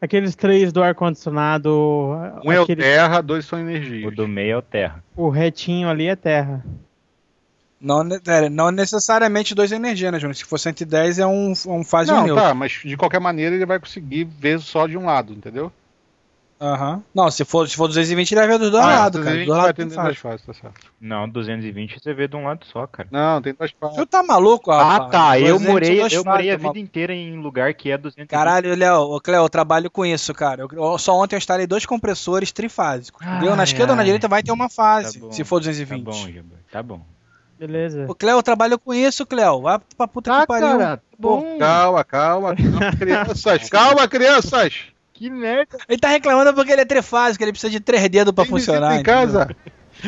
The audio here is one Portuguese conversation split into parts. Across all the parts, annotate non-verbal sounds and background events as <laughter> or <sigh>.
Aqueles três do ar-condicionado. Um é o aquele- terra, dois são energia. O do meio é o terra. o retinho ali é terra. Não, é, não necessariamente dois energia, né, Júnior? Se for 110 é um, um fase Não, neutro. tá, mas de qualquer maneira ele vai conseguir ver só de um lado, entendeu? Aham. Não, se for, se for 220 ele vai ver dos dois Ah, cara. Do lado tem duas tá certo. Não, 220 você vê de um lado só, cara. Não, tem duas fases. Tu tá maluco, Ah, rapaz? tá. Eu 200 morei, eu morei a tá vida inteira em lugar que é 220. Caralho, Léo, ô, Cleo, eu trabalho com isso, cara. Eu- só ontem eu instalei dois compressores trifásicos. entendeu? Na Ai, esquerda ou na ai. direita vai ter uma fase, Tá bom, se for Tá 220. bom, Jabba. Tá bom. Beleza. Ô, Cleo, eu trabalho com isso, Cleo. Vai pra puta Tá, que pariu. cara. Bom. Calma, calma, calma, crianças. <laughs> Calma, crianças. Que merda. Ele tá reclamando porque ele é trifásico, ele precisa de três dedos pra Tem funcionar. em casa.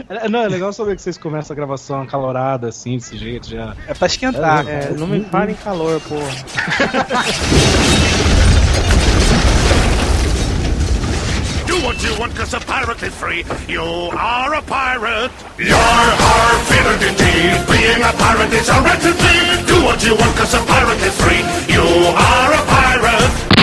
É, Não, é legal saber que vocês começam a gravação acalorada, assim, desse jeito, já. É pra esquentar. É, não me fale em calor, porra. Do what you want, cause a pirate is free. You are a pirate. You're our feathered indeed. Being a pirate is a right to be. Do what you want, cause a pirate is free. You are a pirate.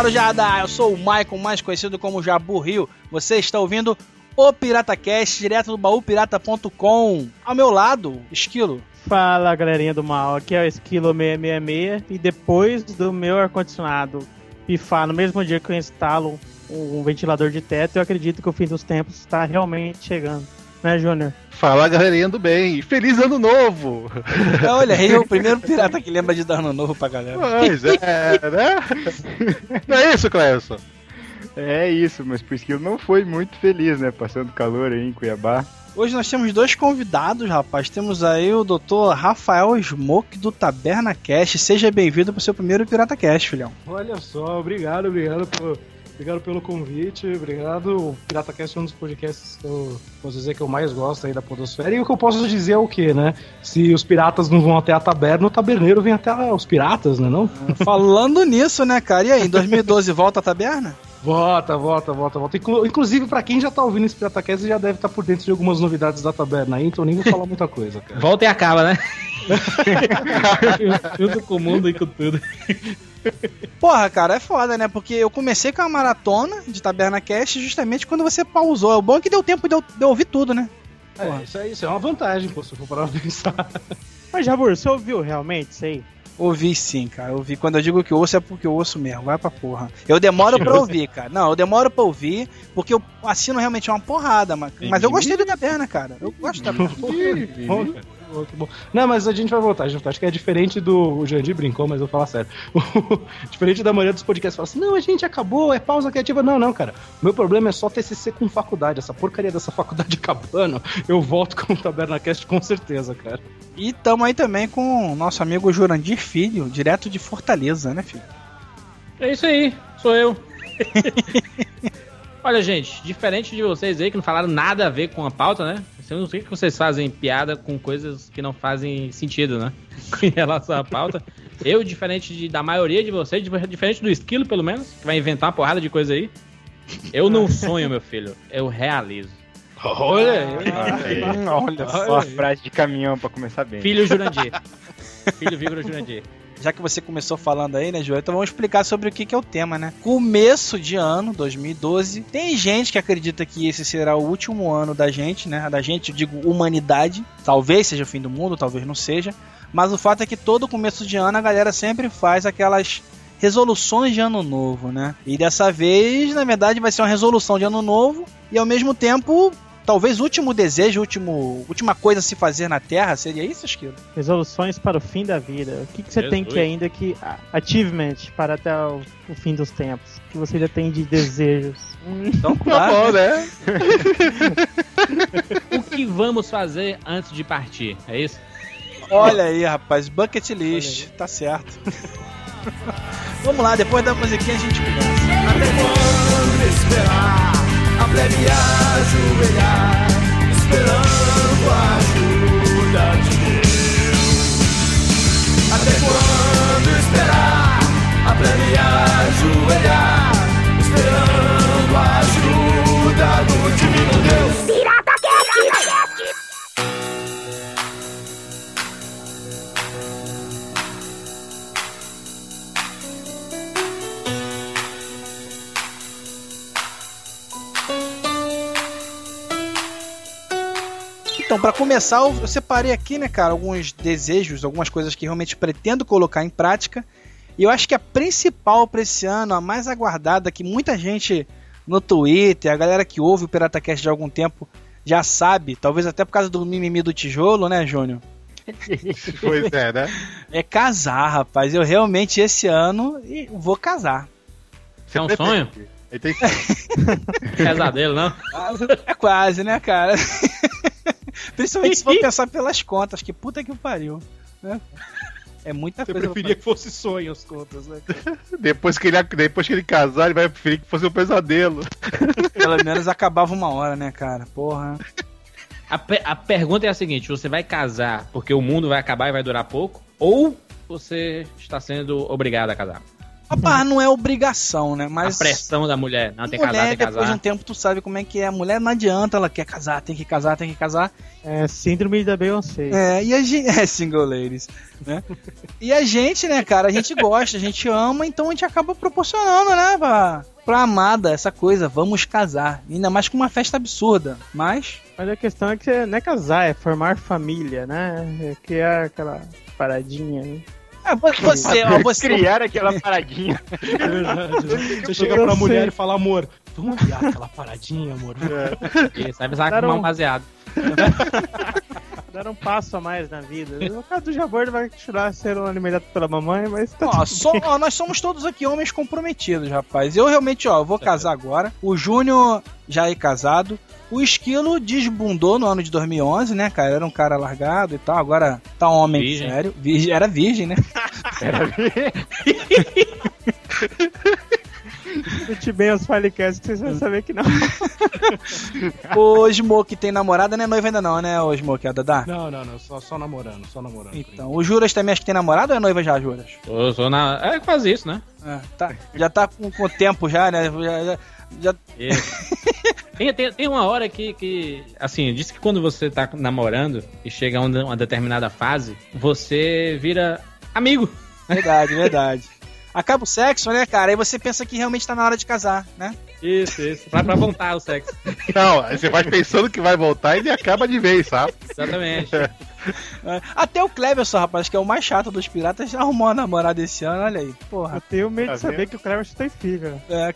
Yo, Marujada! Eu sou o Michael, mais conhecido como Jabu Rio. Você está ouvindo o PirataCast, direto do baúpirata.com. Ao meu lado, Esquilo. Fala, galerinha do mal. Aqui é o Esquilo 666 e depois do meu ar-condicionado pifar no mesmo dia que eu instalo um ventilador de teto, eu acredito que o fim dos tempos está realmente chegando. Né, Júnior? Fala, galerinha do bem. Feliz ano novo. Olha, aí o primeiro pirata que lembra de dar ano novo pra galera. Pois é, né? Não é isso, Cleison? É isso, mas por isso que eu não foi muito feliz, né? Passando calor aí em Cuiabá. Hoje nós temos dois convidados, rapaz. Temos aí o Dr. Rafael Smoke do Taberna Cast. Seja bem-vindo pro seu primeiro Pirata Cast, filhão. Olha só, obrigado, obrigado por. Obrigado pelo convite, obrigado. O PirataCast é um dos podcasts que eu posso dizer que eu mais gosto aí da Podosfera. E o que eu posso dizer é o quê, né? Se os piratas não vão até a taberna, o taberneiro vem até os piratas, né? Não? <laughs> Falando nisso, né, cara? E aí, em 2012 volta a Taberna? Volta, volta, volta, volta. Inclu- inclusive, pra quem já tá ouvindo esse PirataCast, já deve estar por dentro de algumas novidades da taberna aí, então nem vou falar muita coisa, cara. Volta e acaba, né? <laughs> Junto com o mundo e com tudo. <laughs> Porra, cara, é foda, né? Porque eu comecei com a maratona de Taberna Cast justamente quando você pausou. O bom é que deu tempo de eu, de eu ouvir tudo, né? É, isso, é, isso é uma vantagem, pô, se for parar pra pensar. Mas, Jabur, você ouviu realmente isso aí? Ouvi sim, cara. Ouvi. Quando eu digo que ouço é porque eu ouço mesmo. Vai pra porra. Eu demoro pra <laughs> ouvir, cara. Não, eu demoro pra ouvir porque eu assino realmente uma porrada, mas, mas eu gostei do Taberna, cara. Eu gosto da Taberna. Bom, que bom. Não, mas a gente vai voltar, a gente vai voltar. Acho que é diferente do. O Jandir brincou, mas eu vou falar sério. <laughs> diferente da maioria dos podcasts, fala assim: não, a gente acabou, é pausa criativa. Não, não, cara. Meu problema é só TCC com faculdade. Essa porcaria dessa faculdade <laughs> acabando, eu volto com o Tabernacast com certeza, cara. E tamo aí também com o nosso amigo Jurandir Filho, direto de Fortaleza, né, filho? É isso aí, sou eu. <laughs> Olha, gente, diferente de vocês aí que não falaram nada a ver com a pauta, né? Eu não sei que vocês fazem piada com coisas que não fazem sentido, né? <laughs> em relação à pauta. Eu, diferente de- da maioria de vocês, diferente do Esquilo, pelo menos, que vai inventar uma porrada de coisa aí, eu não <laughs> sonho, meu filho, eu realizo. Olha Olha só a frase de caminhão pra começar bem. Filho Jurandir. <laughs> Filho vírgula Jurandir. Já que você começou falando aí, né, João? Então vamos explicar sobre o que, é o tema, né? Começo de ano, 2012. Tem gente que acredita que esse será o último ano da gente, né? Da gente, eu digo humanidade. Talvez seja o fim do mundo, talvez não seja. Mas o fato é que todo começo de ano a galera sempre faz aquelas resoluções de ano novo, né? E dessa vez, na verdade, vai ser uma resolução de ano novo e ao mesmo tempo, talvez o último desejo, último, última coisa a se fazer na Terra, seria isso, Esquilo? Resoluções para o fim da vida. O que, que você tem Jesus. que ainda que. Achievement para até o, o fim dos tempos. O que você ainda tem de desejos. <laughs> Então, Tá claro. bom, né? <laughs> O que vamos fazer antes de partir? É isso? Olha aí, rapaz, bucket list, tá certo. <laughs> Vamos lá, depois da musiquinha a gente começa. Até quando esperar? a plebe ajoelhar, esperando a ajuda de Deus. Até quando esperar a plebe ajoelhar, esperando a ajuda do divino Deus? Pra começar, eu eu separei aqui, né, cara, alguns desejos, algumas coisas que realmente pretendo colocar em prática. E eu acho que a principal pra esse ano, a mais aguardada, que muita gente no Twitter, a galera que ouve o PirataCast de algum tempo já sabe, talvez até por causa do mimimi do tijolo, né, Júnior? <laughs> Pois é, né? É casar, rapaz. Eu realmente esse ano e vou casar. É um sonho? Ele tem Pesadelo, <laughs> não? É quase, né, cara? <laughs> Principalmente se for pensar pelas contas, que puta que pariu. né? É muita Você coisa. preferia que fosse sonho as contas, né? <laughs> Depois que, ele, depois que ele casar, ele vai preferir que fosse um pesadelo. <laughs> Pelo menos acabava uma hora, né, cara? Porra. A, pe- a pergunta é a seguinte: você vai casar porque o mundo vai acabar e vai durar pouco? Ou você está sendo obrigado a casar? Rapaz, não é obrigação, né? Mas. A pressão da mulher. Não, tem que casar, mulher, tem que depois de um casar. tempo, tu sabe como é que é. A mulher não adianta, ela quer casar, tem que casar, tem que casar. É síndrome da Beyoncé. É, e a gente. <laughs> É, single ladies, né? E a gente, né, cara, a gente gosta, a gente ama, então a gente acaba proporcionando, né, pra, pra amada essa coisa, vamos casar. Ainda mais com uma festa absurda. Mas. Mas a questão é que você não é casar, é formar família, né? É criar aquela paradinha aí. É, vo- você, ó, você. Criar aquela paradinha. <laughs> É verdade. né? Você chega pra mulher e fala, amor, vamos criar aquela paradinha, amor. <laughs> Isso, vai precisar Deram- fumar um baseado. <laughs> Dar um passo a mais na vida. <laughs> No caso do Jabor, ele vai continuar sendo alimentado pela mamãe, mas tá Ó, tudo só, ó, nós somos todos aqui homens comprometidos, rapaz. Eu realmente, ó, vou casar agora. O Júnior já é casado. O Esquilo desbundou no ano de 2011, né, cara? Era um cara largado e tal. Agora tá um homem Virgem. sério. Virgem, era virgem, né? <laughs> Escute bem os Filecasts que vocês vão saber que não. O Smoke tem namorada, né? Noiva ainda não, né, o Smoke, a Dadá? Não, não, não, só, só namorando, só namorando. Então, o Juras também acho que tem namorada ou é noiva já, Juras? Eu sou na. É quase isso, né? É, tá, já tá com, com tempo já, né? Já, já- já- <laughs> tem, tem, tem uma hora que, que. Assim, diz que quando você tá namorando e chega a uma determinada fase, você vira amigo. verdade, verdade. Acaba o sexo, né, cara? Aí você pensa que realmente tá na hora de casar, né? Isso, isso. Pra, pra voltar o sexo. <laughs> Não, aí você vai pensando que vai voltar e ele acaba de vez, sabe? Exatamente. É. Até o Cleverson, rapaz, que é o mais chato dos piratas, já arrumou uma namorada esse ano, olha aí. Eu Porra. tenho medo Tá de saber vendo? que o Cleverson tem filho. É,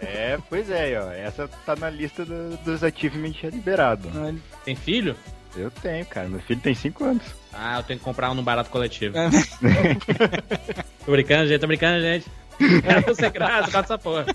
É, pois é, ó. Essa tá na lista do- dos achievement já liberado. Tem filho? Eu tenho, cara. Meu filho tem 5 anos. Ah, eu tenho que comprar um no barato coletivo. É. <laughs> tô brincando, gente, tô brincando, gente. <laughs> Era pra ser graça, essa porra.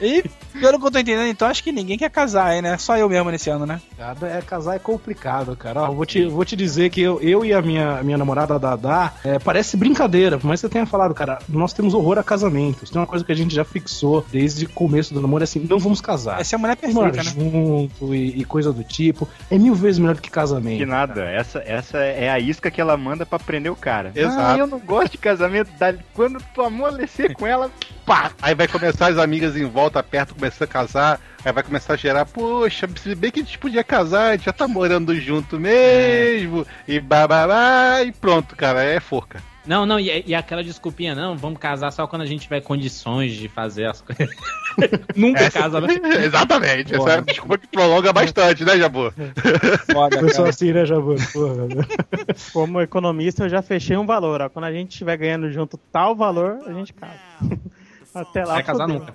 E, pelo que eu tô entendendo, então acho que ninguém quer casar aí, né? Só eu mesmo nesse ano, né? É, casar é complicado, cara. Ó, vou, te, vou te dizer que eu, eu e a minha, minha namorada a Dadá, é, parece brincadeira, por mais que você tenha falado, cara, nós temos horror a casamentos. Tem uma coisa que a gente já fixou desde o começo do namoro, é assim, não vamos casar. Essa é a mulher perfeita, né? junto e, e coisa do tipo. É mil vezes melhor do que casamento. Que nada. Essa, essa é a isca que ela manda pra prender o cara. Exato. Ah, eu não gosto de casamento. dá- Quando tu amolecer com ela, Pá! Aí vai começar as amigas em volta, perto, começar a casar. Aí vai começar a gerar, poxa, se bem que a gente podia casar, a gente já tá morando junto mesmo. E bababá, e pronto, cara, é forca. Não, não, e, e aquela desculpinha, não, vamos casar só quando a gente tiver condições de fazer as coisas. <laughs> Nunca casa, né? Exatamente, essa Porra. é uma desculpa que prolonga bastante, né, Jabu? Foda, Eu sou assim, né, Jabu? Porra, né? <laughs> Como economista, eu já fechei um valor. Ó. Quando a gente estiver ganhando junto tal valor, a gente casa. <laughs> Até lá. Vai casar fodeu. nunca.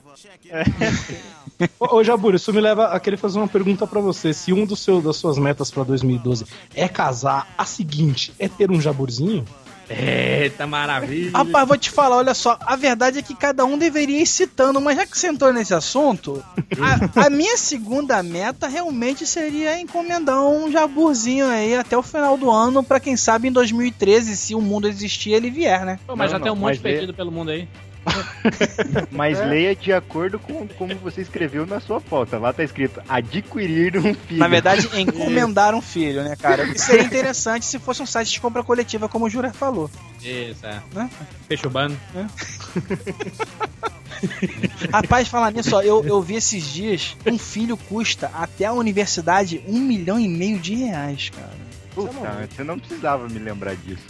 Ô, ô Jabur, isso me leva a querer fazer uma pergunta pra você. Se um dos seus, das suas metas pra 2012 é casar, a seguinte é ter um jaburzinho? Eita, maravilha. Rapaz, vou te falar, olha só, a verdade é que cada um deveria ir citando, mas já que você entrou nesse assunto, a, a <laughs> minha segunda meta realmente seria encomendar um jaburzinho aí até o final do ano, pra quem sabe em 2013, se o mundo existir, ele vier, né? Pô, mas Não, já tem um não, monte perdido pelo mundo aí. <laughs> mas leia de acordo com como você escreveu na sua foto. Lá tá escrito adquirir um filho. Na verdade, encomendar um filho, né, cara? O que seria interessante se fosse um site de compra coletiva, como o Jura falou. Isso, é. Né? O bando. Rapaz, falar nisso, ó, eu, eu vi esses dias, um filho custa até a universidade um milhão e meio de reais, cara. Puta, você não precisava me lembrar disso.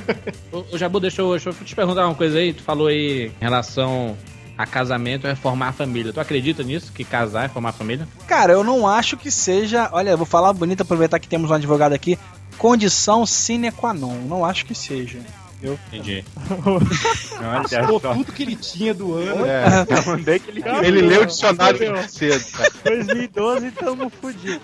<laughs> Ô, ô, Jabu, deixa eu, deixa eu te perguntar uma coisa aí. Tu falou aí em relação a casamento é formar família. Tu acredita nisso? Que casar é formar família? Cara, eu não acho que seja. Olha, eu vou falar bonito, aproveitar que temos um advogado aqui. Condição sine qua non. Não acho que seja. Eu, Entendi. <laughs> Olha só. tudo que ele tinha do ano. É, Onde é que ele ele leu o dicionário de cedo, cara. 2012 tamo fudido.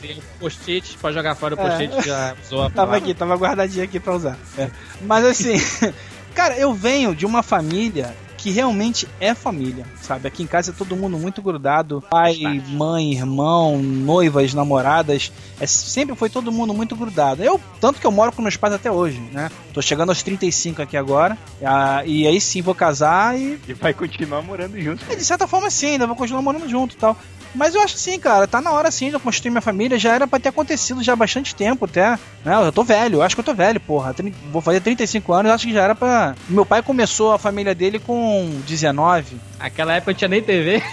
Tem post-it, pode jogar fora o É. post-it, já usou a Tava aqui, tava guardadinho aqui pra usar. É. Mas assim, <laughs> cara, eu venho de uma família que realmente é família, sabe? Aqui em casa é todo mundo muito grudado, pai, mãe, irmão, noivas, namoradas, é, sempre foi todo mundo muito grudado. Eu, tanto que eu moro com meus pais até hoje, né? Tô chegando aos 35 aqui agora, ah, e aí sim vou casar e E vai continuar morando junto. é, de certa forma, sim, ainda vou continuar morando junto e tal. Mas eu acho assim, cara, tá na hora sim de eu construir minha família. Já era pra ter acontecido já há bastante tempo até. Né? Eu tô velho, eu acho que eu tô velho, porra. Vou fazer 35 anos, acho que já era pra. Meu pai começou a família dele com 19. Aquela época não tinha nem TV. <laughs>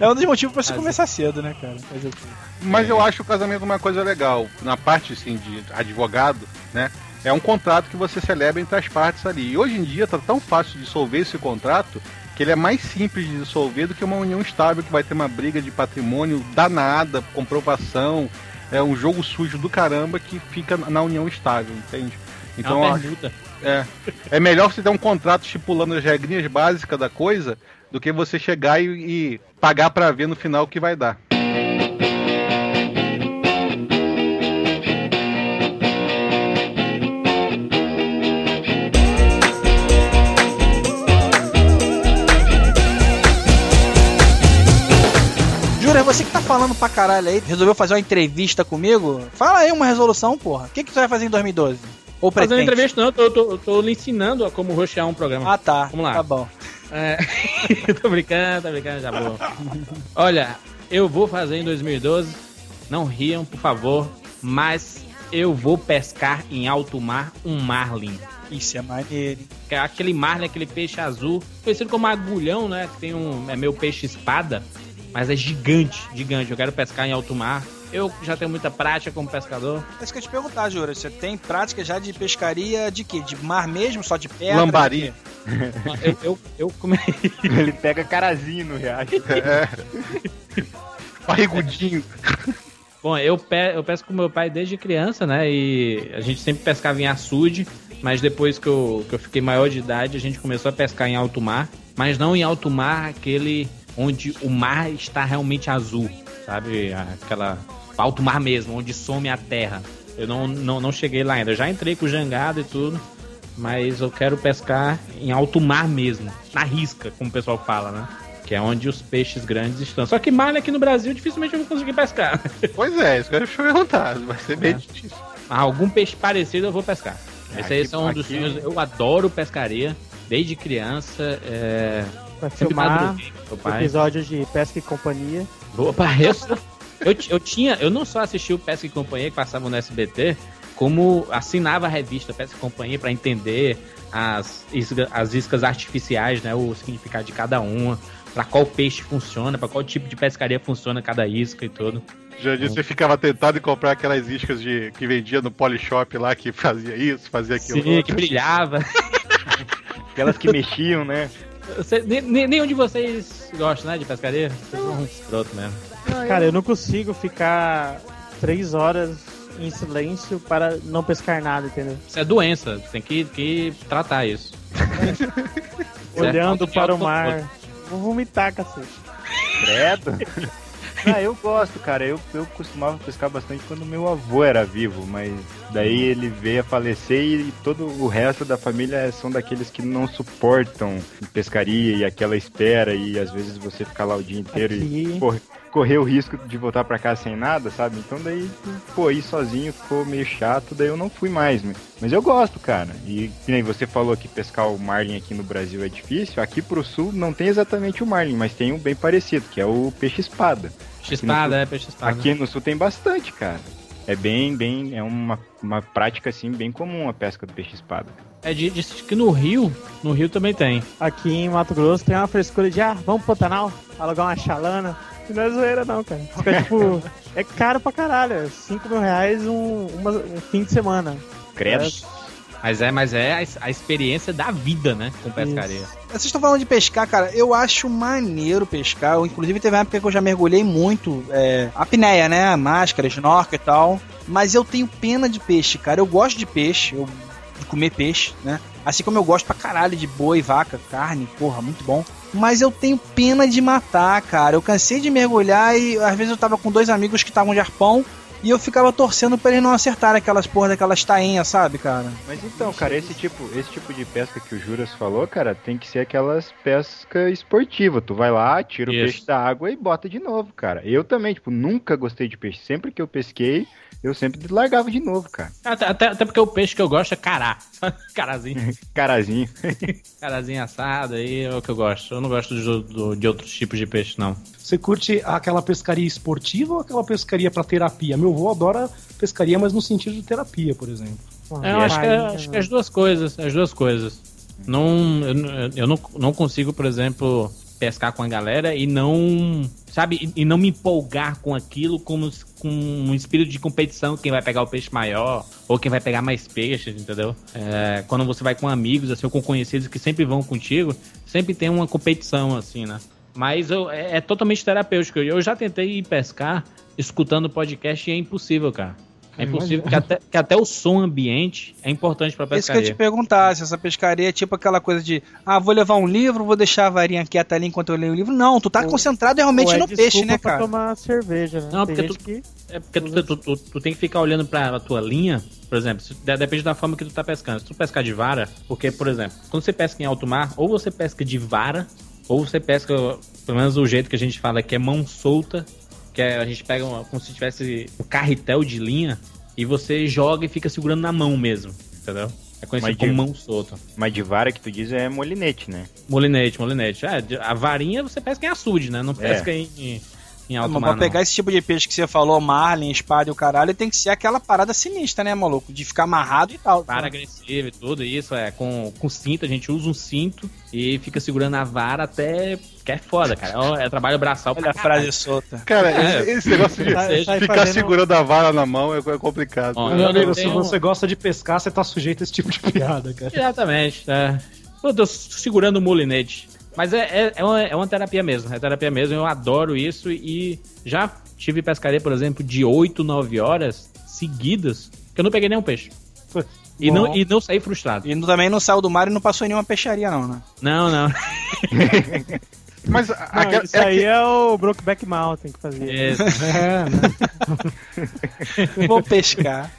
É um dos motivos pra você Mas- começar cedo, né, cara? Fazer o quê? Mas eu acho o casamento uma coisa legal. Na parte assim, de advogado, né? É um contrato que você celebra entre as partes ali. E hoje em dia tá tão fácil de dissolver esse contrato que ele é mais simples de dissolver do que uma união estável que vai ter uma briga de patrimônio danada, comprovação. É um jogo sujo do caramba que fica na união estável, entende? é Então acho- permuta. é, é melhor você ter um contrato estipulando as regrinhas básicas da coisa do que você chegar e, e pagar pra ver no final o que vai dar. Você que tá falando pra caralho aí, resolveu fazer uma entrevista comigo? Fala aí uma resolução, porra. O que, que tu vai fazer em 2012? Ou Fazendo pretende? entrevista, não, eu tô, tô, tô lhe ensinando a como rochear um programa. Ah, tá. Vamos lá. Tá bom. É, <laughs> tô brincando, tô brincando, já vou. Olha, eu vou fazer em 2012. Não riam, por favor. Mas eu vou pescar em alto mar um marlin. Isso é maneiro. Aquele marlin, aquele peixe azul, conhecido como agulhão, né? Que tem um. É meu peixe espada, mas é gigante, gigante. Eu quero pescar em alto mar. Eu já tenho muita prática como pescador. É isso que eu ia te perguntar, Jura. Você tem prática já de pescaria de quê? De mar mesmo? Só de pedra? Lambari. Eu, eu, eu come- <laughs> Ele pega carazinho no riacho. É. Barrigudinho. Bom, eu, pe eu pesco com meu pai desde criança, né? E a gente sempre pescava em açude, mas depois que eu, que eu fiquei maior de idade, a gente começou a pescar em alto mar, mas não em alto mar aquele onde o mar está realmente azul, sabe? Aquela alto mar mesmo, onde some a terra. Eu não, não, não cheguei lá ainda. Eu já entrei com jangada e tudo, mas eu quero pescar em alto mar mesmo, na risca, como o pessoal fala, né? Que é onde os peixes grandes estão. Só que mar aqui no Brasil dificilmente eu vou conseguir pescar. <laughs> Pois é, isso que eu perguntar. Vai ser bem difícil. Mas algum peixe parecido eu vou pescar. Esse aí Aqui- são um dos aqui- sonhos. Eu adoro pescaria. Desde criança. É... Vai Sempre madruguei com meu pai. episódios de Pesca e Companhia. Opa, eu, sou- eu, eu tinha. Eu não só assisti o Pesca e Companhia que passava no SBT, como assinava a revista Pesca e Companhia para entender as, isga- as iscas artificiais, né? O significado de cada uma. Pra qual peixe funciona, pra qual tipo de pescaria funciona cada isca e tudo. Já disse, você ficava tentado em comprar aquelas iscas de, que vendia no Polishop lá, que fazia isso, fazia aquilo. Sim, que outro. brilhava. Aquelas que mexiam, né? Você- ne- ne- nenhum de vocês gosta, né, de pescaria? Vocês são um escroto mesmo. Cara, eu não consigo ficar três horas em silêncio para não pescar nada, entendeu? Isso é doença, tem que, que tratar isso. <laughs> Olhando para o mar. Vou vomitar, cacete. Credo. <laughs> <laughs> Ah, eu gosto, cara. Eu, eu costumava pescar bastante quando meu avô era vivo, mas daí ele veio a falecer e todo o resto da família são daqueles que não suportam pescaria e aquela espera e às vezes você ficar lá o dia inteiro e Aqui, correr, correr o risco de voltar pra casa sem nada, sabe? Então daí, pô, ir sozinho ficou meio chato, daí eu não fui mais, mas, mas eu gosto, cara. E nem você falou que pescar o marlin aqui no Brasil é difícil, aqui pro sul não tem exatamente o marlin, mas tem um bem parecido, que é o peixe espada. Peixe espada, é peixe espada. Aqui no sul tem bastante, cara. É bem, bem, é uma, uma prática assim bem comum a pesca do peixe espada. É de, diz que no Rio, no Rio também tem. aqui em Mato Grosso tem uma frescura de, ah, vamos pro Pantanal, alugar uma chalana. E não é zoeira não, cara. Fica <laughs> tipo, é caro pra caralho. 5 mil reais um, uma- um fim de semana. Credo. É, Mas é, mas é a, a experiência da vida, né? Com pescaria. Vocês estão falando de pescar, cara. Eu acho maneiro pescar. Eu, inclusive, teve uma época que eu já mergulhei muito. É, apneia, né? Máscara, snorkel e tal. Mas eu tenho pena de peixe, cara. Eu gosto de peixe. Eu, de comer peixe, né? Assim como eu gosto pra caralho de boi, vaca, carne, porra, muito bom. Mas eu tenho pena de matar, cara. Eu cansei de mergulhar e às vezes eu tava com dois amigos que estavam de arpão e eu ficava torcendo pra eles não acertarem aquelas porra daquelas tainhas, sabe, cara? Mas então, cara, esse tipo, esse tipo de pesca que o Juras falou, cara, tem que ser aquelas pesca esportiva. Tu vai lá, tira o Isso. peixe da água e bota de novo, cara. Eu também, tipo, nunca gostei de peixe. Sempre que eu pesquei, eu sempre largava de novo, cara. Até, até, até porque o peixe que eu gosto é cará. <laughs> Carazinho. <laughs> Carazinho. <laughs> Carazinho assado aí é o que eu gosto. Eu não gosto de, de outros tipos de peixe, não. Você curte aquela pescaria esportiva ou aquela pescaria pra terapia? Meu avô adora pescaria, mas no sentido de terapia, por exemplo. É, eu acho que, é, acho que é as duas coisas, as duas coisas. Não, eu, eu não, não consigo, por exemplo, pescar com a galera e não, sabe, e, não me empolgar com aquilo como com um espírito de competição, quem vai pegar o peixe maior ou quem vai pegar mais peixes, entendeu? É, quando você vai com amigos, assim, ou com conhecidos que sempre vão contigo, sempre tem uma competição, assim, né? Mas eu- é, é totalmente terapêutico. Eu já tentei ir pescar escutando podcast e é impossível, cara. É impossível, que até, que até o som ambiente é importante pra Isso que eu pescaria. te perguntar, se essa pescaria é tipo aquela coisa de, ah, vou levar um livro, vou deixar a varinha quieta ali enquanto eu leio o livro. Não, tu tá Ou- concentrado realmente é no peixe, né, pra cara? tomar cerveja, né? Não, porque tu- que... É porque tu, tu- tu- tu tem que ficar olhando pra tua linha, por exemplo, se- de- depende da forma que tu tá pescando. Se tu pescar de vara, porque, por exemplo, quando você pesca em alto mar, ou você pesca de vara, ou você pesca, pelo menos o jeito que a gente fala, que é mão solta, que é, a gente pega uma- como se tivesse o carretel de linha, e você joga e fica segurando na mão mesmo, entendeu? É conhecido Mas como de- mão solta. Mas de vara que tu diz é molinete, né? Molinete, molinete. É, a varinha você pesca em açude, né? Não pesca em, em, em alto mar, pra não. pegar esse tipo de peixe que você falou, marlin, espada e o caralho, tem que ser aquela parada sinistra, né, maluco? De ficar amarrado e tal. Vara agressiva e tudo isso, é com, com cinto, a gente usa um cinto e fica segurando a vara até. que é foda, cara. É, um- é trabalho braçal Olha a frase solta. Cara, É. esse, esse negócio de <laughs> ficar fazendo- segurando a vara na mão é, é complicado. Né? Meu eu amigo, se tenho- você gosta de pescar, você tá sujeito a esse tipo de <laughs> piada, cara. Exatamente, é. Eu tô segurando o molinete. Mas é, é, é, uma, é uma terapia mesmo, é terapia mesmo, eu adoro isso e já tive pescaria, por exemplo, de 8, 9 horas seguidas, que eu não peguei nenhum peixe. E Bom. não, e não saí frustrado. E também não saiu do mar e não passou em nenhuma peixaria, não, né? Não, não. <laughs> Mas Não, aquela- isso aí é o Brokeback Mountain que fazia. É, É, <laughs> né? Vou pescar.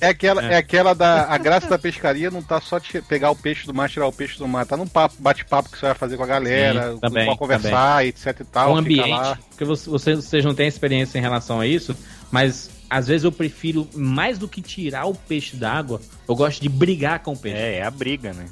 É aquela, é. aquela da. A graça da pescaria não tá só de pegar o peixe do mar, tirar o peixe do mar. Tá num papo, bate-papo que você vai fazer com a galera, Sim, também, pra conversar, etc e tal. um fica ambiente, lá. porque você- vocês, vocês não têm experiência em relação a isso, mas às vezes eu prefiro, mais do que tirar o peixe d'água, eu gosto de brigar com o peixe. É, é a briga, né?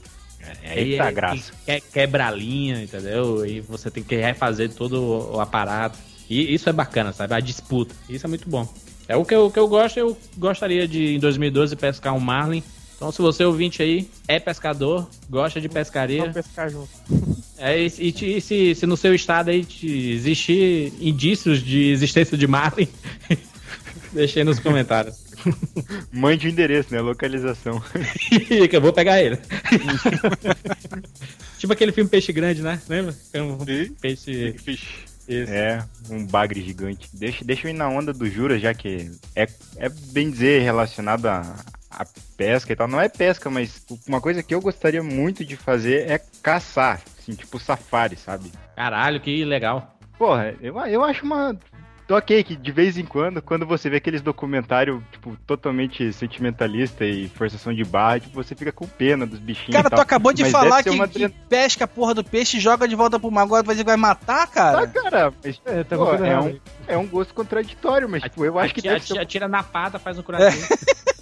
É aí que tá a graça. Que, quebra a linha, entendeu? E você tem que refazer todo o, o aparato. E isso é bacana, sabe? A disputa. Isso é muito bom. É o que eu, que eu gosto. Eu gostaria de, em 2012, pescar um Marlin. Então, se você ouvinte aí é pescador, gosta de pescaria, Vamos pescar junto. <laughs> é, e, e e se, se no seu estado aí te existir indícios de existência de Marlin, <laughs> deixe aí nos comentários. <laughs> Mande o endereço, né? Localização. <laughs> que eu vou pegar ele. <laughs> tipo aquele filme Peixe Grande, né? Lembra? Um Sim. peixe. Isso. É, um bagre gigante. Deixa, deixa eu ir na onda do Jura, já que é, é bem dizer relacionado a, a pesca e tal. Não é pesca, mas uma coisa que eu gostaria muito de fazer é caçar. Assim, tipo safari, sabe? Caralho, que legal. Porra, eu, eu acho uma. Ok, que de vez em quando, quando você vê aqueles documentários, tipo, totalmente sentimentalista e forçação de barra, tipo, você fica com pena dos bichinhos. Cara, e tu acabou de Mas falar que, uma que pesca a porra do peixe e joga de volta pro mar. Agora vai dizer que vai matar, cara? Ah, cara, mas, É, tá pô, é, um, é um gosto contraditório, mas tipo, eu acho que atira, deve ser atira, atira na pata, faz um <laughs> coração.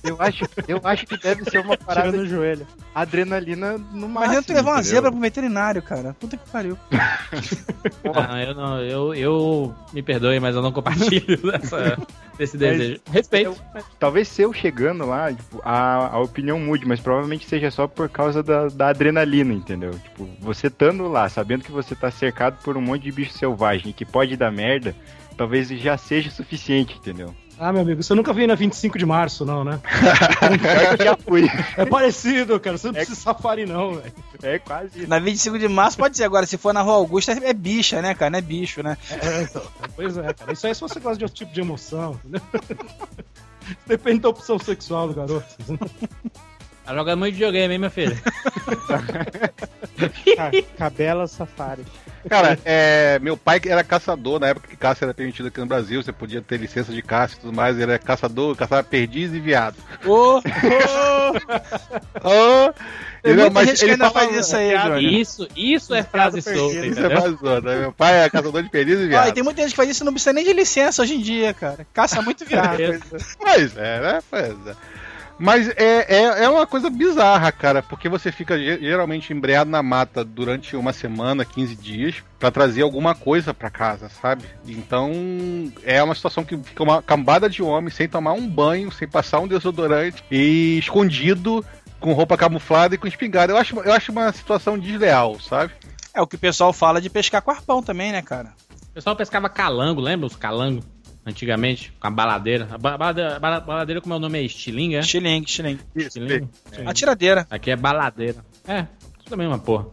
Eu acho, eu acho que deve ser uma <laughs> parada no joelho. adrenalina no máximo. Imagina tu levar uma entendeu? zebra pro veterinário, cara. Puta que pariu. <laughs> Não, eu não, eu, eu me perdoe, mas eu não compartilho <laughs> dessa, desse desejo. Respeito. Talvez se eu chegando lá, tipo, a, a opinião mude, mas provavelmente seja só por causa da, da adrenalina, entendeu? Tipo, você estando lá, sabendo que você tá cercado por um monte de bicho selvagem e que pode dar merda, talvez já seja suficiente, entendeu? Ah, meu amigo, você nunca veio na 25 de março, não, né? <laughs> Eu já fui. É parecido, cara. Você não precisa safari, não, velho. É quase isso. Na 25 de março pode ser. Agora, se for na Rua Augusta, é bicha, né, cara? Não é bicho, né? É, então. Pois é, cara. Isso aí é se você gosta de outro tipo de emoção, entendeu? <laughs> Depende da opção sexual do garoto. Tá jogando muito videogame, hein, meu filho? <laughs> Ca- Cabela Safari. Cara, é, meu pai era caçador na época que caça era permitido aqui no Brasil, você podia ter licença de caça e tudo mais, ele era caçador, caçava perdiz e viado. Ô, Oh, <laughs> tem ele, muita mas gente que ele ainda fala- faz isso aí, Júnior. Isso, isso é frase solta, Isso é entendeu? mais zona. Meu pai é caçador de perdiz e Ah, viado. e tem muita gente que faz isso e não precisa nem de licença hoje em dia, cara. Caça muito viado. <laughs> Pois é, né? Pois é. Mas é, é, é uma coisa bizarra, cara, porque você fica ge- geralmente embreado na mata durante uma semana, 15 dias, pra trazer alguma coisa pra casa, sabe? Então é uma situação que fica uma cambada de homem sem tomar um banho, sem passar um desodorante e escondido com roupa camuflada e com espingarda. Eu acho, eu acho uma situação desleal, sabe? É o que o pessoal fala de pescar com arpão também, né, cara? O pessoal pescava calango, lembra os calangos? Antigamente, com a baladeira. A ba- baladeira, bala- baladeira como é o nome? É estilingue, é? Xilingue, xilingue. Estilingue? É. Atiradeira. Aqui é baladeira. É, tudo a mesma porra.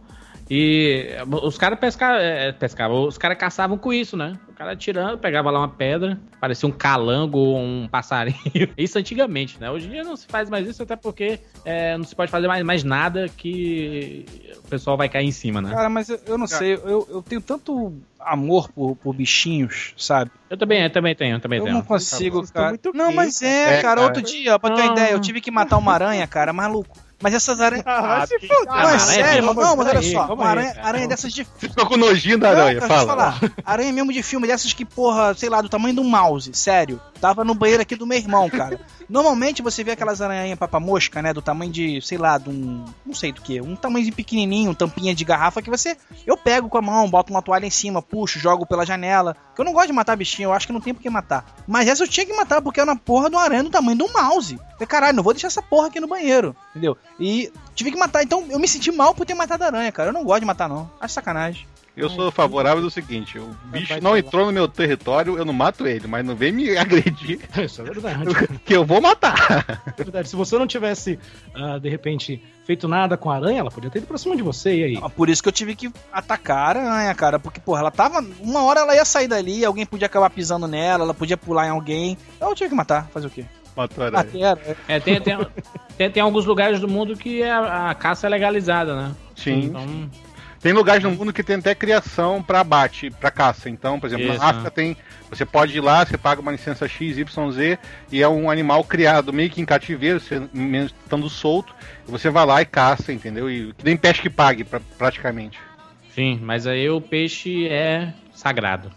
E os caras pescavam, é, pescavam, os caras caçavam com isso, né? O cara tirando, pegava lá uma pedra, parecia um calango ou um passarinho. <laughs> Isso antigamente, né? Hoje em dia não se faz mais isso, até porque é, não se pode fazer mais, mais nada que o pessoal vai cair em cima, né? Cara, mas eu, eu não sei, eu, eu tenho tanto amor por, por bichinhos, sabe? Eu também, eu também tenho, eu também Eu tenho. não consigo, estão cara. Não, mas é, É, cara. cara. Outro dia, pra ter uma ideia, eu tive que matar uma aranha, cara, maluco. Mas essas aranhas. Ah, vai se Ah. Não, é aranha, sério, calma, não, mas olha peraí, só, uma aí, aranha, aranha dessas de Você ficou com nojinho da Não, aranha, eu fala. falar. Aranha mesmo de filme, dessas que, porra, sei lá, do tamanho de um mouse, sério. Tava no banheiro aqui do meu irmão, cara. <laughs> Normalmente você vê aquelas aranhas papa-mosca, né, do tamanho de, sei lá, de um, não sei do que, um tamanho pequenininho, tampinha de garrafa que você, eu pego com a mão, boto uma toalha em cima, puxo, jogo pela janela. Que eu não gosto de matar bichinho, eu acho que não tem por que matar. Mas essa eu tinha que matar porque era uma porra uma aranha do tamanho de um mouse. Falei, caralho, não vou deixar essa porra aqui no banheiro, entendeu? E tive que matar, então eu me senti mal por ter matado a aranha, cara. Eu não gosto de matar, não. Acho sacanagem. Eu sou favorável do seguinte: o bicho não entrou no meu território, eu não mato ele, mas não vem me <laughs> agredir, Isso é verdade. <laughs> que eu vou matar. É verdade. Se você não tivesse, ah, de repente, feito nada com a aranha, ela podia ter ido pra cima de você, e aí? Ah, Por isso que eu tive que atacar a aranha, cara. Porque, porra, ela tava. Uma hora ela ia sair dali, alguém podia acabar pisando nela, ela podia pular em alguém. Então eu tive que matar. Fazer o quê? Matou a aranha. Matei a aranha. É, tem, tem, tem, tem alguns lugares do mundo que a, a caça é legalizada, né? Sim. Então, Tem lugares no mundo que tem até criação pra abate, pra caça. Então, por exemplo, Isso, na África tem. Você pode ir lá, você paga uma licença XYZ e é um animal criado meio que em cativeiro, você, estando solto, você vai lá e caça, entendeu? E que nem pesca que pague, pra- praticamente. sim, mas aí o peixe é sagrado.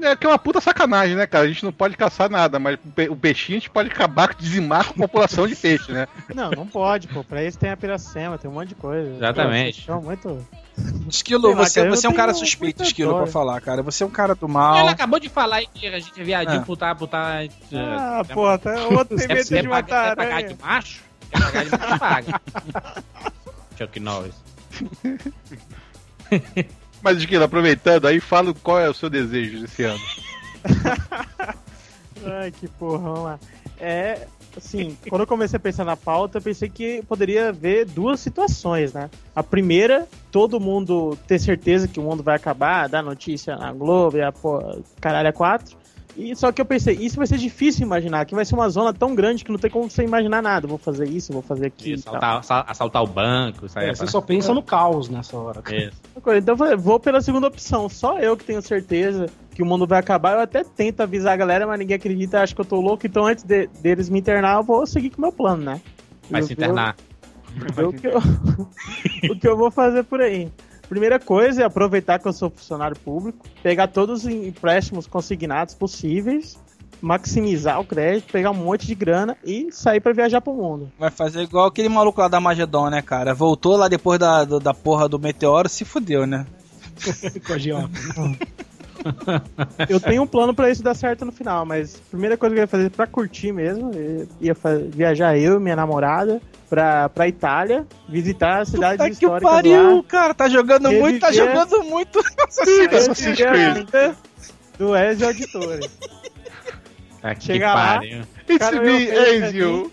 É que é uma puta sacanagem, né, cara? A gente não pode caçar nada, mas o pe- o peixinho a gente pode acabar, dizimar com a população de peixe, né? Não, não pode, pô. Pra isso tem a piracema, tem um monte de coisa. Exatamente. São muito. <laughs> Esquilo, lá, você, cara, você é um cara suspeito, Esquilo, pra falar, cara. Você é um cara do Ele mal. acabou de falar aí que a gente é viadinho Ah. por tá, por tá, é, Ah, é, porra, tá, outro tem medo de pagar, matar quer pagar de macho? Quer pagar de macho, paga. <laughs> Chuck Norris. <laughs> Mas, Esquilo, aproveitando aí, fala qual é o seu desejo esse ano. Ai, que porra, vamos lá. É, assim, quando eu comecei a pensar na pauta, eu pensei que poderia haver duas situações, né? A primeira, todo mundo ter certeza que o mundo vai acabar, dar notícia na Globo e a porra, caralho, é quatro. E só que eu pensei, isso vai ser difícil imaginar, que vai ser uma zona tão grande que não tem como você imaginar nada. Vou fazer isso, vou fazer aquilo. e. Assaltar, assa- assaltar o banco, isso aí É, é, você só pensa no caus nessa hora. Isso. Então eu falei, vou pela segunda opção. Só eu que tenho certeza que o mundo vai acabar. Eu até tento avisar a galera, mas ninguém acredita, acha que eu tô louco. Então antes de- deles me internar, eu vou seguir com o meu plano, né? Vai Eu se internar. o, que eu, <laughs> o que eu vou fazer por aí. Primeira coisa é aproveitar que eu sou funcionário público, pegar todos os empréstimos consignados possíveis, maximizar o crédito, pegar um monte de grana e sair pra viajar pro mundo. Vai fazer igual aquele maluco lá da Magedon, né, cara? Voltou lá depois da, da porra do meteoro, se fudeu, né? <laughs> Com a Giona. <laughs> <laughs> Eu tenho um plano pra isso dar certo no final, mas a primeira coisa que eu ia fazer pra curtir mesmo, eu ia viajar eu e minha namorada pra, pra Itália, visitar as cidades Puta que históricas pariu, lá. cara. Tá jogando muito, tá jogando muito. Assassin's Creed. do Ezio Auditore. Ah, que Chega lá. pariu. It's Cara, me, eu- eu-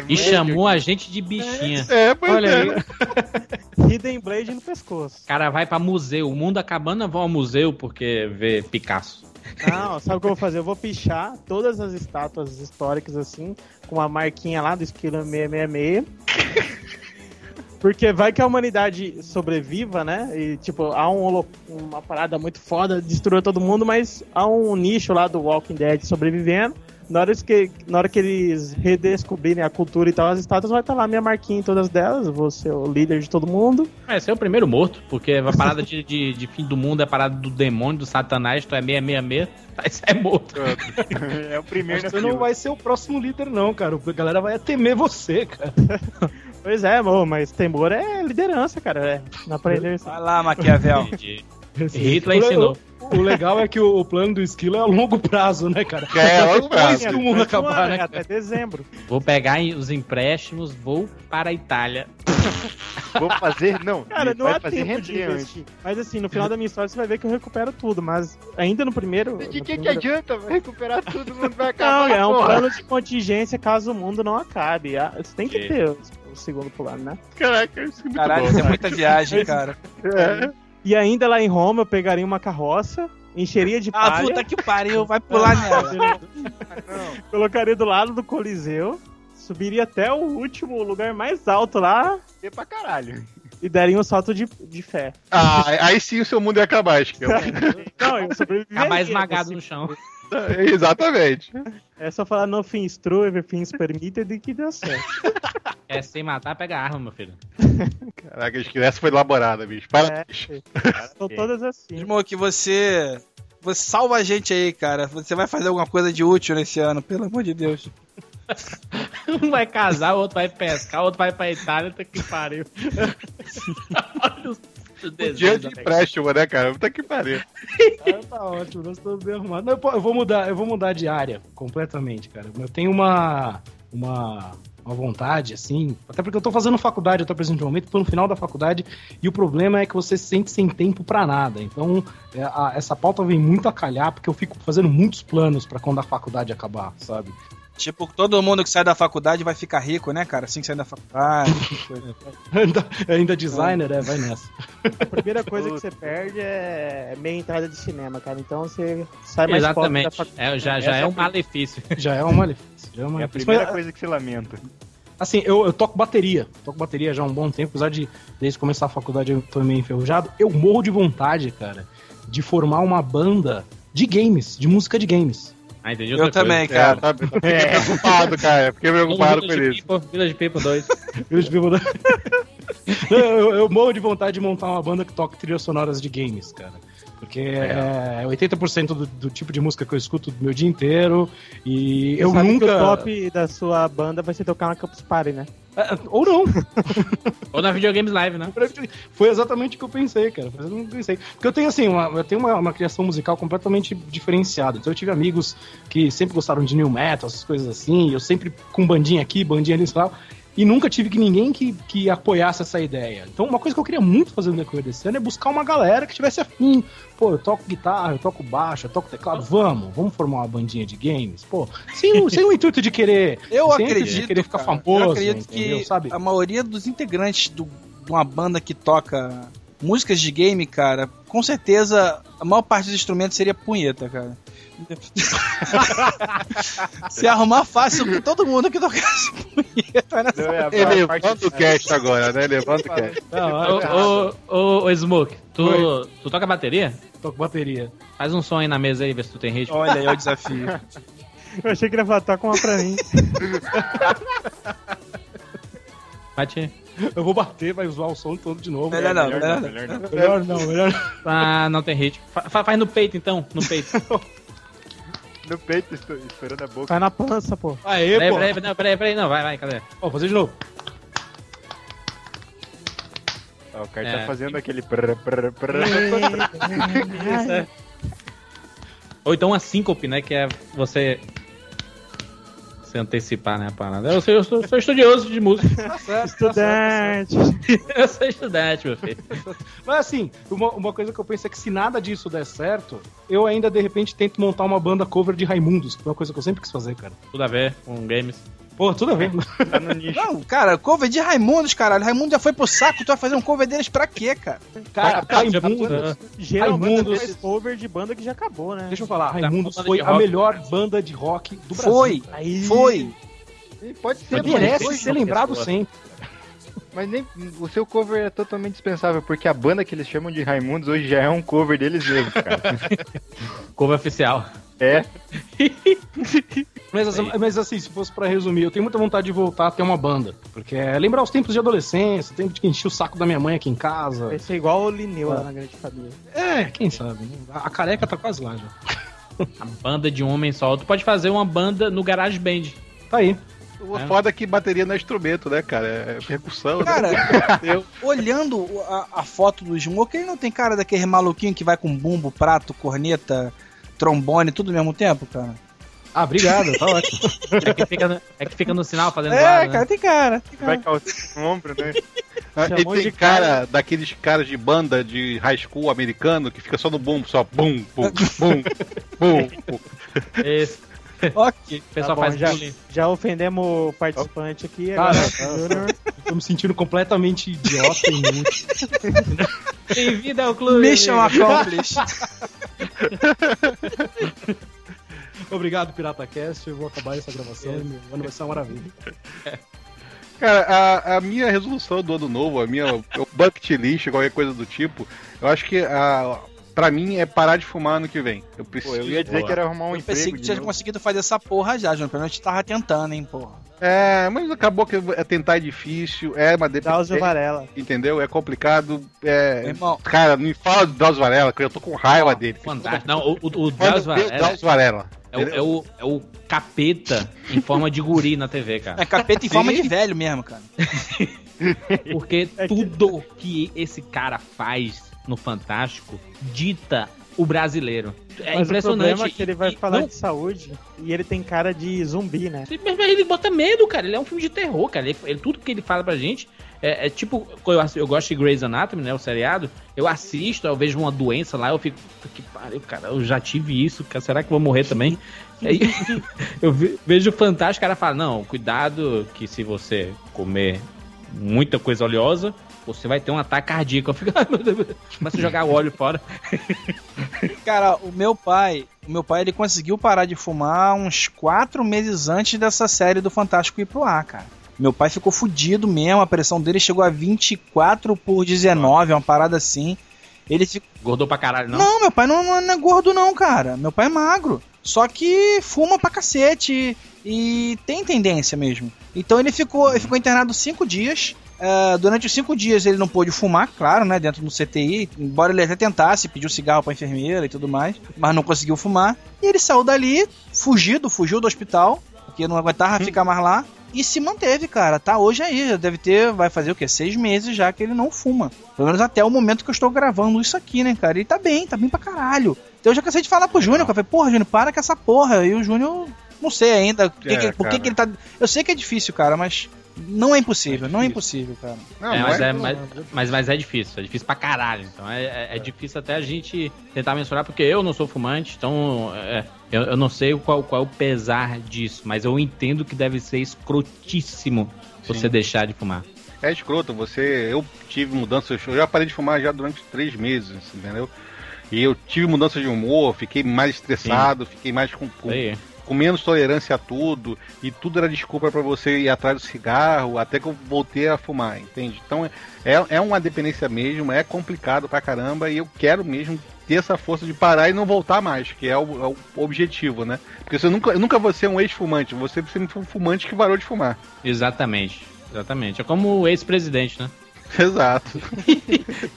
you. E chamou a gente de bichinha. É, pois Olha é. aí. <laughs> Hidden Blade no pescoço. O cara vai pra museu. O mundo acabando, vão ao museu porque vê Picasso. Não, sabe o que eu vou fazer? Eu vou pichar todas as estátuas históricas assim, com uma marquinha lá do esquilo 666. Porque vai que a humanidade sobreviva, né? E, tipo, há um uma parada muito foda, destruiu todo mundo, mas há um nicho lá do Walking Dead sobrevivendo. Na hora que, na hora que eles redescobrirem a cultura e tal, as estátuas vai estar lá minha marquinha em todas delas. Eu vou ser o líder de todo mundo. Vai ser o primeiro morto, porque a parada de, de, de fim do mundo é a parada do demônio, do satanás, tu é 666, aí você é morto. É o primeiro Mas você não vai ser o próximo líder, não, cara. A galera vai temer você, cara. <laughs> Pois é, amor, mas temor é liderança, cara. É, não aprender isso. Vai lá, Maquiavel. Hitler O- ensinou. O, legal é que o, plano do esquilo é a longo prazo, né, cara? É, a longo Depois prazo. que o mundo acabar, né? Até dezembro. Vou pegar os empréstimos, vou para a Itália. <laughs> Vou fazer, não. Cara, não há fazer tempo de render antes. investir. Mas assim, no final da minha história você vai ver que eu recupero tudo, mas ainda no primeiro. De que, que primeiro- adianta? Vai recuperar tudo, o mundo vai <laughs> Não, acabar. é um porra. plano de contingência caso o mundo não acabe. Ah, Você tem que Que? ter o, segundo plano, né? Caraca, isso é muito Caralho, bom. isso é muita viagem, cara. É. E ainda lá em Roma eu pegaria uma carroça, encheria de Ah, palha, puta que pariu, vai pular <laughs> nela. <laughs> colocaria do lado do Coliseu, subiria até o último lugar mais alto lá É pra caralho. e daria um salto de, de fé. Ah, aí sim o seu mundo ia acabar, acho que eu. Não, eu sobreviveria. Acabar esmagado assim. no chão. <laughs> Exatamente. É só falar no fins true, fins permitted e que deu certo. <laughs> É sem matar, pega a arma, meu filho. <laughs> Caraca, acho que essa foi elaborada, bicho. Para. É, <laughs> são todas assim. Smoke, você. Você salva a gente aí, cara. Você vai fazer alguma coisa de útil nesse ano, pelo amor de Deus. Um vai casar, o outro vai pescar, o outro vai pra Itália, tá que pariu. Olha os- o Dia de empréstimo, né, cara? Puta que pariu. <laughs> Ah, tá ótimo, nós estamos bem arrumados. Não, eu vou mudar, eu vou mudar de área completamente, cara. Eu tenho uma, uma, uma vontade, assim, até porque eu tô fazendo faculdade, eu tô presente no momento, tô no final da faculdade, e o problema é que você se sente sem tempo pra nada. Então, é, a- essa pauta vem muito a calhar, porque eu fico fazendo muitos planos pra quando a faculdade acabar, sabe? Tipo, todo mundo que sai da faculdade vai ficar rico, né, cara? Assim que sai da faculdade. <laughs> coisa. ainda, ainda designer, é, vai nessa. <laughs> A primeira coisa que você perde é meia entrada de cinema, cara. Então você sai mais pobre da Exatamente. faculdade. É, já já é um a primeira. malefício. <laughs> Já é um malefício. Já é um É a primeira Mas, coisa que se lamenta. Assim, eu, eu toco bateria. Toco bateria já há um bom tempo, apesar de desde começar a faculdade eu tô meio enferrujado. Eu morro de vontade, cara, de formar uma banda de games, de música de games. Ah, entendi Eu também, É, cara. tá, fiquei preocupado, cara. Fiquei preocupado com Village isso. People, Village People 2. Eu, vivo da- eu, eu- eu morro de vontade de montar uma banda que toque trilhas sonoras de games, cara. Porque é 80% do, do tipo de música que eu escuto do meu dia inteiro. E Você eu sabe nunca. que o top da sua banda vai ser tocar na Campus Party, né? É, Ou não. <laughs> Ou na Videogames Live, né? Foi exatamente o que eu pensei, cara. Foi exatamente o que eu pensei. Porque eu tenho, assim, uma, eu tenho uma, uma criação musical completamente diferenciada. Então eu tive amigos que sempre gostaram de new metal, essas coisas assim. Eu sempre com bandinha aqui, bandinha ali e tal. E nunca tive que ninguém que, que apoiasse essa ideia. Então, uma coisa que eu queria muito fazer no decorrer desse ano é buscar uma galera que tivesse afim. Pô, eu toco guitarra, eu toco baixo, eu toco teclado. Vamos, vamos formar uma bandinha de games. Pô, sem, o- sem o intuito de querer. <laughs> Eu acredito. De querer ficar cara, famoso. eu acredito entendeu? que sabe? a maioria dos integrantes do- de uma banda que toca músicas de game, cara, com certeza a maior parte dos instrumentos seria punheta, cara. <laughs> Se arrumar fácil com todo mundo que tocasse punheta, né? Não, é a Ele levanta o cast agora, né? Levanta o cast. Não, Ô, ô, ô, Smoke, tu, tu toca bateria? Toco bateria. Faz um som aí na mesa aí, vê se tu tem ritmo. Olha aí é o desafio. <laughs> eu achei que ele ia falar, toca uma pra mim. <laughs> Bate. Eu vou bater, vai zoar o som todo de novo. Melhor não, melhor não. melhor não. Melhor não, melhor não. Ah, não tem ritmo. Fa- faz no peito então, no peito. No peito, estou- estourando a boca. Vai na pança, pô. Aê, Peraí, pô. peraí, não, peraí, peraí, não, vai, vai, cadê? Ó, fazer de novo. Ó, o cara É. tá fazendo aquele prr, prr, prr. Ou então uma síncope, né, que é você... Você antecipar, né, a parada. Eu, sou- eu sou, sou estudioso de música. Tá certo, tá certo, tá certo. Estudante. eu sou estudante, meu filho. Mas assim, uma, uma coisa que eu penso é que se nada disso der certo, eu ainda de repente tento montar uma banda cover de Raimundos, que foi uma coisa que eu sempre quis fazer, cara. Tudo a ver com games. Pô, tudo a ver. Tá no nicho. Não, cara, cover de Raimundos, caralho. Raimundo já foi pro saco, tu vai fazer um cover deles pra quê, cara? Cara, Cara, Raimundos. Geralmente Raimundos- faz cover de banda que já acabou, né? Deixa eu falar, Tá, Raimundos foi a melhor banda de rock do Brasil. Foi, Aí- foi. E Pode ser, mas, Merece Foi, ser lembrado pessoa. sempre. mas nem o seu cover é totalmente dispensável, porque a banda que eles chamam de Raimundos hoje já é um cover deles mesmos, cara. <laughs> Cover oficial. é. <laughs> Mas, assim- mas assim, se fosse pra resumir, eu tenho muita vontade de voltar a ter uma banda. Porque é lembrar os tempos de adolescência, o tempo de que enchi o saco da minha mãe aqui em casa. Vai ser igual o Lineu lá na Grande Família. É, quem sabe, né? A a careca tá quase lá já. <laughs> A banda de um homem só. Tu pode fazer uma banda no Garage Band. Tá aí. O É. foda é que bateria não é instrumento, né, cara? É percussão, Cara, <laughs> né? Olhando a, a foto do Smoke, ele não tem cara daquele maluquinho que vai com bumbo, prato, corneta, trombone, tudo ao mesmo tempo, cara? Ah, obrigado, tá ótimo. <laughs> É que fica no, é que fica no sinal fazendo É, guarda, né? cara, tem cara. Tem cara. Vai calçar no ombro, né? Ah, e tem de cara, daqueles caras de banda de high school americano que fica só no bumbo, só bum, bum, bum, bum. bum. Esse, Ok. <laughs> o pessoal Tá bom, faz já, bullying. já ofendemos o participante aqui. Cara, Agora, tá. Júnior. Tô me sentindo completamente idiota e inútil. Bem-vindo ao clube. Mission accomplished. <laughs> Obrigado, PirataCast. Eu vou acabar essa gravação e meu ano vai ser uma maravilha. <laughs> Cara, a, a minha resolução do ano novo, a minha bucket list, qualquer coisa do tipo, eu acho que a, pra mim é parar de fumar ano que vem. Eu preciso. Pô, eu ia dizer que era arrumar um Eu pensei emprego que de tinha novo. conseguido fazer essa porra já, João. Pelo menos a gente tava tentando, hein, porra. É, mas acabou que é tentar é difícil, é uma Drauzio dependência, Varela. entendeu? É complicado. É... irmão, Cara, não me fala do Drauzio Varela, que eu tô com raiva dele. Fantástico. Não, o, o, o Drauzio Varela Drauzio Varela. É, o, é, o, é o capeta em forma de guri na TV, cara. é capeta em forma de velho mesmo, cara. <laughs> Porque tudo que esse cara faz no Fantástico dita o brasileiro. É Mas o impressionante. problema é que ele vai E- falar não, de saúde e ele tem cara de zumbi, né? Ele bota medo, cara. Ele é um filme de terror, cara. Ele, ele- tudo que ele fala pra gente é, é tipo. Eu, eu gosto de Grey's Anatomy, né? O seriado. Eu assisto, eu vejo uma doença lá, eu fico. "Puta Que pariu, cara. Eu já tive isso, cara. Será que eu vou morrer também? <laughs> Aí, <laughs> eu ve- vejo o Fantástico, o cara fala: Não, cuidado, que se você comer muita coisa oleosa. Você vai ter um ataque cardíaco. Eu fico, <laughs> ai meu Deus, começa a jogar o óleo fora. Cara, o meu pai, o meu pai ele conseguiu parar de fumar uns quatro meses antes dessa série do Fantástico ir pro ar, cara. Meu pai ficou fudido mesmo, a pressão dele chegou a 24 por 19, uma parada assim. Ele ficou. Gordou pra caralho, não? Não, meu pai não, não é gordo, não, cara. Meu pai é magro. Só que fuma pra cacete e tem tendência mesmo. Então ele ficou, ele ficou internado cinco dias. É, durante os cinco dias ele não pôde fumar, claro, né? Dentro do CTI. Embora ele até tentasse, pediu cigarro pra enfermeira e tudo mais. Mas não conseguiu fumar. E ele saiu dali, fugido, fugiu do hospital. Porque não aguentava ficar mais lá. E se manteve, cara. Tá hoje aí. já Deve ter, vai fazer o quê? Seis meses já que ele não fuma. Pelo menos até o momento que eu estou gravando isso aqui, né, cara? Ele tá bem, tá bem pra caralho. Então eu já cansei de falar pro Júnior, cara. Eu falei, porra, Júnior, para com essa porra. E o Júnior, não sei ainda É, que- por que, que ele tá. Eu sei que é difícil, cara, mas não é impossível, não é impossível, cara. Não, É, mas, é- é, mas, mas, mas é difícil, é difícil pra caralho. Então é, é, é difícil até a gente tentar mensurar, porque eu não sou fumante, então é, eu, eu não sei qual, qual é o pesar disso, mas eu entendo que deve ser escrotíssimo você Sim. deixar de fumar. É escroto, você. Eu tive mudanças. Eu já parei de fumar já durante três meses, entendeu? E eu tive mudança de humor, fiquei mais estressado, fiquei mais com, com, com menos tolerância a tudo, e tudo era desculpa pra você ir atrás do cigarro, até que eu voltei a fumar, entende? Então é, é uma dependência mesmo, é complicado pra caramba, e eu quero mesmo ter essa força de parar e não voltar mais, que é o, é o objetivo, né? Porque você nunca, eu nunca vou ser um ex-fumante, você sempre foi um fumante que parou de fumar. exatamente, exatamente. É como o ex-presidente, né? <laughs> Exato.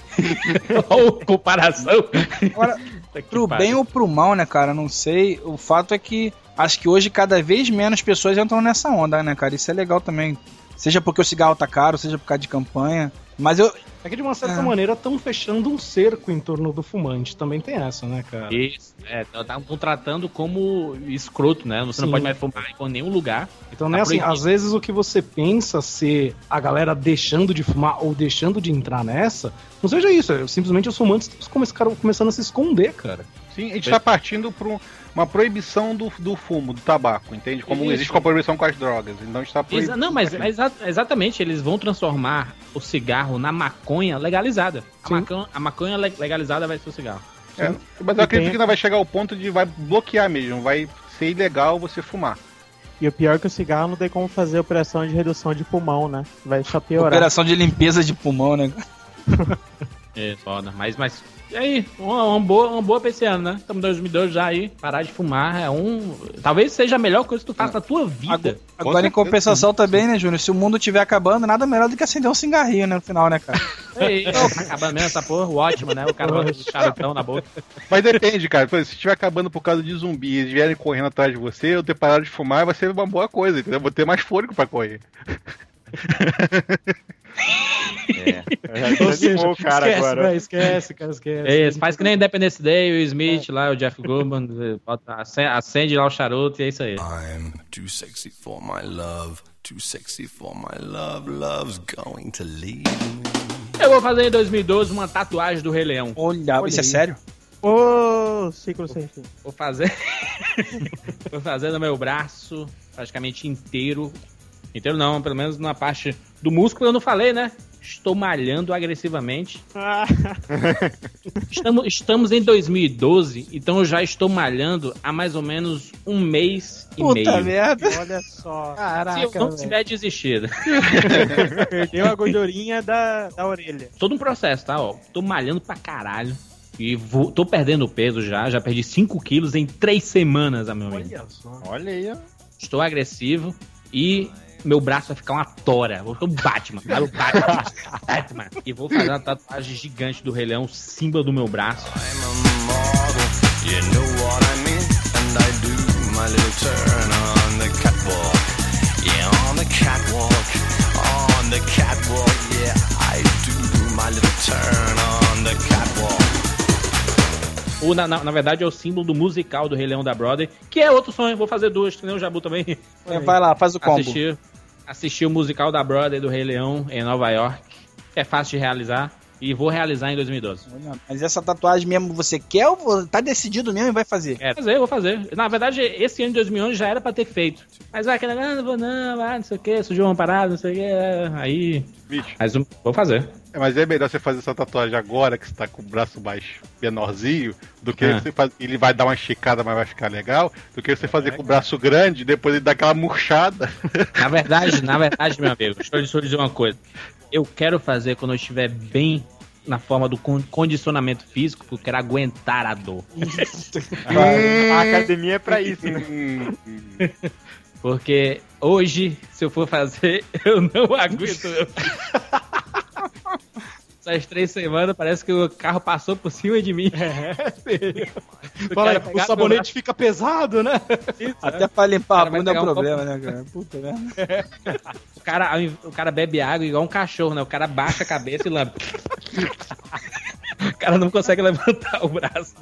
<laughs> Comparação. Agora, <laughs> pro bem ou pro mal, né, cara? Não sei. O fato é que acho que hoje cada vez menos pessoas entram nessa onda, né, cara? Isso é legal também. Seja porque o cigarro tá caro, seja por causa de campanha. Mas eu, É que de uma certa É. maneira estão fechando um cerco em torno do fumante. Também tem essa, né, cara? Isso, é, estavam tratando como escroto, né? Você não Sim. pode mais fumar em nenhum lugar. Então, Tá né, assim, às vezes o que você pensa ser a galera deixando de fumar ou deixando de entrar nessa, não seja isso, é simplesmente os fumantes começaram começando a se esconder, cara. Sim, a gente tá partindo pra um- uma proibição do, do fumo, do tabaco, entende? Como Isso. existe com a proibição com as drogas. Então a gente tá Exa- não, mas é exa- exatamente, eles vão transformar o cigarro na maconha legalizada. A maconha, a maconha le- legalizada vai ser o cigarro. É, mas eu E acredito tem- que ainda vai chegar ao ponto de vai bloquear mesmo, vai ser ilegal você fumar. E o pior é que o cigarro não tem como fazer operação de redução de pulmão, né? Vai só piorar. Operação de limpeza de pulmão, né? <laughs> É, foda. Mas, mas. E aí? Uma, uma boa, uma boa pra esse ano, né? Estamos em 2002 já aí. Parar de fumar é um. Talvez seja a melhor coisa que tu faz na tua vida. Agora, Com agora em compensação também, né, Júnior? Se o mundo estiver acabando, nada melhor do que acender um cigarrinho, né, no final, né, cara? <laughs> Ei, tá acabando mesmo essa porra, o ótimo, né? O cara bota o charutão na boca. Mas depende, cara. Se estiver acabando por causa de zumbi e eles vierem correndo atrás de você, eu ter parado de fumar vai ser uma boa coisa, entendeu? Vou ter mais fôlego pra correr. <laughs> É, já desanimou o cara esquece, agora. velho, esquece, cara, esquece. É faz que nem Independence Day, o Smith lá, o Jeff Goldman, acende, lá o charuto e é isso aí. I'm too sexy for my love, too sexy for my love. Love's going to leave. Eu vou fazer em 2012 uma tatuagem do Rei Leão. Olha, isso é aí. sério? Ô, ciclo sem fim. Vou fazer. <laughs> vou fazer no meu braço, praticamente inteiro. Inteiro não, pelo menos na parte do músculo eu não falei, né? Estou malhando agressivamente. Ah, Estamos, estamos em 2012, então eu já estou malhando há mais ou menos um mês e Puta meio. merda. olha só. Se eu Caraca, não tiver desistido. <laughs> Perdeu a gordurinha da, da orelha. Todo um processo, tá? Ó, tô malhando pra caralho. E vou, tô perdendo peso já. Já perdi 5 quilos em 3 semanas, meu amigo. Olha só. Olha aí, ó. Estou agressivo e meu braço vai ficar uma tora. Vou ficar um Batman. cara, o Batman. <laughs> Batman. E vou fazer uma tatuagem gigante do Rei Leão, símbolo do meu braço. On the catwalk. Yeah, I do my little turn on the catwalk. O, na, na, na verdade, é o símbolo do musical do Rei Leão da Broadway, que é outro sonho. Vou fazer duas, que nem o Jabu também. É, Vai lá, faz o combo. Assistir, assistir o musical da Broadway do Rei Leão em Nova York. É fácil de realizar. E vou realizar em 2012. Olha, Mas essa tatuagem mesmo você quer ou tá decidido mesmo e vai fazer? É, fazer, vou fazer. Na verdade, esse ano de 2011 já era pra ter feito. Mas vai aquela, ah, não vou não, ah, não sei o que, surgiu uma parada, não sei o que. Aí. Bicho. Mas vou fazer. É, mas é melhor você fazer essa tatuagem agora, que você tá com o braço mais menorzinho, do que Ah. você faz... ele vai dar uma esticada, mas vai ficar legal, do que você fazer com o braço grande e depois ele dá aquela murchada. Na verdade, <laughs> na verdade, meu amigo, deixa eu deixa eu dizer uma coisa. Eu quero fazer quando eu estiver bem na forma do con- condicionamento físico, porque eu quero aguentar a dor. <laughs> A academia é pra isso, né? <laughs> Porque hoje, se eu for fazer, eu não aguento. Filho. Essas três semanas parece que o carro passou por cima de mim. Fala aí, quero pegar o sabonete fica pesado, né? Até pra limpar a bunda é um um problema, né, cara? Puta merda. <laughs> O cara, o cara bebe água igual um cachorro, né? O cara baixa a cabeça e lambe. <laughs> O cara não consegue levantar o braço.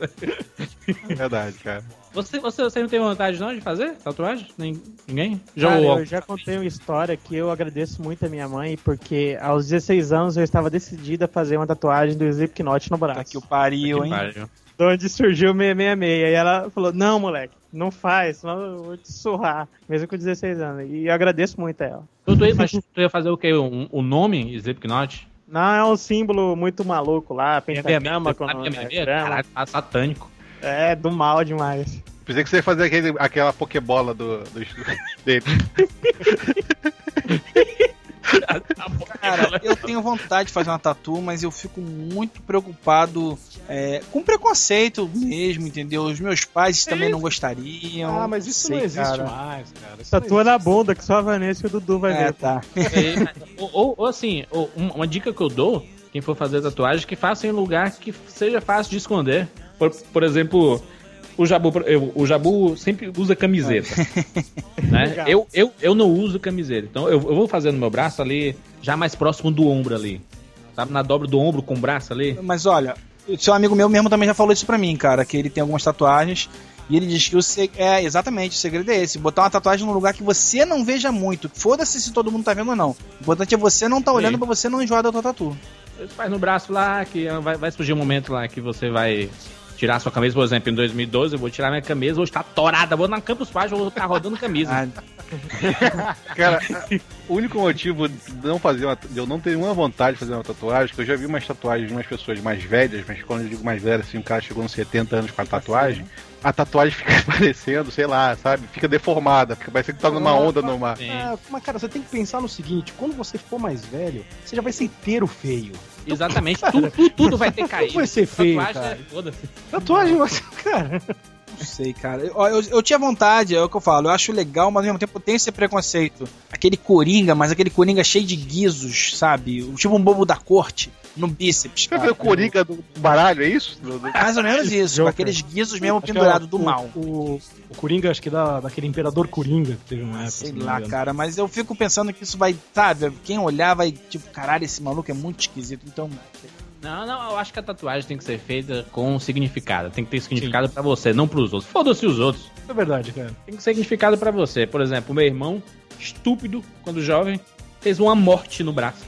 verdade, cara. Você, você, você não tem vontade não de fazer tatuagem? Nem, ninguém? Já Cara, o- eu já contei uma história que eu agradeço muito a minha mãe, porque aos 16 anos eu estava decidida a fazer uma tatuagem do Slipknot no Tá braço. que o pariu, hein? Pariu. De onde surgiu o 666. E ela falou: Não, moleque, não faz, senão eu vou te surrar. Mesmo com 16 anos. E eu agradeço muito a ela. Tu, tu, ia, mas tu ia fazer o quê? Um- O nome Slipknot? Não, é um símbolo muito maluco lá, pentagrama com que é. Caralho, tá satânico. É, do mal demais. Pensei que você ia fazer aquele, aquela pokebola do, do, <laughs> dele. <laughs> Cara, eu tenho vontade de fazer uma tatu, mas eu fico muito preocupado é, com preconceito mesmo, entendeu? Os meus pais também não gostariam. Ah, mas isso Sei, não existe cara. mais, cara. Isso Tatua não na bunda, que só a Vanessa e o Dudu vai É, ver. tá. É, ou, ou- assim, ou um- uma dica que eu dou, quem for fazer tatuagem, que faça em lugar que seja fácil de esconder. Por, por exemplo, o Jabu, eu- o Jabu sempre usa camiseta. <laughs> né? Eu, eu, eu não uso camiseta. Então eu, eu vou fazer no meu braço ali, já mais próximo do ombro ali. Sabe, na dobra do ombro com o braço ali. Mas olha, seu amigo meu mesmo também já falou isso pra mim, cara, que ele tem algumas tatuagens e ele diz que o seg... é exatamente, o segredo é esse, botar uma tatuagem num lugar que você não veja muito. Foda-se se todo mundo tá vendo ou não. O importante é você não tá olhando Sim. pra você não enjoar da tua tatu. Faz no braço lá, que vai, vai surgir um momento lá que você vai tirar sua camisa, por exemplo, em 2012, eu vou tirar minha camisa, vou estar torada, vou na Campus Party, vou estar rodando camisa. Ah, <laughs> Cara, o único motivo de não fazer uma, de eu não ter nenhuma vontade de fazer uma tatuagem, que eu já vi umas tatuagens de umas pessoas mais velhas, mas quando eu digo mais velhas, assim, um cara chegou nos 70 anos com a tatuagem, a tatuagem <laughs> fica parecendo, sei lá, sabe? Fica deformada, fica parecendo que tá numa onda no mar. Ah, mas, cara, você tem que pensar no seguinte: quando você for mais velho, você já vai ser inteiro feio. Exatamente, tudo, tudo, tudo vai ter <laughs> caído. vai ser feio, Tatuagem, cara. é, foda-se. Tatuagem, você, cara. não sei, cara. Eu, eu, eu tinha vontade, é o que eu falo, eu acho legal, mas ao mesmo tempo tenho esse preconceito. Aquele coringa, mas aquele coringa cheio de guizos, sabe? Tipo um bobo da corte no bíceps. Você vê o Coringa do baralho, é isso? Mais ou menos isso, com aqueles guizos mesmo é pendurados do mal. O, o Coringa, acho que da, daquele Imperador Coringa que teve uma época. Sei lá, cara, mas eu fico pensando que isso vai, sabe? Quem olhar vai, tipo, caralho, esse maluco é muito esquisito. Então, Não, não, eu acho que a tatuagem tem que ser feita com significado. Tem que ter significado pra você, não pros outros. Foda-se os outros. É verdade, cara. Tem que ser significado pra você. Por exemplo, o meu irmão, estúpido, quando jovem, fez uma morte no braço.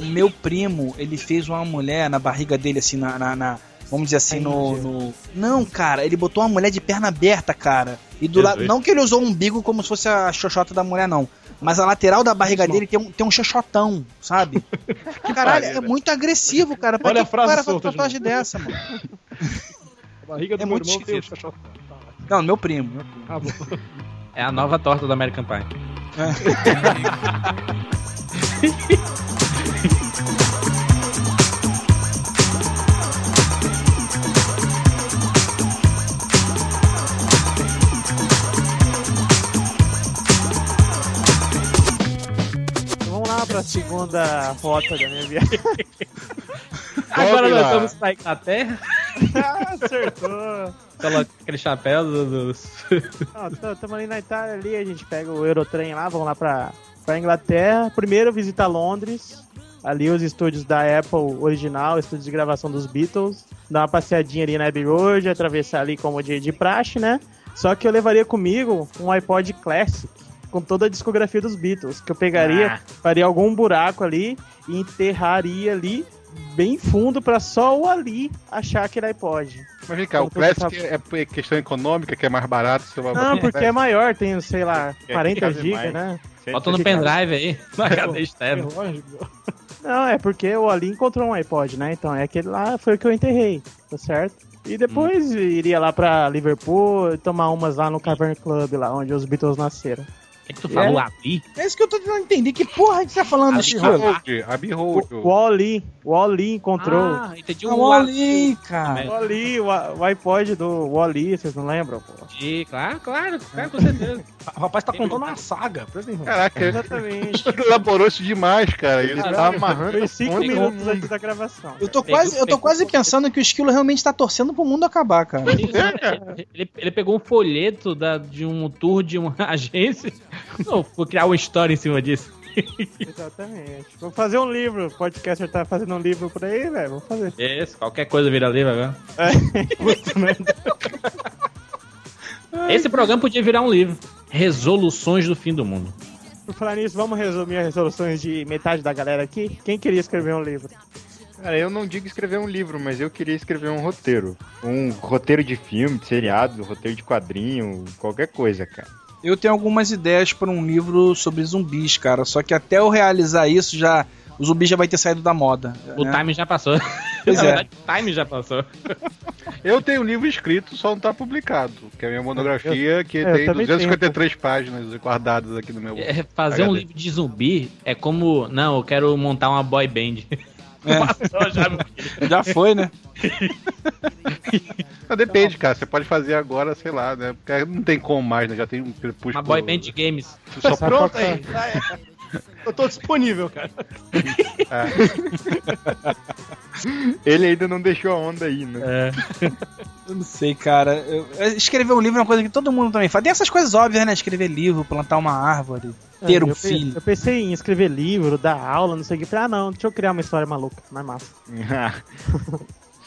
O meu primo, ele fez uma mulher na barriga dele, assim, na. na- na- vamos dizer assim, no, no- Não, cara, ele botou uma mulher de perna aberta, cara. E do lado. Não que ele usou o umbigo como se fosse a xoxota da mulher, não. Mas a lateral da barriga dele tem um, tem um xoxotão, sabe? <laughs> Caralho, é muito agressivo, cara. Pra Olha que a frase o cara faz solta de tatuagem dessa, mano? <laughs> A barriga do É meu muito irmão tem esquisito. xoxotão. Tá, Não, meu primo. Meu primo. Ah. É a nova torta do American Pie. Então vamos lá pra segunda rota da minha viagem. Agora nós vamos pra Inglaterra. ah, <laughs> acertou. Coloca aquele chapéu do- dos. <laughs> Estamos ali na Itália, ali a gente pega o Eurotrem lá, vamos lá pra, pra Inglaterra. Primeiro visita Londres, ali os estúdios da Apple original, estúdios de gravação dos Beatles. Dar uma passeadinha ali na Abbey Road, atravessar ali como de, de praxe, né? Só que eu levaria comigo um iPod Classic, com toda a discografia dos Beatles, que eu pegaria, faria algum buraco ali e enterraria ali bem fundo pra só o ali achar aquele iPod. Mas vem cá, o Classic é por questão econômica, que é mais barato. Você Não, porque é maior, tem, sei lá, É, 40 cabe GB, né? Bota no pendrive aí, <laughs> na HD externa. Lógico. Não, é porque o Ali encontrou um iPod, né? Então é aquele lá foi o que eu enterrei, tá certo? E depois iria lá pra Liverpool tomar umas lá no Cavern Club, lá onde os Beatles nasceram. O que, que tu falou É. ali? É isso que eu tô tentando entender. Que porra que você tá falando Road, Abbey Road. O, Ali, o Ali encontrou. Ah, entendi o o Ali, cara. O Ali, o, o iPod do Ali, vocês não lembram? Pô? Ali. Claro, claro, claro, com certeza. <laughs> O rapaz tá contando uma saga. Caraca, Exatamente. <laughs> ele elaborou isso demais, cara. Ele Caralho. tá amarrando Foi a 5 ponta minutos antes da gravação. Eu tô quase, eu tô quase pensando que o esquilo realmente tá torcendo pro mundo acabar, cara. Ele, ele pegou um folheto da, de um tour de uma <laughs> agência. <laughs> Não, vou criar uma história em cima disso. Exatamente. Vou fazer um livro. O podcaster tá fazendo um livro por aí, velho. Vou fazer. Isso, qualquer coisa vira livro agora. <laughs> Puta merda. <laughs> Esse programa podia virar um livro. Resoluções do fim do mundo. Por falar nisso, vamos resumir as resoluções de metade da galera aqui. Quem queria escrever um livro? Cara, eu não digo escrever um livro, mas eu queria escrever um roteiro. Um roteiro de filme, de seriado, roteiro de quadrinho, qualquer coisa, cara. Eu tenho algumas ideias para um livro sobre zumbis, cara. Só que até eu realizar isso, já o zumbi já vai ter saído da moda. O né? time já passou. Pois <laughs> Na é. verdade, o time já passou. <laughs> Eu tenho um livro escrito, só não tá publicado. Que é a minha monografia, que eu tem também 253 páginas guardadas aqui no meu. É, fazer um HD. livro de zumbi é como. Não, eu quero montar uma boy band. <laughs> É. Passou já, meu filho. Já foi, né? <laughs> Mas depende, cara. Você pode fazer agora, sei lá, né? Porque não tem como mais, né? Já tem um crepúsculo. Uma boy band games. Só Sabe Pronto aí. É. Eu tô disponível, cara. Ele ainda não deixou a onda aí, né? É. Eu não sei, cara. Eu- escrever um livro é uma coisa que todo mundo também faz. Tem essas coisas óbvias, né? Escrever livro, plantar uma árvore, ter É, um eu pe- filho. Eu pensei em escrever livro, dar aula, não sei o que. Falei, ah, não, deixa eu criar uma história maluca, mais massa. <laughs>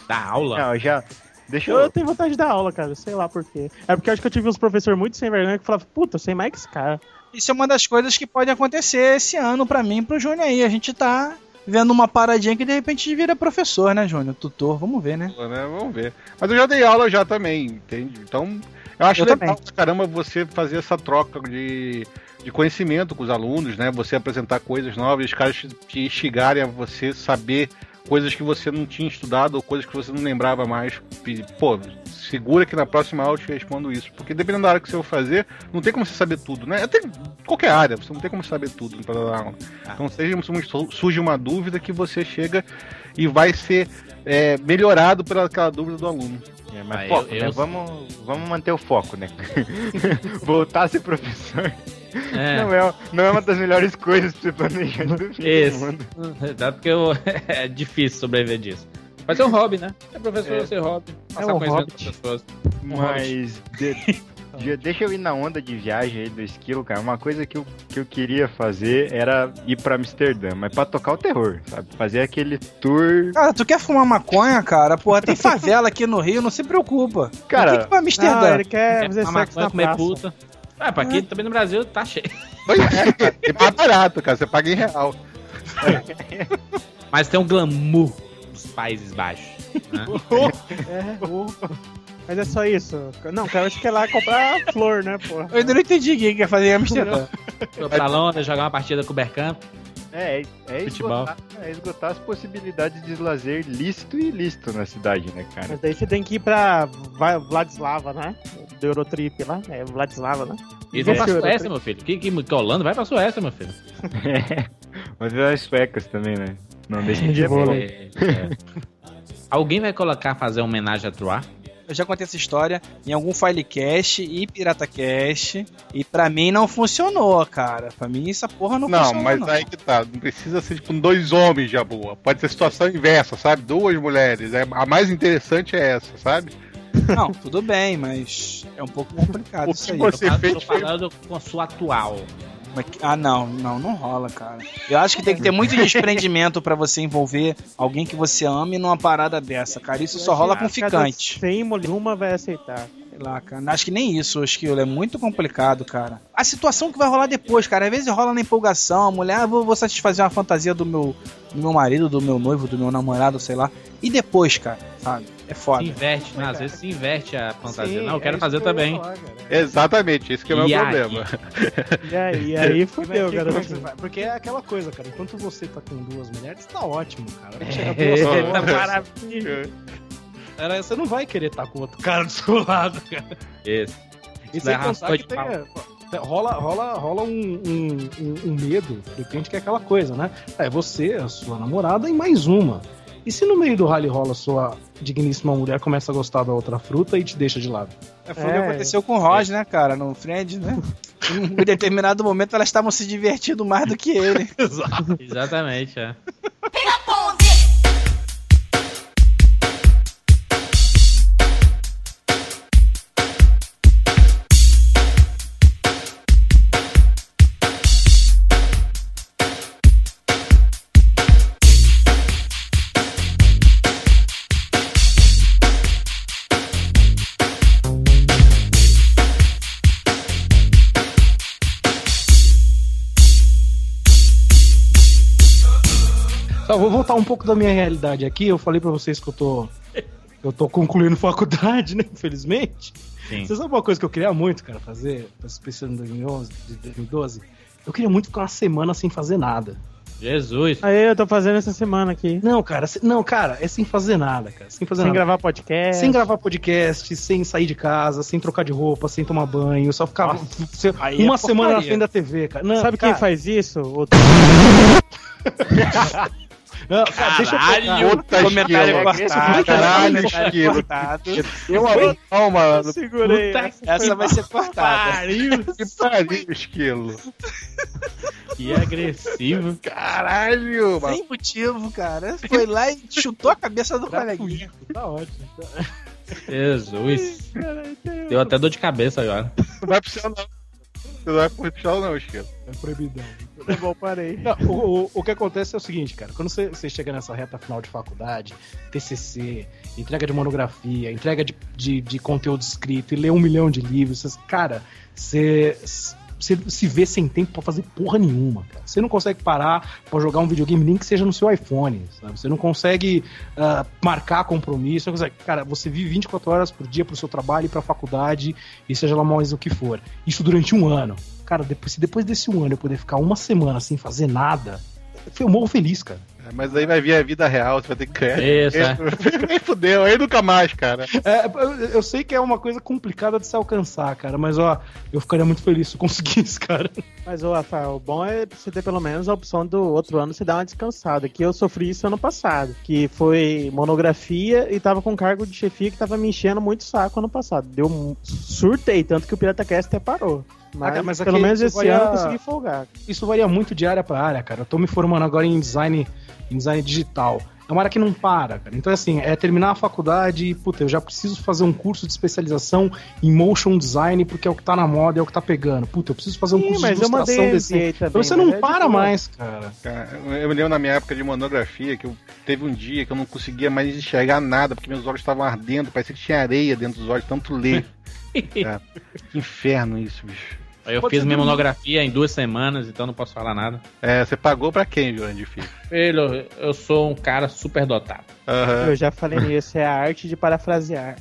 Da aula. Não, já. Deixa Eu eu. tenho vontade de dar aula, cara, sei lá por quê. É porque eu acho que eu tive uns professores muito sem vergonha que falavam, puta, eu sei mais que esse cara. Isso é uma das coisas que pode acontecer esse ano pra mim e pro Júnior aí. A gente tá vendo uma paradinha que de repente vira professor, né, Júnior? Tutor, vamos ver, né? né? Vamos ver. Mas eu já dei aula já também, entende? Então, eu acho Eu legal também. caramba você fazer essa troca de, de conhecimento com os alunos, né? Você apresentar coisas novas, os caras te instigarem a você saber coisas que você não tinha estudado ou coisas que você não lembrava mais. Pô, segura que na próxima aula eu te respondo isso. Porque dependendo da área que você for fazer, não tem como você saber tudo, né? Até qualquer área, você não tem como saber tudo para dar aula. Então seja, surge uma dúvida que você chega e vai ser é, melhorado pelaquela dúvida do aluno. É, mas Ah, foco, eu- né? eu- Vamos, vamos manter o foco, né? <laughs> Voltar a ser professor É. não, é, não é uma das melhores coisas pra você planejar do Isso. mundo. Dá porque eu- <laughs> é difícil sobreviver disso. Mas é um hobby, né? É professor, É. é ser hobby. Passar um conhecimento hobby. das pessoas. Mas de- <laughs> de- deixa eu ir na onda de viagem aí do esquilo, cara. Uma coisa que eu, que eu queria fazer era ir pra Amsterdã, mas pra tocar o terror, sabe? Fazer aquele tour. Cara, tu quer fumar maconha, cara? Porra, tem favela aqui no Rio, não se preocupa. Cara, Por que, que vai Não, Amsterdã? ele quer É, fazer mamar sexo na comer praça. puta. Ah, pra aqui também no Brasil tá cheio. Pois é, cara. <laughs> E mais barato, cara. Você paga em real. Mas tem um glamour dos Países Baixos. né? <laughs> É, o- Mas é só isso. Não, cara, acho que é lá comprar flor, né, pô? Eu ainda não entendi o que quer fazer em Amsterdã. Pra Londres jogar uma partida com o Bergkamp. É, é, Futebol. esgotar, é esgotar as possibilidades de lazer lícito e ilícito na cidade, né, cara? Mas daí você tem que ir pra Va- Vladislava, né? Do Eurotrip lá. É Vladislava, né? E vai pra É. Suécia, meu filho. Que, que, que Holanda vai pra Suécia, meu filho. <laughs> Mas é as suecas também, né? Não deixa <laughs> De boa. É, é. Alguém vai colocar, fazer uma homenagem a Troar? Eu já contei essa história em algum Filecast e PirataCast. E pra mim não funcionou, cara. Pra mim essa porra não, Não, funcionou. mas não. aí que tá. Não precisa ser tipo dois homens já boa. Pode ser situação inversa, sabe? Duas mulheres. É, a mais interessante é essa, sabe? Não, tudo bem, mas é um pouco complicado <laughs> O isso que aí. você Eu tô fez foi falando com a sua atual. Ah, não, não, não rola, cara. Eu acho que tem que ter muito desprendimento pra você envolver alguém que você ama numa parada dessa, cara. Isso só rola com ficante. Sem mulher, uma vai aceitar. Sei lá, cara. Acho que nem isso, Esquilo. É muito complicado, cara. A situação que vai rolar depois, cara. Às vezes rola na empolgação. A mulher, ah, vou, vou satisfazer uma fantasia do meu, do meu marido, do meu noivo, do meu namorado, sei lá. E depois, cara, sabe? É Se foda. inverte, né? Às vezes se inverte a fantasia. Sim, não, eu quero é fazer isso que eu também. falar, cara. Exatamente, esse que é o meu aí? problema. E aí, <laughs> e aí fudeu, é que garoto. vai? Porque é aquela coisa, cara. Enquanto você tá com duas mulheres, tá ótimo, cara. Vai chegar É, <laughs> duas tá maravilha. Cara, você não vai querer estar com outro cara do seu lado, cara. Isso. E sem é contar que tem, é, pô, rola, rola, rola um, um, um- um medo, de repente, que é aquela coisa, né? É você, a sua namorada e mais uma. E se no meio do rally rola sua digníssima mulher começa a gostar da outra fruta e te deixa de lado? É, foi o que É. aconteceu com o Roger, né, cara? No Friend, né? <laughs> em determinado momento elas estavam se divertindo mais do que ele. Exatamente, é. Voltar um pouco da minha realidade aqui. Eu falei pra vocês que eu tô. Eu tô concluindo faculdade, né? Infelizmente. Sim. Você sabe uma coisa que eu queria muito, cara, fazer? Especial em 2011, de 2012? Eu queria muito ficar uma semana sem fazer nada. Jesus. Aí eu tô fazendo essa semana aqui. Não, cara, se- não, cara, é sem fazer nada, cara. Sem fazer Sem nada. gravar podcast. Sem gravar podcast, sem sair de casa, sem trocar de roupa, sem tomar banho, só ficar aí é uma semana na frente da TV, cara. Não, Sabe cara, quem faz isso? O <laughs> <laughs> não, cara, deixa eu Caralho! Puta Comentário esquilo. cortado. Caralho, esquilo. Eu abri mão, mano. Segurei. Puta essa. Essa vai ser cortada. Pariu! Que pariu, esquilo. Que agressivo. Caralho, mano. Sem motivo, cara. Foi lá e chutou a cabeça do coleguinha. Tá ótimo. Jesus. Deu até dor de cabeça agora. Não vai pro céu, não. Você não vai pro céu, não, Esquilo. É proibidão. Tá bom, parei. Não, o, o, o que acontece é o seguinte, cara. Quando você, você chega nessa reta final de faculdade, TCC, entrega de monografia, entrega de, de, de conteúdo escrito e lê um milhão de livros, você- cara, você, você se vê sem tempo pra fazer porra nenhuma, cara. Você não consegue parar pra jogar um videogame nem que seja no seu iPhone, sabe? Você não consegue ah, marcar compromisso, consegue- cara, você vive 24 horas por dia pro seu trabalho e pra faculdade, e seja lá mais o que for. Isso durante um ano. Cara, depois, se depois desse um ano eu puder ficar uma semana sem fazer nada, eu morro feliz, cara. É, Mas aí vai vir a vida real, você vai ter que. Isso, é. <laughs> Nem fudeu, aí nunca mais, cara. É, eu, sei que é uma coisa complicada de se alcançar, cara, mas ó, eu ficaria muito feliz se eu conseguisse, <laughs> cara. Mas, ô, Rafael, o bom é você ter pelo menos a opção do outro ano você dar uma descansada. Que eu sofri isso ano passado. Que foi monografia e tava com cargo de chefia que tava me enchendo muito o saco ano passado. Deu um surtei, tanto que o PirataCast até parou. Mas, cara, mas pelo menos isso esse vai ano eu consegui folgar. Isso varia muito de área pra área, cara. Eu tô me formando agora em design, em design digital. É uma área que não para, cara. Então, assim, é terminar a faculdade e, puta, eu já preciso fazer um curso de especialização em motion design, porque é o que tá na moda, é o que tá pegando. Puta, eu preciso fazer um Sim, curso mas de eu mandei ilustração desse. Também. Então você mas não é para boa. mais, cara. Cara, eu me lembro na minha época de monografia que eu teve um dia que eu não conseguia mais enxergar nada, porque meus olhos estavam ardendo, parecia que tinha areia dentro dos olhos, tanto ler. <laughs> Cara, que inferno isso, bicho. Aí eu Pode fiz minha monografia em duas semanas, então não posso falar nada. É, você pagou pra quem, Jurandir Filho? Filho, eu sou um cara super dotado. Aham. Eu já falei nisso, é a arte de parafrasear.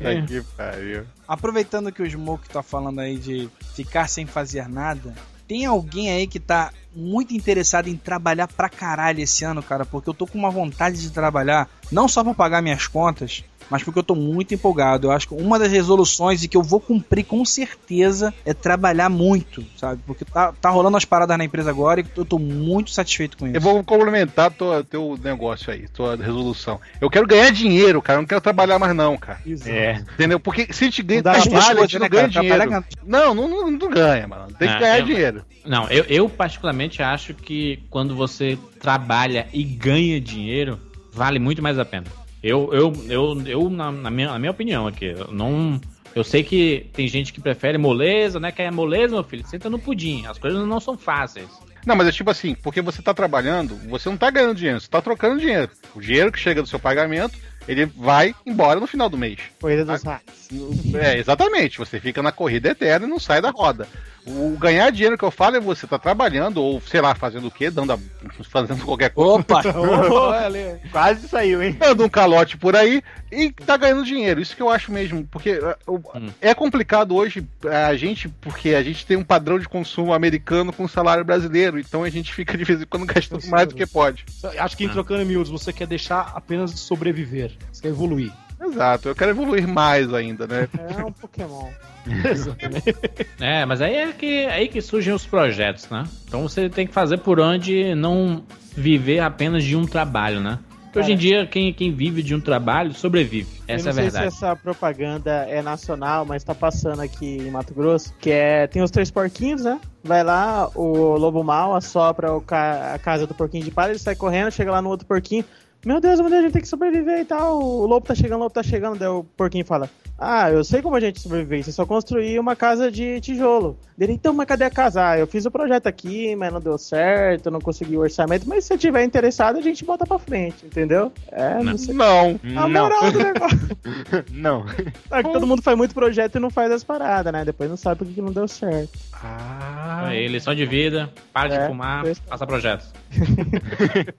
É. Aqui, pariu. Aproveitando que o Smoke tá falando aí de ficar sem fazer nada, tem alguém aí que tá muito interessado em trabalhar pra caralho esse ano, cara? Porque eu tô com uma vontade de trabalhar, não só pra pagar minhas contas, mas porque eu tô muito empolgado. Eu acho que uma das resoluções e que eu vou cumprir com certeza é trabalhar muito, sabe? Porque tá, tá rolando as paradas na empresa agora e eu tô muito satisfeito com isso. Eu vou complementar tua, teu negócio aí, tua resolução. Eu quero ganhar dinheiro, cara. Eu não quero trabalhar mais, não, cara. É. Entendeu? Porque se a gente ganha Não dá trabalho, a gente não né, ganha dinheiro. Não, não, não, não ganha, mano. Tem que Ah, ganhar eu- dinheiro. Não, eu, eu particularmente acho que quando você trabalha e ganha dinheiro, vale muito mais a pena. Eu, eu, eu, eu na, na minha, na minha opinião aqui, eu não. Eu sei que tem gente que prefere moleza, né? Quer moleza, meu filho? Senta no pudim. As coisas não são fáceis. Não, mas é tipo assim, porque você tá trabalhando, você não tá ganhando dinheiro, você tá trocando dinheiro. O dinheiro que chega do seu pagamento, ele vai embora no final do mês. Corrida dos ratos. É, exatamente. Você fica na corrida eterna e não sai da roda. O ganhar dinheiro que eu falo é você tá trabalhando, ou sei lá, fazendo o quê? Dando a- <laughs> fazendo qualquer coisa. Opa! <laughs> <laughs> Quase saiu, hein? dando um calote por aí e tá ganhando dinheiro. Isso que eu acho mesmo, porque é, Hum. é complicado hoje a gente, porque a gente tem um padrão de consumo americano com salário brasileiro, então a gente fica de vez em quando gastando mais do que pode. Acho que em trocando em miúdos, você quer deixar apenas de sobreviver. Você quer evoluir. Exato, eu quero evoluir mais ainda, né? É um Pokémon. <laughs> É, mas aí é que, aí que surgem os projetos, né? Então você tem que fazer por onde não viver apenas de um trabalho, né? Porque hoje em dia, quem, quem vive de um trabalho sobrevive. Essa eu é não a sei verdade. se essa propaganda é nacional, mas tá passando aqui em Mato Grosso, que é tem os três porquinhos, né? Vai lá, o lobo mal assopra o ca- a casa do porquinho de palha, ele sai correndo, chega lá no outro porquinho. Meu Deus, meu Deus, a gente tem que sobreviver e tal. O lobo tá chegando, o lobo tá chegando. Daí o porquinho fala: Ah, eu sei como a gente sobreviver. Você só construir uma casa de tijolo. Dele, então, mas cadê a casa? Ah, eu fiz o projeto aqui, mas não deu certo, não consegui o orçamento. Mas se você tiver interessado, a gente bota pra frente, entendeu? É, não, sei. Não. A moral do negócio. <laughs> Não. É que todo mundo faz muito projeto e não faz as paradas, né? Depois não sabe por que não deu certo. Ah. Aí, lição de vida, para É, de fumar, pois- faça projetos. <laughs>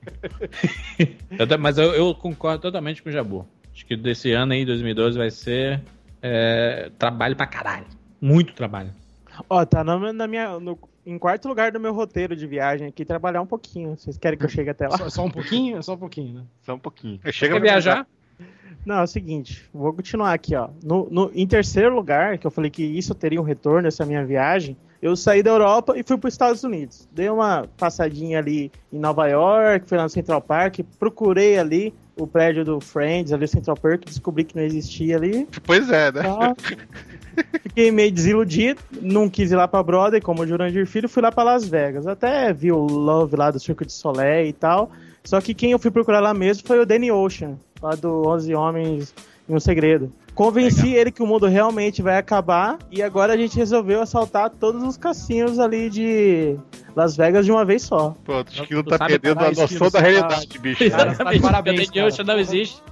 <laughs> Mas eu, eu concordo totalmente com o Jabu. Acho que desse ano aí, 2012, vai ser é, trabalho pra caralho. Muito trabalho. Ó, tá na, na minha, no- em quarto lugar do meu roteiro de viagem aqui, trabalhar um pouquinho. Vocês querem que eu chegue até lá? Só, só um pouquinho? Só um pouquinho, né? Só um pouquinho. Chega Quer viajar? Não, é o seguinte, vou continuar aqui, ó. No, no- em terceiro lugar, que eu falei que isso teria um retorno, essa minha viagem, eu saí da Europa e fui para os Estados Unidos. Dei uma passadinha ali em Nova York, fui lá no Central Park, procurei ali o prédio do Friends, ali no Central Park, descobri que não existia ali. Pois é, né? Tá. Fiquei meio desiludido, não quis ir lá pra Broadway, como o Jurandir Filho, fui lá pra Las Vegas. Até vi o Love lá do Circo de Soleil e tal. Só que quem eu fui procurar lá mesmo foi o Danny Ocean, lá do 11 Homens em um segredo. Convenci ele que o mundo realmente vai acabar e agora a gente resolveu assaltar todos os cassinos ali de Las Vegas de uma vez só. Pronto, o esquilo tá sabe perdendo a noção da você realidade, bicho. <laughs> Exatamente. parabéns, The Ocean não existe.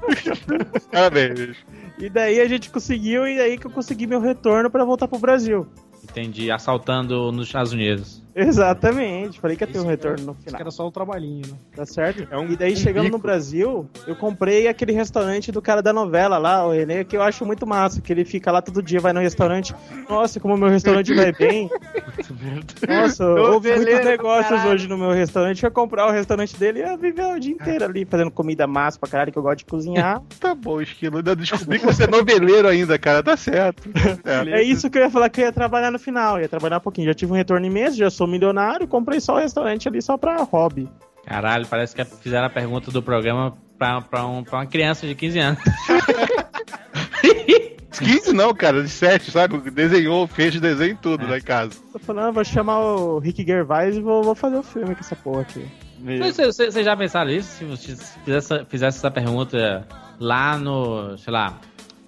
<laughs> Parabéns. E daí a gente conseguiu e daí que eu consegui meu retorno pra voltar pro Brasil. Entendi, assaltando nos Estados Unidos. Exatamente, falei que ia ter um retorno no Isso que final. era só o trabalhinho, né? Tá certo? É um- e daí, um chegando bico. no Brasil, eu comprei aquele restaurante do cara da novela lá, o Renê, que eu acho muito massa, que ele fica lá todo dia, vai no restaurante. Nossa, como o meu restaurante vai bem. <laughs> Nossa, houve muitos negócios caralho. hoje no meu restaurante. Eu ia comprar o restaurante dele e ia viver o dia inteiro ali, fazendo comida massa pra caralho, que eu gosto de cozinhar. <laughs> Tá bom, esquilo. Ainda descobri que você é noveleiro ainda, cara. Tá certo. É. <laughs> É isso que eu ia falar que eu ia trabalhar no final, ia trabalhar um pouquinho. Já tive um retorno imenso, já sou milionário, comprei só o restaurante ali só pra hobby. Caralho, parece que fizeram a pergunta do programa pra, pra, um- pra uma criança de 15 anos. <laughs> 15 não, cara, de 7, sabe? Desenhou, fez desenho e tudo lá em casa. Tô falando, vou chamar o Rick Gervais e vou, vou fazer o filme com essa porra aqui. Vocês você, já pensaram nisso? Se você fizesse, fizesse essa pergunta lá no, sei lá,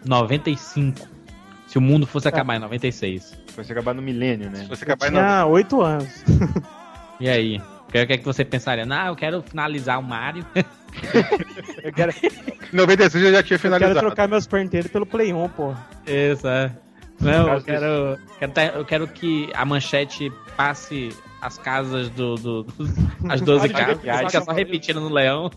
95. Se o mundo fosse acabar em 96. Vai se acabar no milênio, né? Se você acabar em Tinha oito anos. E aí? O que, é que você pensaria? Não, eu quero finalizar o Mario. <laughs> Eu quero, 96 eu já tinha eu quero finalizado. trocar meus Super pelo Play 1, porra. Isso, é. Não, eu quero, quero, ter- eu quero que a manchete passe as casas do. do- dos- as 12 <laughs> casas. Fica só repetindo no leão.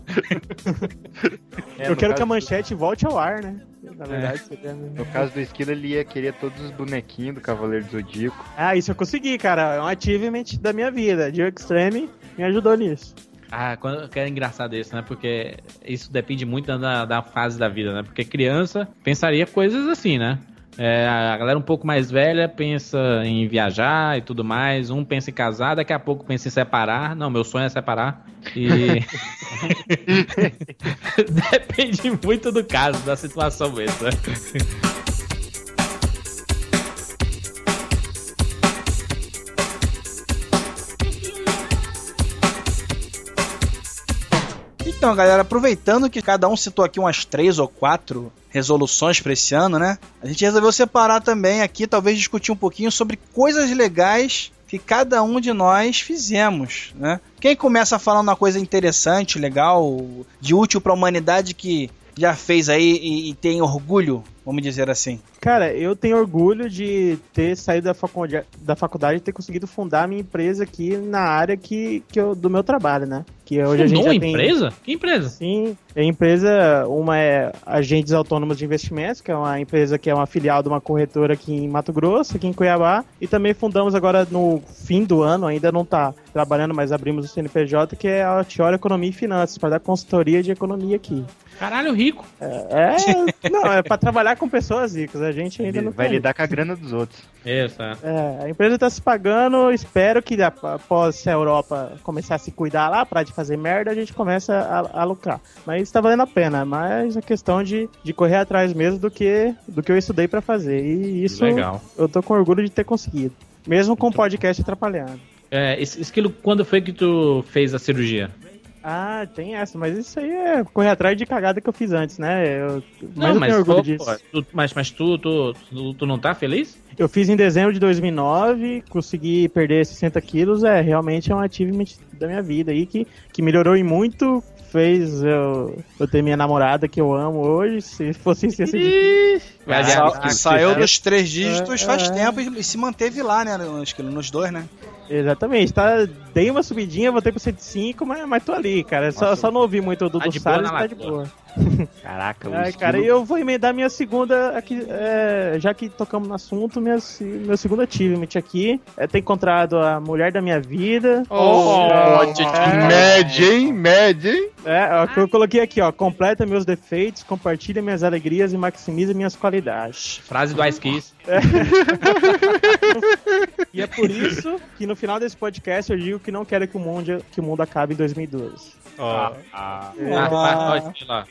É, eu no quero que a manchete volte ao ar, né? Na verdade, seria... No caso do Esquilo, ele ia querer todos os bonequinhos do Cavaleiro do Zodíaco. Ah, isso eu consegui, cara. É um achievement da minha vida. Dio Extreme me ajudou nisso. Ah, quando, que é engraçado isso, né? Porque isso depende muito da, da fase da vida, né? Porque criança pensaria coisas assim, né? É, a galera um pouco mais velha pensa em viajar e tudo mais. Um pensa em casar, daqui a pouco pensa em separar. Não, meu sonho é separar. E. <laughs> Depende muito do caso, da situação mesmo. né? Então, galera, aproveitando que cada um citou aqui umas três ou quatro resoluções para esse ano, né? A gente resolveu separar também aqui, talvez discutir um pouquinho sobre coisas legais que cada um de nós fizemos, né? Quem começa falando uma coisa interessante, legal, de útil para a humanidade que já fez aí e, e tem orgulho, vamos dizer assim. Cara, eu tenho orgulho de ter saído da faculdade, da faculdade e ter conseguido fundar a minha empresa aqui na área que, que eu, do meu trabalho, né? Que hoje a gente Fundou já uma tem... empresa? Que empresa? Sim, a empresa, uma é Agentes Autônomos de Investimentos, que é uma empresa que é uma filial de uma corretora aqui em Mato Grosso, aqui em Cuiabá, e também fundamos agora no fim do ano, ainda não está trabalhando, mas abrimos o CNPJ, que é a Altiora Economia e Finanças, para dar consultoria de economia aqui. Caralho, rico. É, não, é para trabalhar com pessoas ricas, a gente ainda Ele não vai tem. lidar com a grana dos outros. Isso, é. É, a empresa está se pagando, espero que após a Europa começar a se cuidar lá, parar de fazer merda, a gente começa a, a lucrar. Mas está valendo a pena, mas a questão de, de correr atrás mesmo do que, do que eu estudei para fazer. E isso Legal. eu tô com orgulho de ter conseguido. Mesmo com o podcast atrapalhando. É, es- Esquilo, quando foi que tu fez a cirurgia? Ah, tem essa, mas isso aí é correr atrás de cagada que eu fiz antes, né? Eu, mas Não, eu mas, tenho orgulho pô, disso. pô, tu- mas, mas tu, tu, tu, tu não tá feliz? Eu fiz em dezembro de 2009, consegui perder 60 quilos, é realmente é um achievement da minha vida aí que, que melhorou em muito, fez eu, eu ter minha namorada que eu amo hoje, se fosse isso difícil. Aliás, Sa- Esquilo, saiu você- dos três dígitos É, faz é. tempo e, e se manteve lá, né? Acho que nos dois, né? Exatamente, tá, dei uma subidinha, voltei pro 105, mas, mas tô ali, cara, só, só não ouvi muito do Tá de boa Salles, tá de lagoa. boa. <laughs> Caraca, o Ai, Esquilo... cara, e eu vou emendar minha segunda aqui, é, já que tocamos no assunto, minha, meu segundo achievement aqui é ter encontrado a mulher da minha vida. Oh, média, hein? Média, hein? É, ó, eu coloquei aqui, ó. Completa meus defeitos, compartilha minhas alegrias e maximiza minhas qualidades. Frase do Ice Kiss. <laughs> E é por isso que no final desse podcast eu digo que não quero que o mundo, que o mundo acabe em 2012. Ó, Ah, Ah. ah, ó, Esquilo, ó.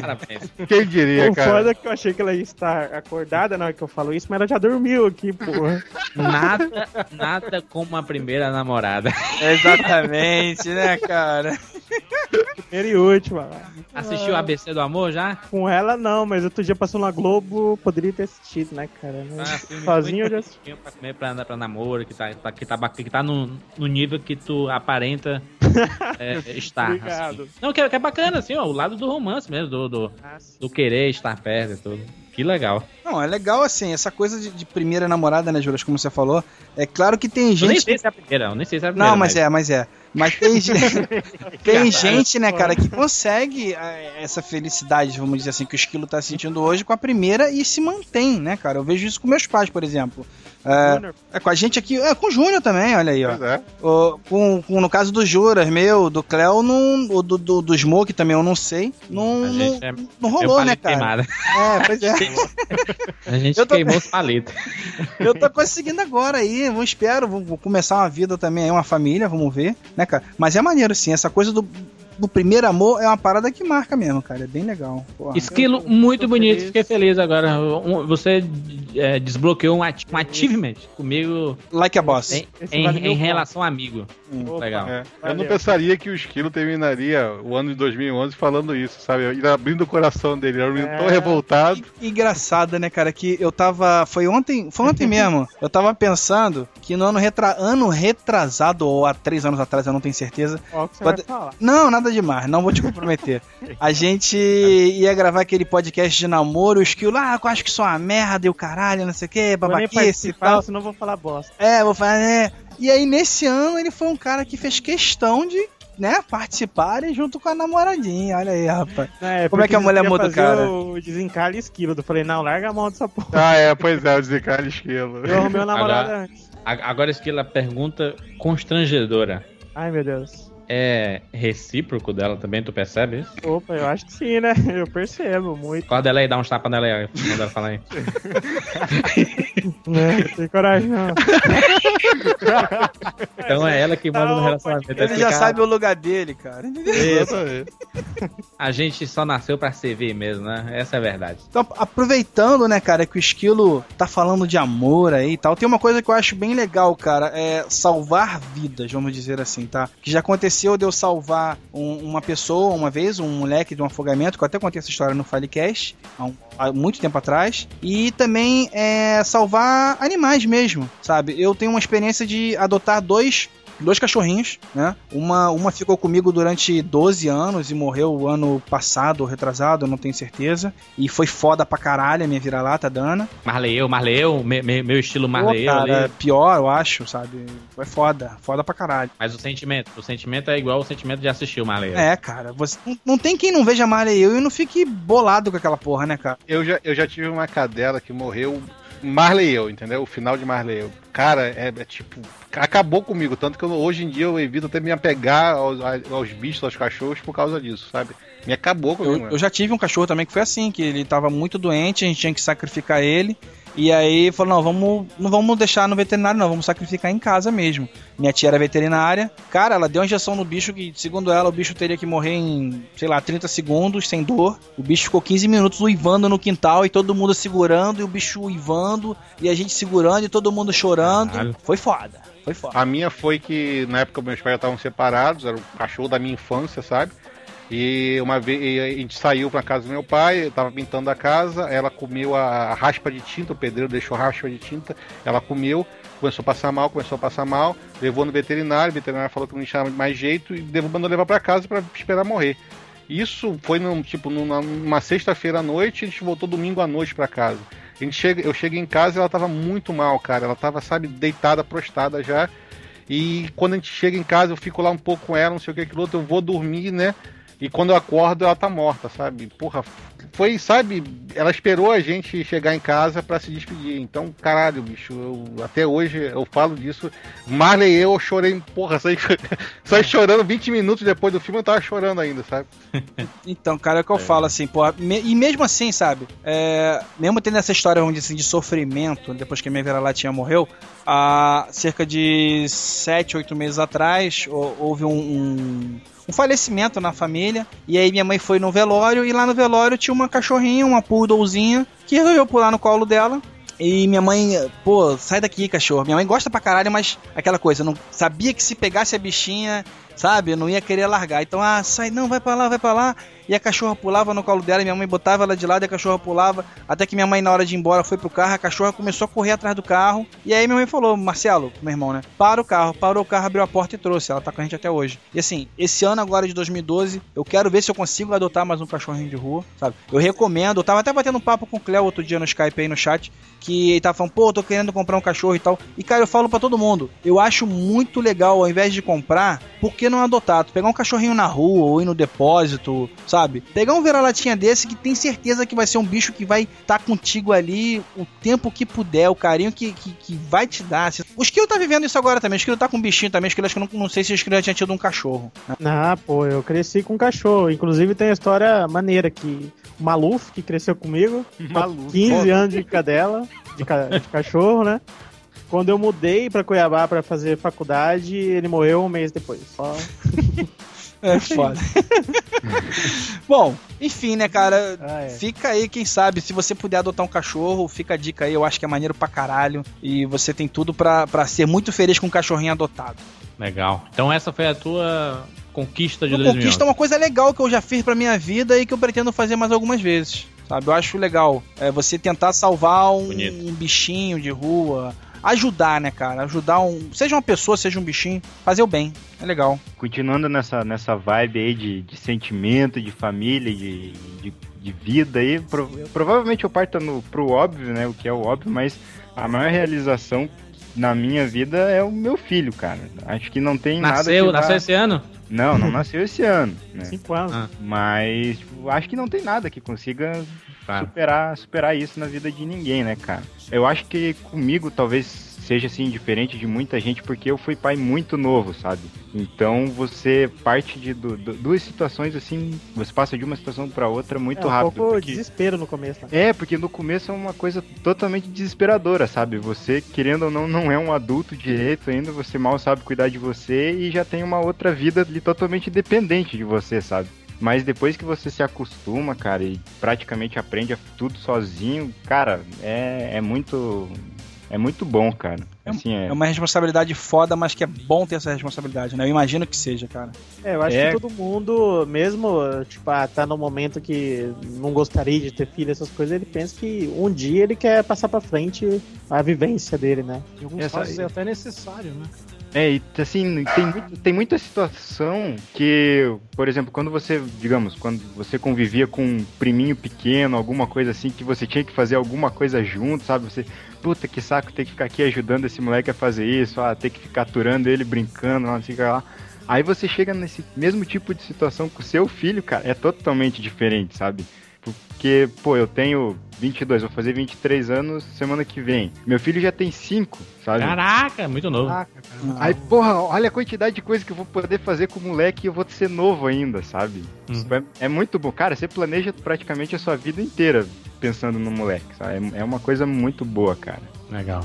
Parabéns. <laughs> quem diria, O cara? foda é que eu achei que ela ia estar acordada na hora que eu falo isso, mas ela já dormiu aqui, porra. Nada, nada como a primeira namorada. <laughs> Exatamente, né, cara? Primeira e última. Assistiu o ABC do Amor já? Com ela não, mas outro dia passou na Globo, poderia ter assistido, né, cara? Mas Ah, sozinho eu já assisti. pra comer pra, pra namoro, que tá, tá- que tá, que tá no, no nível que tu aparenta <laughs> é, estar. Obrigado. assim. Não, que, é- que é bacana, assim, ó, o lado do romance mesmo, do, do, Ah, do querer estar perto e tudo. Que legal. Não, é legal assim, essa coisa de, de primeira namorada, né, Juras, como você falou. É claro que tem Eu nem gente. sei se é a primeira, eu nem sei se é a primeira. Não, mas é, mas é. Mas tem, <laughs> tem gente, né, cara, que consegue eh, essa felicidade, vamos dizer assim, que o esquilo tá sentindo hoje com a primeira e se mantém, né, cara? Eu vejo isso com meus pais, por exemplo. É, é com a gente aqui, é com o Júnior também, olha aí, ó. É. O- com, com- no caso do Juras, meu, do Cleo, não, o do, do, do Smoke também eu não sei. Não, não, é- não rolou, né, cara? queimada. É, pois é. <laughs> A gente Eu tô- queimou os palitos. <laughs> Eu tô conseguindo agora aí, eu espero, vou, vou começar uma vida também aí, uma família, vamos ver, né, cara? Mas é maneiro sim, essa coisa do, do primeiro amor é uma parada que marca mesmo, cara, é bem legal. Porra. Esquilo Eu muito bonito, feliz. fiquei feliz agora. Um- Você é, desbloqueou um, ati- um achievement comigo Like a boss. em, em- vale em relação a amigo. Opa. Legal. É. Eu Valeu. não pensaria que o Esquilo terminaria o ano de 2011 falando isso, sabe? Ele abrindo o coração dele, ele era um menino tão É. revoltado. E- Engraçado, né, cara, que eu tava. Foi ontem. Foi ontem mesmo. <laughs> Eu tava pensando que no ano, retra, ano retrasado, ou há três anos atrás, eu não tenho certeza. Qual que você Pode- vai falar? Não, nada demais, não vou te comprometer. <laughs> A gente ia gravar aquele podcast de namoro, o Skill, ah, eu acho que sou uma merda e o caralho, não sei o que, babaquice e tal. senão eu vou falar bosta. É, vou falar, né? E aí, nesse ano, ele foi um cara que fez questão de, né, participarem junto com a namoradinha. Olha aí, rapaz. É, Como é que a mulher muda o cara? O desencalhe esquilo. Eu falei, não, larga a mão dessa porra. Ah, é, pois é, o desencalhe Esquilo. Eu arrumei uma namorada antes. A- Agora, Esquilo, a pergunta constrangedora. Ai, meu Deus. É recíproco dela também, tu percebe isso? Opa, eu acho que sim, né? <laughs> Eu percebo muito. Acorda ela aí, dá uns tapas nela aí, quando ela fala aí. <laughs> Né? Tem coragem, não. <laughs> Então é ela que manda no Não, relacionamento. pode tá Ele já sabe o lugar dele, cara. Exatamente. A gente só nasceu pra servir mesmo, né? Essa é a verdade. Então, aproveitando, né, cara, que o Esquilo tá falando de amor aí e tal, tem uma coisa que eu acho bem legal, cara, é salvar vidas, vamos dizer assim, tá? Que já aconteceu de eu salvar um- uma pessoa uma vez, um moleque de um afogamento, que eu até contei essa história no Filecast, há, um- há muito tempo atrás, e também é salvar animais mesmo, sabe? Eu tenho uma experiência de adotar dois dois cachorrinhos, né? Uma, uma ficou comigo durante 12 anos e morreu o ano passado ou retrasado, eu não tenho certeza. E foi foda pra caralho a minha vira-lata, Dana. Marley eu, Marley eu, me- me- meu estilo Pô, Marley eu cara, ali. pior, eu acho, sabe? Foi foda, foda pra caralho. Mas o sentimento, o sentimento é igual o sentimento de assistir o Marley eu. É, cara, você não, não tem quem não veja Marley eu e não fique bolado com aquela porra, né, cara? Eu já, eu já tive uma cadela que morreu Marley eu, entendeu? O final de Marley eu. Cara, é, é tipo. Acabou comigo, tanto que eu- hoje em dia eu evito até me apegar aos, aos bichos, aos cachorros por causa disso, sabe? Me acabou comigo. Eu, eu já tive um cachorro também que foi assim, que ele tava muito doente, a gente tinha que sacrificar ele. E aí falou, não, vamos, não vamos deixar no veterinário, não, vamos sacrificar em casa mesmo. Minha tia era veterinária. Cara, ela deu uma injeção no bicho que, segundo ela, o bicho teria que morrer em, sei lá, 30 segundos, sem dor. O bicho ficou 15 minutos uivando no quintal e todo mundo segurando, e o bicho uivando, e a gente segurando e todo mundo chorando. Caralho. Foi foda, foi foda. A minha foi que na época meus pais já estavam separados, era o cachorro da minha infância, sabe? E uma vez e a gente saiu pra casa do meu pai, tava pintando a casa, ela comeu a, raspa de tinta, o pedreiro deixou raspa de tinta, ela comeu, começou a passar mal, começou a passar mal, levou no veterinário, o veterinário falou que não tinha mais jeito e mandou levar pra casa pra esperar morrer. Isso foi num, tipo numa, sexta-feira à noite, a gente voltou domingo à noite pra casa. A gente chega, eu cheguei em casa e ela tava muito mal, cara. Ela tava, sabe, deitada, prostrada já. E quando a gente chega em casa, eu fico lá um pouco com ela, não sei o que, aquilo outro, eu vou dormir, né? E quando eu acordo, ela tá morta, sabe? Porra, foi, sabe? Ela esperou a gente chegar em casa pra se despedir. Então, caralho, bicho, eu- até hoje eu falo disso. Marley e eu, eu chorei, porra, saí, <laughs> saí chorando 20 minutos depois do filme, eu tava chorando ainda, sabe? <laughs> Então, cara, é o que eu falo, assim, pô. me- e mesmo assim, sabe? é, mesmo tendo essa história, dizer assim, de sofrimento, depois que a minha vira-latinha morreu, há cerca de 7, 8 meses atrás, hou- houve um, um, um falecimento na família. E aí minha mãe foi no velório, e lá no velório tinha uma cachorrinha, uma poodlezinha, que resolveu pular no colo dela. E minha mãe, pô, sai daqui, cachorro. Minha mãe gosta pra caralho, mas aquela coisa, não sabia que se pegasse a bichinha sabe? Eu não ia querer largar. Então, ah, sai, não, vai pra lá, vai pra lá. E a cachorra pulava no colo dela, e minha mãe botava ela de lado e a cachorra pulava. Até que minha mãe, na hora de ir embora, foi pro carro, a cachorra começou a correr atrás do carro. E aí minha mãe falou, Marcelo, meu irmão, né? Para o carro, parou o carro, abriu a porta e trouxe. Ela tá com a gente até hoje. E assim, esse ano agora de 2012, eu quero ver se eu consigo adotar mais um cachorrinho de rua, sabe? Eu recomendo, eu tava até batendo um papo com o Cléo outro dia no Skype aí no chat, que ele tava falando, pô, tô querendo comprar um cachorro e tal. E cara, eu falo para todo mundo, eu acho muito legal, ao invés de comprar, por que não adotar? Tu pegar um cachorrinho na rua ou ir no depósito, sabe? Pegar um vira-latinha desse que tem certeza que vai ser um bicho que vai estar tá contigo ali o tempo que puder, o carinho que, que, que vai te dar. O Skill tá vivendo isso agora também. O Skill tá com um bichinho também. O Skill acho que não, não sei se o Skill já tinha tido um cachorro. Né? Ah, pô, eu cresci com um cachorro. Inclusive tem a história maneira que o Maluf, que cresceu comigo, Maluf. 15 anos de cadela, de, ca de cachorro, né? Quando eu mudei para Cuiabá para fazer faculdade, ele morreu um mês depois. Só. <laughs> É foda. <laughs> Bom, enfim, né, cara? Ah, é. Fica aí, quem sabe, se você puder adotar um cachorro, fica a dica aí, eu acho que é maneiro pra caralho. E você tem tudo pra, pra ser muito feliz com um cachorrinho adotado. Legal. Então essa foi a tua conquista de uma 2011. Conquista é uma coisa legal que eu já fiz pra minha vida e que eu pretendo fazer mais algumas vezes. Sabe, eu acho legal. É você tentar salvar um, um bichinho de rua, ajudar, né, cara? Ajudar um. Seja uma pessoa, seja um bichinho, fazer o bem. É legal. Continuando nessa, nessa vibe aí de, de sentimento, de família, de, de, de vida aí, pro, provavelmente eu parto no, pro óbvio, né? O que é o óbvio, mas a maior realização na minha vida é o meu filho, cara. Acho que não tem nasceu, nada. Nasceu, nasceu esse ano? Não, não nasceu esse ano. Né? Cinco anos. Ah. Mas tipo, acho que não tem nada que consiga superar, superar isso na vida de ninguém, né, cara? Eu acho que comigo talvez seja assim diferente de muita gente porque eu fui pai muito novo, sabe? Então você parte de do, do, duas situações assim, você passa de uma situação para outra muito é, um rápido. pouco porque... desespero no começo. Né? É, porque no começo é uma coisa totalmente desesperadora, sabe? Você querendo ou não não é um adulto direito ainda, você mal sabe cuidar de você e já tem uma outra vida ali totalmente dependente de você, sabe? Mas depois que você se acostuma, cara, e praticamente aprende tudo sozinho, cara, é, é muito é muito bom, cara. É assim, é... é... uma responsabilidade foda, mas que é bom ter essa responsabilidade, né? Eu imagino que seja, cara. É, eu acho é... que todo mundo, mesmo, tipo, ah, tá no momento que não gostaria de ter filho, essas coisas, ele pensa que um dia ele quer passar pra frente a vivência dele, né? Em alguns essa... casos é até necessário, né? É, e assim, tem, tem muita situação que, por exemplo, quando você, digamos, quando você convivia com um priminho pequeno, alguma coisa assim, que você tinha que fazer alguma coisa junto, sabe? Você, puta que saco ter que ficar aqui ajudando esse moleque a fazer isso, ah, ter que ficar aturando ele, brincando, não sei o que lá. Aí você chega nesse mesmo tipo de situação com o seu filho, cara, é totalmente diferente, sabe? Porque, pô, eu tenho 22, vou fazer 23 anos semana que vem. Meu filho já tem 5, sabe? Caraca, muito novo. Caraca, Aí, porra, olha a quantidade de coisa que eu vou poder fazer com o moleque e eu vou ser novo ainda, sabe? Hum. É, é, muito bom. Cara, você planeja praticamente a sua vida inteira pensando no moleque, sabe? É, é uma coisa muito boa, cara. Legal.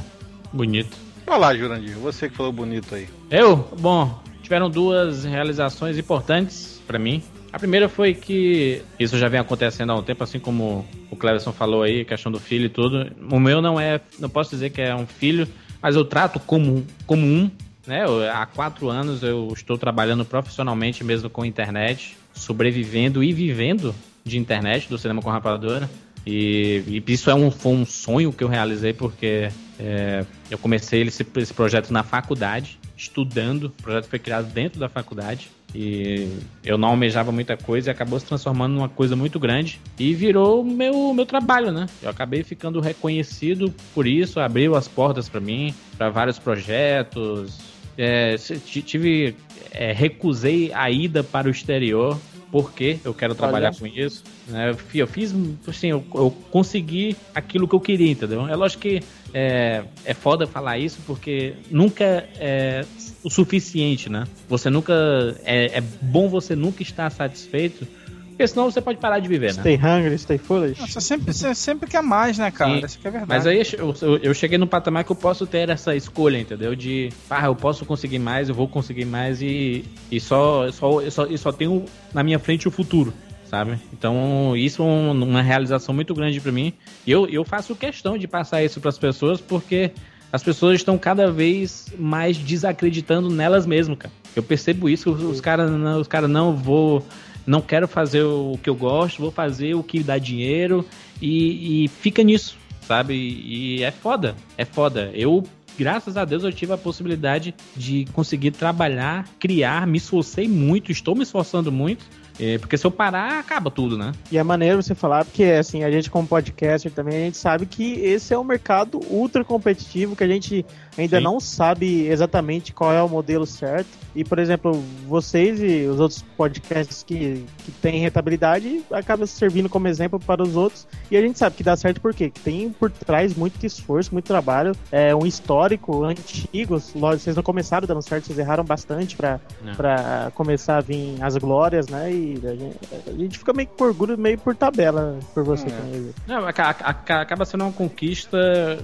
Bonito. Olá, Jurandir, você que falou bonito aí. Eu? Bom, tiveram duas realizações importantes para mim. A primeira foi que isso já vem acontecendo há um tempo, assim como o Cleverson falou aí, questão do filho e tudo. O meu não é, não posso dizer que é um filho, mas eu trato como, como um. Né? Eu, há quatro anos eu estou trabalhando profissionalmente mesmo com internet, sobrevivendo e vivendo de internet, do cinema com rapadura. E, e isso é um, foi um sonho que eu realizei porque é, eu comecei esse, esse projeto na faculdade, estudando. O projeto foi criado dentro da faculdade. E eu não almejava muita coisa e acabou se transformando numa coisa muito grande e virou meu meu trabalho, né? Eu acabei ficando reconhecido por isso, abriu as portas para mim, para vários projetos. É, tive é, recusei a ida para o exterior porque eu quero trabalhar Olha. com isso. Né? Eu fiz, assim, eu, eu, consegui aquilo que eu queria, entendeu? É lógico que é, é foda falar isso porque nunca é o suficiente, né? Você nunca. É, é bom você nunca estar satisfeito. Porque senão você pode parar de viver, stay né? Stay hungry, stay foolish. Você sempre, você sempre quer mais, né, cara? Sim. Isso que é verdade. Mas aí eu, eu, eu, cheguei no patamar que eu posso ter essa escolha, entendeu? De, ah, eu posso conseguir mais, eu vou conseguir mais e, e só, só, eu só, eu só tenho na minha frente o futuro sabe? Então, isso é uma realização muito grande para mim. E eu, eu faço questão de passar isso para as pessoas porque as pessoas estão cada vez mais desacreditando nelas mesmas, cara. Eu percebo isso, os, caras não, os cara não vou, não quero fazer o que eu gosto, vou fazer o que dá dinheiro e, e fica nisso, sabe? E é foda, é foda. Eu graças a Deus eu tive a possibilidade de conseguir trabalhar, criar, me esforcei muito, estou me esforçando muito. É, Porque se eu parar, acaba tudo, né? E é maneiro você falar, porque assim, a gente como podcaster também, a gente sabe que esse é um mercado ultra competitivo, que a gente ainda Sim. não sabe exatamente qual é o modelo certo. E, por exemplo, vocês e os outros podcasts que, que têm rentabilidade acabam servindo como exemplo para os outros. E a gente sabe que dá certo por quê? Que tem por trás muito esforço, muito trabalho, é um histórico antigo. Lógico, vocês não começaram dando certo, vocês erraram bastante para começar a vir as glórias, né? E a gente, a gente fica meio que por orgulho, meio por tabela por você também. Não, aca- aca- acaba sendo uma conquista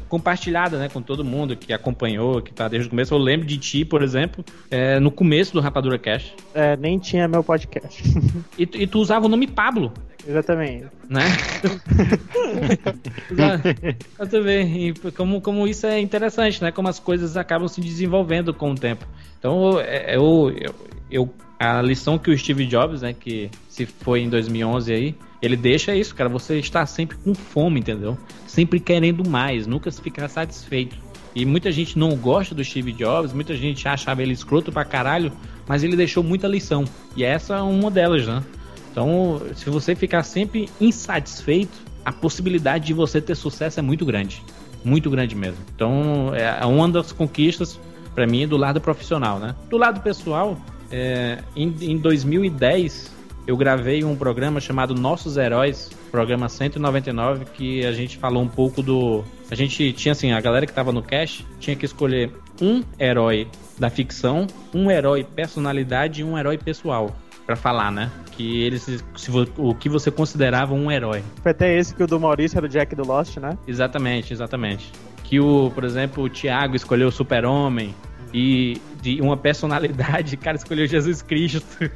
compartilhada, né, com todo mundo que acompanhou, que tá desde o começo. Eu lembro de ti, por exemplo, é, no começo do Rapadura Cash. É, nem tinha meu podcast. E, tu- e tu usava o nome Pablo, Exatamente. né? <laughs> Usava- pra tu ver, e como, como isso é interessante, né? Como as coisas acabam se desenvolvendo com o tempo. Então, é- eu, eu, eu- a lição que o Steve Jobs, né, que se foi em 2011 aí, ele deixa isso, cara. Você está sempre com fome, entendeu? Sempre querendo mais, nunca se ficar satisfeito. E muita gente não gosta do Steve Jobs, muita gente achava ele escroto pra caralho, mas ele deixou muita lição. E essa é uma delas, né? Então, se você ficar sempre insatisfeito, a possibilidade de você ter sucesso é muito grande. Muito grande mesmo. Então, é uma das conquistas, pra mim, do lado profissional, né? Do lado pessoal, é, em, em 2010, eu gravei um programa chamado Nossos Heróis, programa 199, que a gente falou um pouco do. A gente tinha assim, a galera que tava no cast tinha que escolher um herói da ficção, um herói personalidade e um herói pessoal. Pra falar, né? Que eles. O que você considerava um herói. Foi até esse que o do Maurício era o Jack do Lost, né? Exatamente, exatamente. Que o, por exemplo, o Thiago escolheu o Super-Homem e de uma personalidade, cara, escolheu Jesus Cristo.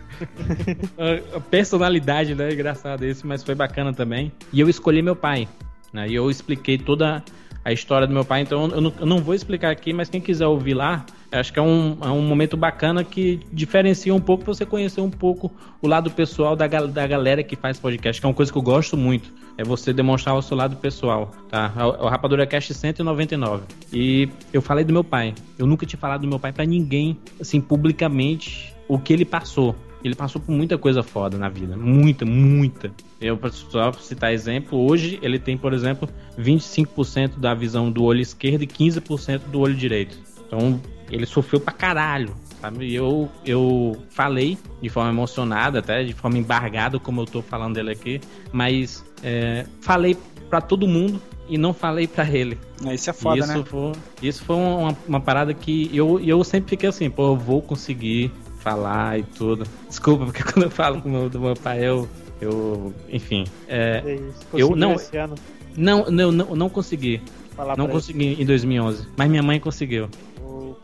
A- <laughs> a personalidade, né? Engraçado esse, mas foi bacana também. E eu escolhi meu pai, né? E eu expliquei toda a história do meu pai, então eu não, eu não vou explicar aqui, mas quem quiser ouvir lá, acho que é um, é um momento bacana que diferencia um pouco pra você conhecer um pouco o lado pessoal da, da galera que faz podcast, que é uma coisa que eu gosto muito. É você demonstrar o seu lado pessoal, tá? É o é o Rapadura Cast 199. E eu falei do meu pai. Eu nunca tinha falado do meu pai pra ninguém, assim, publicamente, o que ele passou. Ele passou por muita coisa foda na vida. Muita, muita. Eu, pra só citar exemplo, hoje ele tem, por exemplo, 25% da visão do olho esquerdo e 15% do olho direito. Então, ele sofreu pra caralho. Sabe? E eu, eu falei de forma emocionada, até de forma embargada, como eu tô falando dele aqui, mas é, falei pra todo mundo e não falei pra ele. Isso é foda, isso né? Foi, isso foi uma, uma parada que eu, eu sempre fiquei assim, pô, eu vou conseguir falar e tudo. Desculpa, porque <laughs> quando eu falo com o meu, do meu pai, eu. eu enfim. é, É isso. Eu Conseguiu não- esse ano não, não, não, não consegui. falar Não consegui em 2011. Mas minha mãe conseguiu.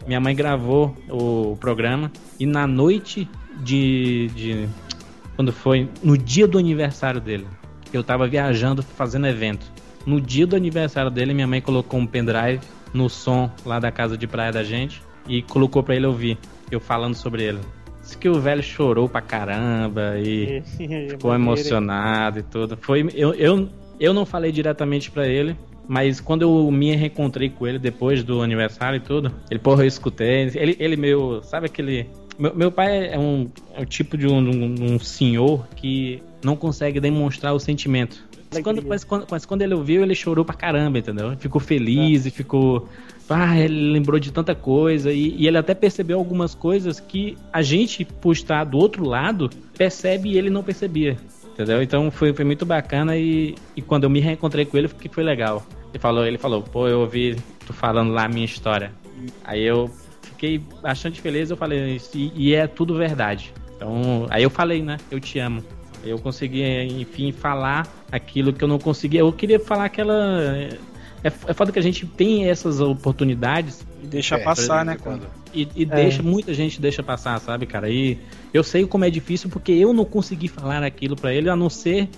Minha mãe gravou o programa e na noite de, de. Quando foi? No dia do aniversário dele. Eu tava viajando, fazendo evento. No dia do aniversário dele, minha mãe colocou um pendrive no som lá da casa de praia da gente e colocou pra ele ouvir. Eu falando sobre ele. Diz que o velho chorou pra caramba e <laughs> ficou emocionado e tudo. Foi, eu, eu, eu não falei diretamente pra ele, mas quando eu me reencontrei com ele depois do aniversário e tudo, ele, porra, eu escutei. Ele, ele meio, sabe aquele. Meu, meu pai é um, é um tipo de um, um- um senhor que não consegue demonstrar o sentimento. Mas quando, mas, quando, mas quando ele ouviu, ele chorou pra caramba, entendeu? Ficou feliz e ficou. Ah, ele lembrou de tanta coisa. E, e ele até percebeu algumas coisas que a gente, por estar do outro lado, percebe e ele não percebia. Entendeu? Então foi, foi muito bacana e, e quando eu me reencontrei com ele, que foi legal. Ele falou, ele falou, pô, eu ouvi tu falando lá a minha história. Aí eu fiquei bastante feliz, eu falei, e, e é tudo verdade. Então, aí eu falei, né? Eu te amo. Eu consegui, enfim, falar aquilo que eu não conseguia. Eu queria falar aquela. É, é foda que a gente tem essas oportunidades E deixa É, passar, né, quando. E, e deixa, muita gente deixa passar, sabe, cara? E eu sei como é difícil porque eu não consegui falar aquilo pra ele, a não ser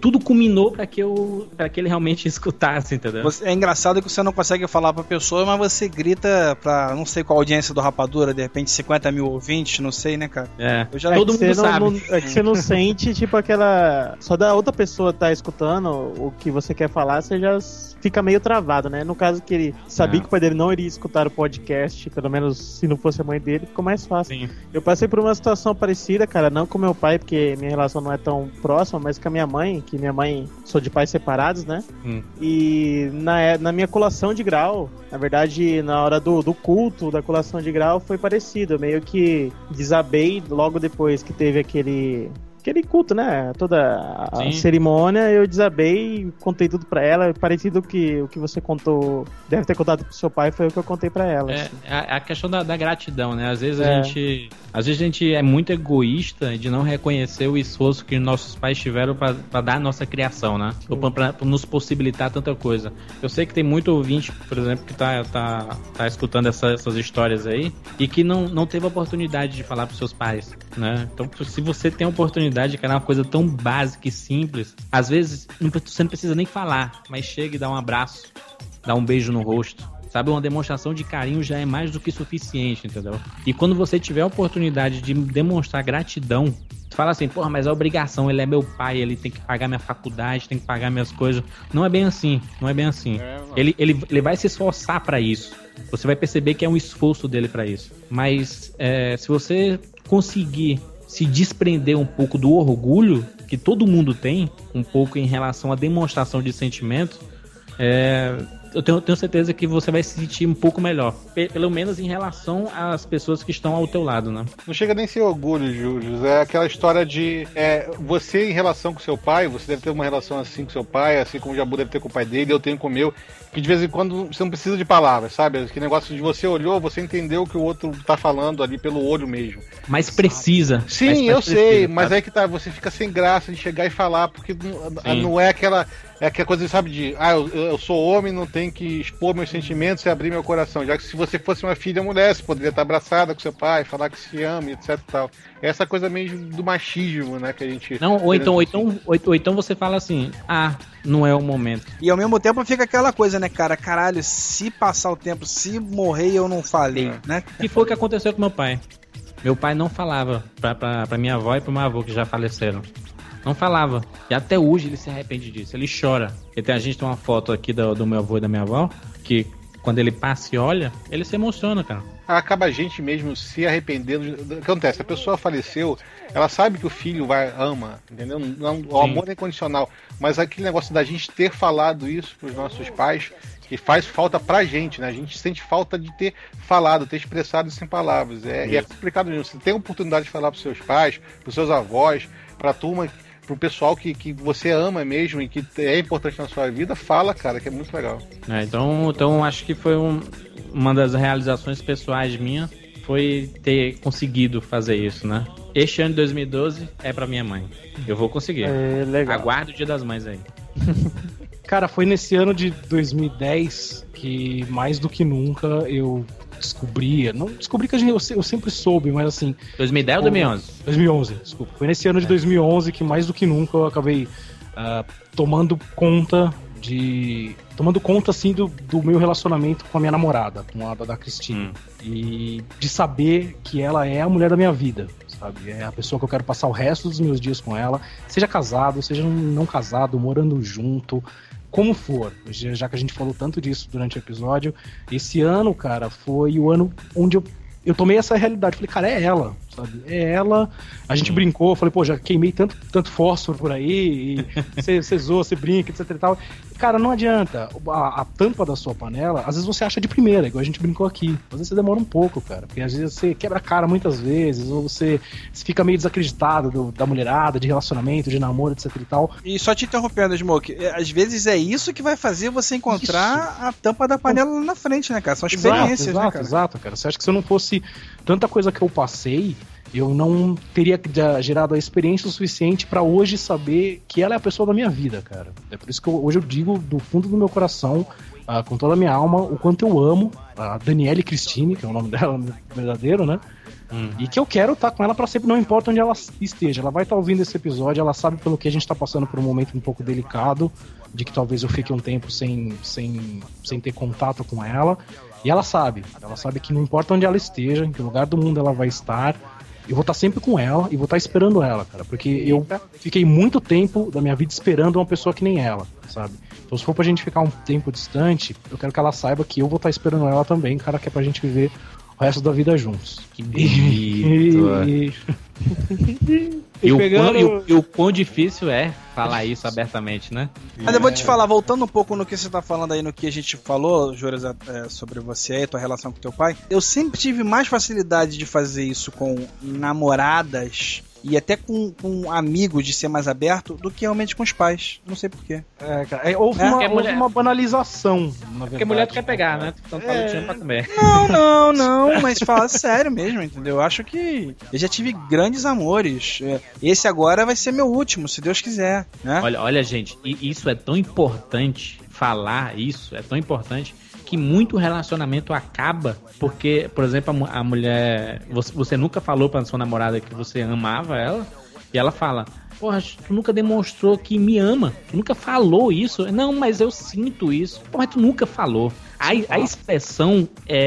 tudo culminou pra que eu para que ele realmente <laughs> escutasse, entendeu? É engraçado que você não consegue falar pra pessoa, mas você grita pra não sei qual audiência do Rapadura, de repente 50 mil ouvintes, não sei, né, cara? É. Eu já Todo que mundo sabe. não- é que você não sente, tipo, aquela. Só da outra pessoa tá escutando o que você quer falar, você já fica meio travado, né? No caso que ele sabia É. que o pai dele não iria escutar o podcast, pelo menos se não fosse a mãe dele, ficou mais fácil. Sim. Eu passei por uma situação parecida, cara, não com meu pai, porque minha relação não é tão próxima, mas com a minha mãe, que minha mãe sou de pais separados, né? Hum. E na, na minha colação de grau, na verdade, na hora do, do culto da colação de grau, foi parecido. Eu meio que desabei logo depois que teve aquele. Aquele culto, né? Toda a Sim. cerimônia, eu desabei, contei tudo pra ela. Parecido que o que você contou, deve ter contado pro seu pai, foi o que eu contei pra ela. É, assim. a, a questão da, da gratidão, né? Às vezes É. a gente. Às vezes a gente é muito egoísta de não reconhecer o esforço que nossos pais tiveram pra pra dar a nossa criação, né? Ou pra, pra- pra nos possibilitar tanta coisa. Eu sei que tem muito ouvinte, por exemplo, que tá, tá, tá escutando essa- essas histórias aí e que não, não teve a oportunidade de falar pros seus pais, né? Então, se você tem a oportunidade de criar uma coisa tão básica e simples, às vezes você não precisa nem falar, mas chega e dá um abraço, dá um beijo no rosto. Sabe, uma demonstração de carinho já é mais do que suficiente, entendeu? E quando você tiver a oportunidade de demonstrar gratidão, tu fala assim, porra, mas é obrigação, ele é meu pai, ele tem que pagar minha faculdade, tem que pagar minhas coisas. Não é bem assim, não é bem assim. Ele, ele, ele vai se esforçar pra isso. Você vai perceber que é um esforço dele pra isso. Mas é, se você conseguir se desprender um pouco do orgulho que todo mundo tem, um pouco em relação à demonstração de sentimentos, é, eu tenho, tenho certeza que você vai se sentir um pouco melhor. Pe- pelo menos em relação às pessoas que estão ao teu lado, né? Não chega nem a ser orgulho, Júlio. É aquela história de é, você em relação com seu pai, você deve ter uma relação assim com seu pai, assim como o Jabu deve ter com o pai dele, eu tenho com o meu, que de vez em quando você não precisa de palavras, sabe? Que negócio de você olhou, você entendeu o que o outro tá falando ali pelo olho mesmo. Mas precisa. Sim, Mas- mas eu sei, precisa, mas sabe? aí que tá, você fica sem graça de chegar e falar, porque Sim. não é aquela. É aquela coisa, sabe, de ah, eu, eu sou homem, não tenho que expor meus sentimentos e abrir meu coração. Já que se você fosse uma filha mulher, você poderia estar abraçada com seu pai, falar que se ama, etc e tal. Essa coisa meio do machismo, né, que a gente. Não, ou então, ou, então, ou, ou então você fala assim, ah, não é o momento. E ao mesmo tempo fica aquela coisa, né, cara? Caralho, se passar o tempo, se morrer eu não falei, né? E foi o que aconteceu com meu pai. Meu pai não falava pra, pra, pra minha avó e pro meu avô que já faleceram. Não falava. E até hoje ele se arrepende disso. Ele chora. E tem, a gente tem uma foto aqui do, do meu avô e da minha avó que quando ele passa e olha, ele se emociona, cara. acaba a gente mesmo se arrependendo. O que acontece? A pessoa faleceu, ela sabe que o filho vai ama, entendeu? Não, o amor é incondicional. Mas aquele negócio da gente ter falado isso pros nossos pais, que faz falta pra gente, né? A gente sente falta de ter falado, ter expressado isso em palavras. É, e é complicado mesmo. Você tem a oportunidade de falar pros seus pais, pros seus avós, pra turma, pro pessoal que, que você ama mesmo e que é importante na sua vida, fala, cara, que é muito legal. É, então, então acho que foi um- uma das realizações pessoais minha foi ter conseguido fazer isso, né? Este ano de 2012 é pra minha mãe. Eu vou conseguir. É legal. Aguardo o dia das mães aí. <laughs> Cara, foi nesse ano de 2010 que mais do que nunca eu descobria. Não descobri que a gente, eu, eu sempre soube, mas assim, 2010 ou 2011? 2011, desculpa. Foi nesse ano de 2011 que mais do que nunca eu acabei ah, tomando conta de. tomando conta assim do, do meu relacionamento com a minha namorada, com a da, da Cristina. Hum. E de saber que ela é a mulher da minha vida, sabe? É a pessoa que eu quero passar o resto dos meus dias com ela, seja casado, seja não casado, morando junto. Como for, já que a gente falou tanto disso durante o episódio, esse ano, cara, foi o ano onde eu, eu tomei essa realidade. Falei, cara, é ela, sabe? É ela. A gente brincou, eu falei, pô, já queimei tanto, tanto fósforo por aí, <laughs> você zoa, você brinca, etc e tal. Cara, não adianta. A, a tampa da sua panela, às vezes você acha de primeira, igual a gente brincou aqui. Às vezes você demora um pouco, cara. Porque às vezes você quebra a cara muitas vezes, ou você, fica meio desacreditado do- da mulherada, de relacionamento, de namoro, etc e tal. E só te interrompendo, Smoke, é, às vezes é isso que vai fazer você encontrar a tampa da panela lá na frente, né, cara? São experiências, exato, né, exato, cara? exato, cara. Você acha que se eu não fosse tanta coisa que eu passei, eu não teria gerado a experiência o suficiente pra hoje saber que ela é a pessoa da minha vida, cara. É por isso que eu- hoje eu digo do fundo do meu coração, ah, com toda a minha alma, o quanto eu amo a Daniele Cristine, que é o nome <laughs> dela verdadeiro, né? Hum. E que eu quero estar com ela pra sempre, não importa onde ela esteja. Ela vai estar ouvindo esse episódio, ela sabe pelo que a gente tá passando por um momento um pouco delicado, de que talvez eu fique um tempo sem, sem, sem ter contato com ela. E ela sabe, ela sabe que não importa onde ela esteja, em que lugar do mundo ela vai estar, eu vou estar sempre com ela e vou estar esperando ela, cara. Porque eu fiquei muito tempo da minha vida esperando uma pessoa que nem ela, sabe? Então se for pra gente ficar um tempo distante, eu quero que ela saiba que eu vou estar esperando ela também, cara, que é pra gente viver o resto da vida juntos. Que bonito. <laughs> <laughs> E, E, o pegando- quão, e, o, e o quão difícil é falar isso abertamente, né? Mas eu vou te falar, voltando um pouco no que você tá falando aí, no que a gente falou, Juras, é, sobre você e tua relação com teu pai, eu sempre tive mais facilidade de fazer isso com namoradas e até com, com amigos de ser mais aberto do que realmente com os pais. Não sei porquê. é, cara, é, houve, É, uma, porque houve mulher- uma banalização, na verdade. Porque mulher tu quer pegar, né? Então pra comer. Não, <laughs> não, não, mas fala sério mesmo, entendeu? Eu acho que eu já tive grandes amores. É, Esse agora vai ser meu último, se Deus quiser, né? Olha, olha, gente, isso é tão importante falar isso, é tão importante que muito relacionamento acaba porque, por exemplo, a, a mulher, você, você nunca falou pra sua namorada que você amava ela e ela fala: "Porra, tu nunca demonstrou que me ama. Tu nunca falou isso". Não, mas eu sinto isso. Porra, tu nunca falou. A, a expressão é,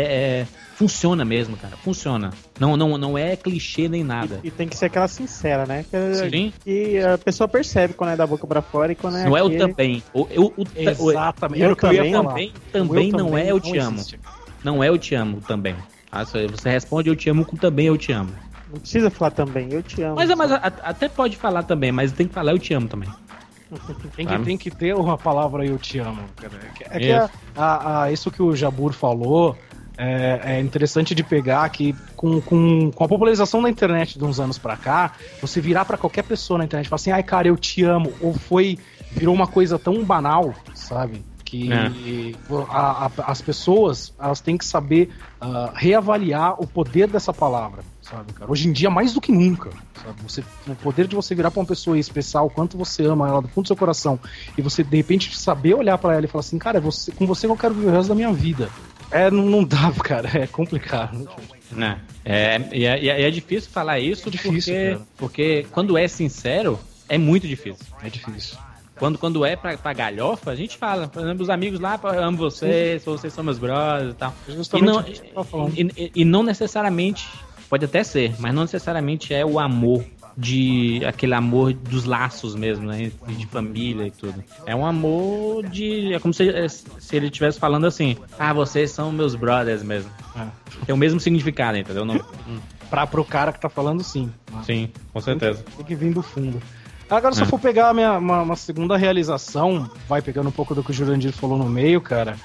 é- funciona mesmo, cara. Funciona. Não, não, não é clichê nem nada. E tem que ser aquela sincera, né? Que, Sim. que a pessoa percebe quando é da boca pra fora e quando é. Não é o aquele- também. O, o, o, o, Exatamente. Eu eu ia também, também, também eu não é eu te amo. existe. Não é eu te amo também. Ah, Você você responde eu te amo com também eu te amo. Não precisa falar também, eu te amo. Mas, mas a- a- até pode falar também, mas tem que falar eu te amo também. <laughs> Tem que, tem que ter uma palavra eu te amo, cara. É que Isso. a- a- a- isso que o Jabur falou é, é interessante de pegar que com, com, com a popularização da internet de uns anos pra cá, você virar pra qualquer pessoa na internet e falar assim, ai cara, eu te amo, ou foi, virou uma coisa tão banal, sabe? Que a- a- as pessoas elas têm que saber ah, reavaliar o poder dessa palavra, sabe, cara? Hoje em dia, mais do que nunca, sabe? Você, o poder de você virar pra uma pessoa e expressar o quanto você ama ela do fundo do seu coração e você, de repente, saber olhar pra ela e falar assim, cara, é você, com você eu quero viver o resto da minha vida. É, não, não dá, <laughs> cara, é complicado. Né? É, e é, é- é difícil falar isso É difícil, porque, cara. porque quando é sincero, é muito difícil. É difícil. Quando, quando é pra, pra galhofa, a gente fala. Por exemplo, os amigos lá, "Pô, eu amo vocês, vocês são meus brothers e tal. E não, e, e- e não necessariamente, pode até ser, mas não necessariamente é o amor de aquele amor dos laços mesmo, né? De, família e tudo. É um amor de. É como se, se ele estivesse falando assim: Ah, vocês são meus brothers mesmo. É. Tem o mesmo significado, entendeu? Não, Pra, pro cara que tá falando, sim. sim, com certeza. Tem que vir do fundo. Agora, se É. eu for pegar minha, uma, uma segunda realização, vai pegando um pouco do que o Jurandir falou no meio, cara.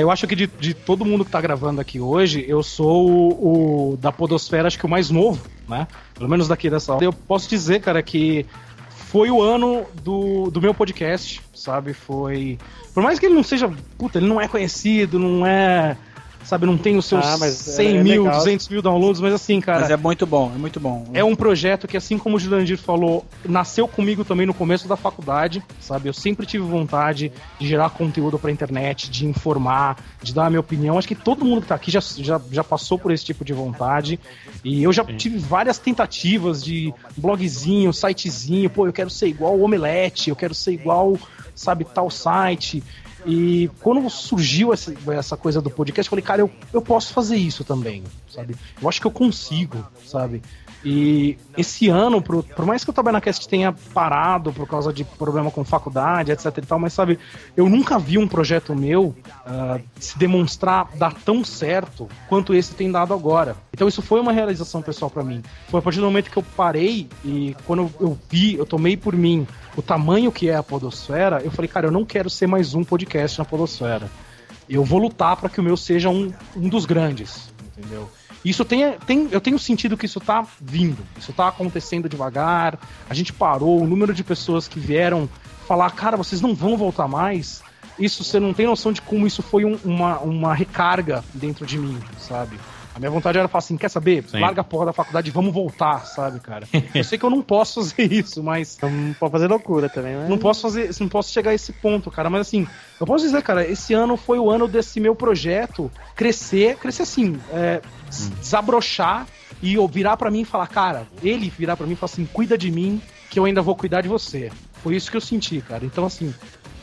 Eu acho que de, de todo mundo que tá gravando aqui hoje, eu sou o, o da Podosfera, acho que o mais novo, né? Pelo menos daqui dessa hora. Eu posso dizer, cara, que foi o ano do, do meu podcast, sabe? Foi. Por mais que ele não seja. Puta, ele não é conhecido, não é. Sabe, não tem os seus Ah, mas 100 é mil, legal. 200 mil downloads, mas assim, cara. Mas é muito bom, é muito bom. É um projeto que, assim como o Jurandir falou, nasceu comigo também no começo da faculdade, sabe? Eu sempre tive vontade de gerar conteúdo pra internet, de informar, de dar a minha opinião. Acho que todo mundo que tá aqui já, já, já passou por esse tipo de vontade. E eu já tive várias tentativas de blogzinho, sitezinho, pô, eu quero ser igual o Omelete, eu quero ser igual, sabe, tal site. E quando surgiu essa, essa coisa do podcast, eu falei, cara, eu, eu posso fazer isso também, sabe? Eu acho que eu consigo, sabe? E esse ano, por, por mais que o Tabanacast tenha parado por causa de problema com faculdade, etc e tal, mas sabe, eu nunca vi um projeto meu ah, se demonstrar dar tão certo quanto esse tem dado agora. Então isso foi uma realização pessoal pra mim. Foi a partir do momento que eu parei e quando eu vi, eu tomei por mim o tamanho que é a Podosfera, eu falei, cara, eu não quero ser mais um podcast na Podosfera. Eu vou lutar para que o meu seja um, um dos grandes, entendeu? Isso tem, tem, eu tenho sentido que isso tá vindo, isso tá acontecendo devagar. A gente parou, o número de pessoas que vieram falar, cara, vocês não vão voltar mais. Isso você não tem noção de como isso foi um- uma, uma recarga dentro de mim, sabe? A minha vontade era falar assim, quer saber? Sim. Larga a porra da faculdade e vamos voltar, sabe, cara? <laughs> Eu sei que eu não posso fazer isso, mas Não pode fazer loucura também, né? não posso fazer, não posso chegar a esse ponto, cara. Mas assim, eu posso dizer, cara, esse ano foi o ano desse meu projeto crescer, crescer assim, é, des- desabrochar e eu virar pra mim e falar, cara, ele virar pra mim e falar assim, cuida de mim, que eu ainda vou cuidar de você. Foi isso que eu senti, cara. Então, assim,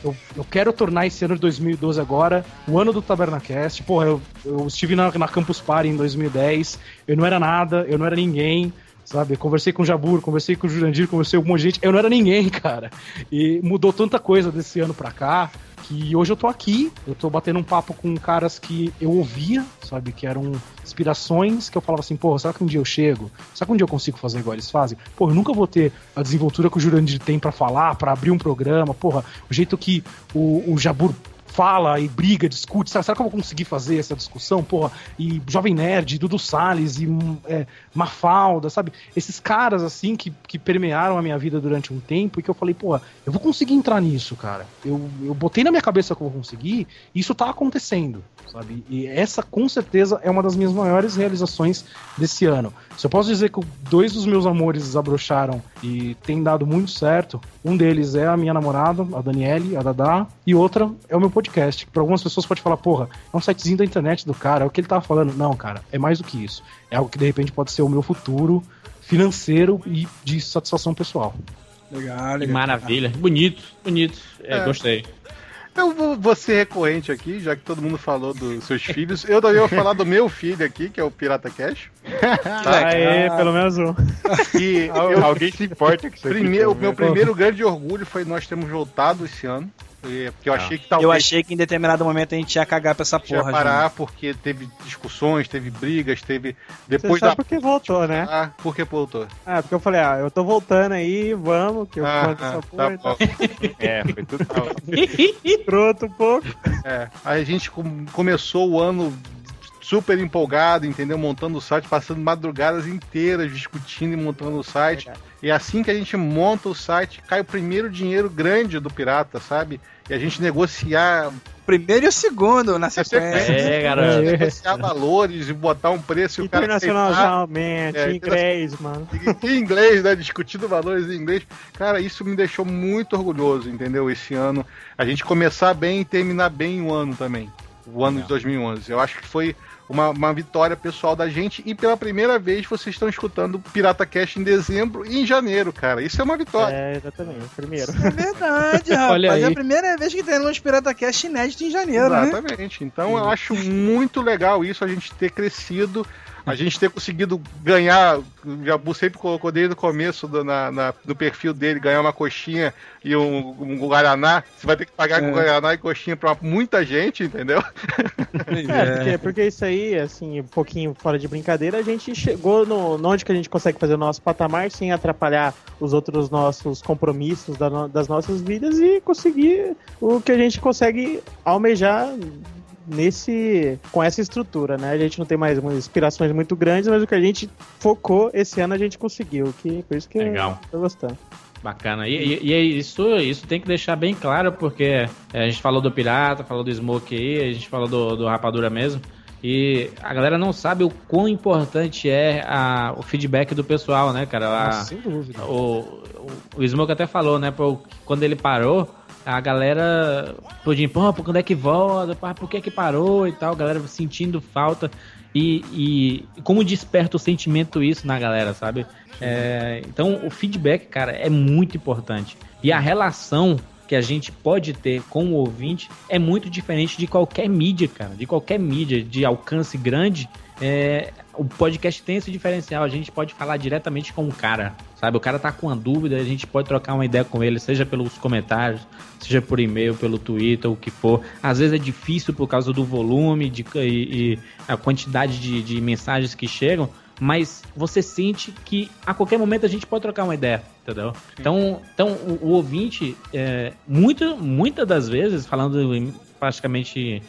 eu, eu quero tornar esse ano de 2012 agora o ano do Tabernacast. Porra, eu, eu estive na, na Campus Party em 2010, eu não era nada, eu não era ninguém. Sabe, conversei com o Jabur, conversei com o Jurandir, conversei com um monte de gente. Eu não era ninguém, <laughs> cara. E mudou tanta coisa desse ano pra cá que hoje eu tô aqui, eu tô batendo um papo com caras que eu ouvia, sabe, que eram inspirações que eu falava assim, porra, será que um dia eu chego? Será que um dia eu consigo fazer igual eles fazem? Porra, eu nunca vou ter a desenvoltura que o Jurandir tem pra falar, pra abrir um programa, porra, o jeito que o, o Jabur fala e briga, discute. Será, será que eu vou conseguir fazer essa discussão? Porra, e Jovem Nerd, Dudu Salles e é, Mafalda, sabe? Esses caras, assim, que, que permearam a minha vida durante um tempo e que eu falei, porra, eu vou conseguir entrar nisso, cara. Eu, eu botei na minha cabeça que eu vou conseguir e isso tá acontecendo, sabe? E essa, com certeza, é uma das minhas maiores realizações desse ano. Se eu posso dizer que dois dos meus amores desabrocharam e tem dado muito certo, um deles é a minha namorada, a Daniele, a Dada, e outra é o meu podcast. Para algumas pessoas pode falar, porra, é um sitezinho da internet do cara, é o que ele tava falando. Não, cara, é mais do que isso. É algo que de repente pode ser o meu futuro financeiro e de satisfação pessoal. Legal, Que maravilha. Bonito, bonito. É, É. Gostei. Eu vou, vou ser recorrente aqui, já que todo mundo falou dos seus filhos. Eu também vou falar do meu filho aqui, que é o Pirata Cash. <laughs> Aê, pelo menos um. E eu, Alguém se importa com isso aqui? primeiro, o meu primeiro grande orgulho foi nós termos voltado esse ano. Porque eu achei que talvez Eu achei que em determinado momento a gente ia cagar pra essa ia porra. parar, porque teve discussões, teve brigas, teve. Você Depois sabe da. por que voltou, né? Ah, por que voltou? Ah, porque eu falei, ah, eu tô voltando aí, vamos, que eu Ah, mando essa ah, porra, tá bom. <laughs> É, foi tudo. <laughs> pronto um pouco. É, aí a gente com- começou o ano super empolgado, entendeu? Montando o site, passando madrugadas inteiras discutindo e montando o site. E assim que a gente monta o site, cai o primeiro dinheiro grande do pirata, sabe? E a gente negociar, Primeiro e o segundo na sequência. É, <laughs> garoto. negociar valores e botar um preço e o cara. Internacionalmente, É, inglês, mano. <laughs> em inglês, né? Discutindo valores em inglês. Cara, isso me deixou muito orgulhoso, entendeu? Esse ano. A gente começar bem e terminar bem o ano também. O ano de 2011. Eu acho que foi uma, uma vitória pessoal da gente. E pela primeira vez vocês estão escutando Pirata Cast em dezembro e em janeiro, cara. Isso é uma vitória. É, exatamente, primeiro. É verdade, <laughs> rapaz. Olha aí. É a primeira vez que teremos Pirata Cast inédito em janeiro, né? Exatamente. Então eu acho muito legal isso, a gente ter crescido, a gente ter conseguido ganhar. O Jabu sempre colocou desde o começo do, na, na- do perfil dele, ganhar uma coxinha e um, um Guaraná. Você vai ter que pagar É. com Guaraná e coxinha pra muita gente, entendeu? É, porque, porque isso aí, assim, um pouquinho fora de brincadeira, a gente chegou no, no onde que a gente consegue fazer o nosso patamar sem atrapalhar os outros nossos compromissos da das nossas vidas e conseguir o que a gente consegue almejar nesse com essa estrutura, né? A gente não tem mais inspirações muito grandes, mas o que a gente focou esse ano a gente conseguiu, que por isso que Legal. eu tô gostando. Bacana. E, e- e é isso, isso tem que deixar bem claro, porque é, a gente falou do Pirata, falou do Smoke aí, a gente falou do, do Rapadura mesmo. E a galera não sabe o quão importante é a- o feedback do pessoal, né, cara? A- Nossa, sem dúvida. o, o, o Smoke até falou, né? pô, quando ele parou, a galera podiam, pô, quando é que volta? Por que que parou e tal? A galera sentindo falta. E, e como desperta o sentimento isso na galera, sabe? É, então o feedback, cara, é muito importante. E a relação que a gente pode ter com o ouvinte é muito diferente de qualquer mídia, cara. De qualquer mídia de alcance grande. É, o podcast tem esse diferencial. A gente pode falar diretamente com o cara, sabe? O cara tá com uma dúvida, a gente pode trocar uma ideia com ele, seja pelos comentários, seja por e-mail, pelo Twitter, o que for. Às vezes é difícil por causa do volume de, e, e a quantidade de, de mensagens que chegam, mas você sente que a qualquer momento a gente pode trocar uma ideia, entendeu? Então, então o, o ouvinte, é, muito, muitas das vezes, falando praticamente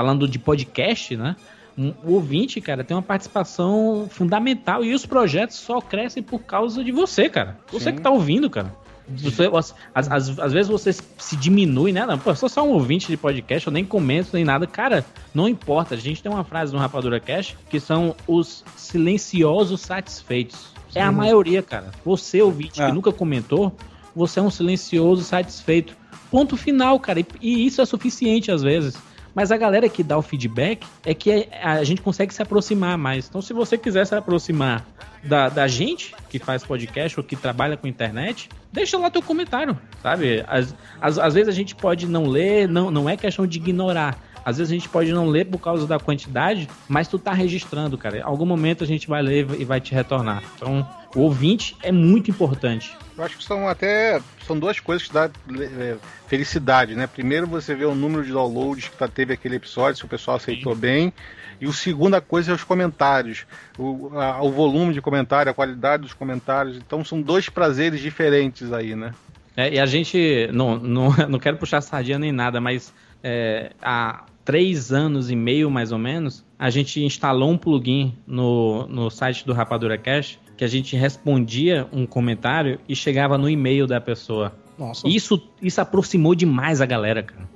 falando de podcast, né? Um- O ouvinte, cara, tem uma participação fundamental e os projetos só crescem por causa de você, cara. Você que tá ouvindo, cara. Você, às, às, às vezes você se diminui, né? Não, pô, eu sou só um ouvinte de podcast, eu nem comento nem nada. Cara, não importa. A gente tem uma frase no Rapadura Cash que são os silenciosos satisfeitos. É a maioria, cara. Você, ouvinte, É. que nunca comentou, você é um silencioso satisfeito. Ponto final, cara. E, e isso é suficiente às vezes. Mas a galera que dá o feedback é que a, gente consegue se aproximar mais. Então, se você quiser se aproximar da, da gente que faz podcast ou que trabalha com internet, deixa lá teu comentário, sabe? Às, às, às vezes a gente pode não ler, não, não é questão de ignorar. Às vezes a gente pode não ler por causa da quantidade, mas tu tá registrando, cara. Em algum momento a gente vai ler e vai te retornar. Então, o ouvinte é muito importante. Eu acho que são até. São duas coisas que dá é, felicidade, né? Primeiro você vê o número de downloads que tá, teve aquele episódio, se o pessoal aceitou Sim. bem. E o segunda coisa é os comentários. O, a, o volume de comentário, a qualidade dos comentários. Então são dois prazeres diferentes aí, né? É, e a gente. Não, não, <laughs> não quero puxar sardinha nem nada, mas é, há três anos e meio, mais ou menos, a gente instalou um plugin no, no site do Rapadura Cash que a gente respondia um comentário e chegava no e-mail da pessoa. Nossa. Isso, isso aproximou demais a galera, cara.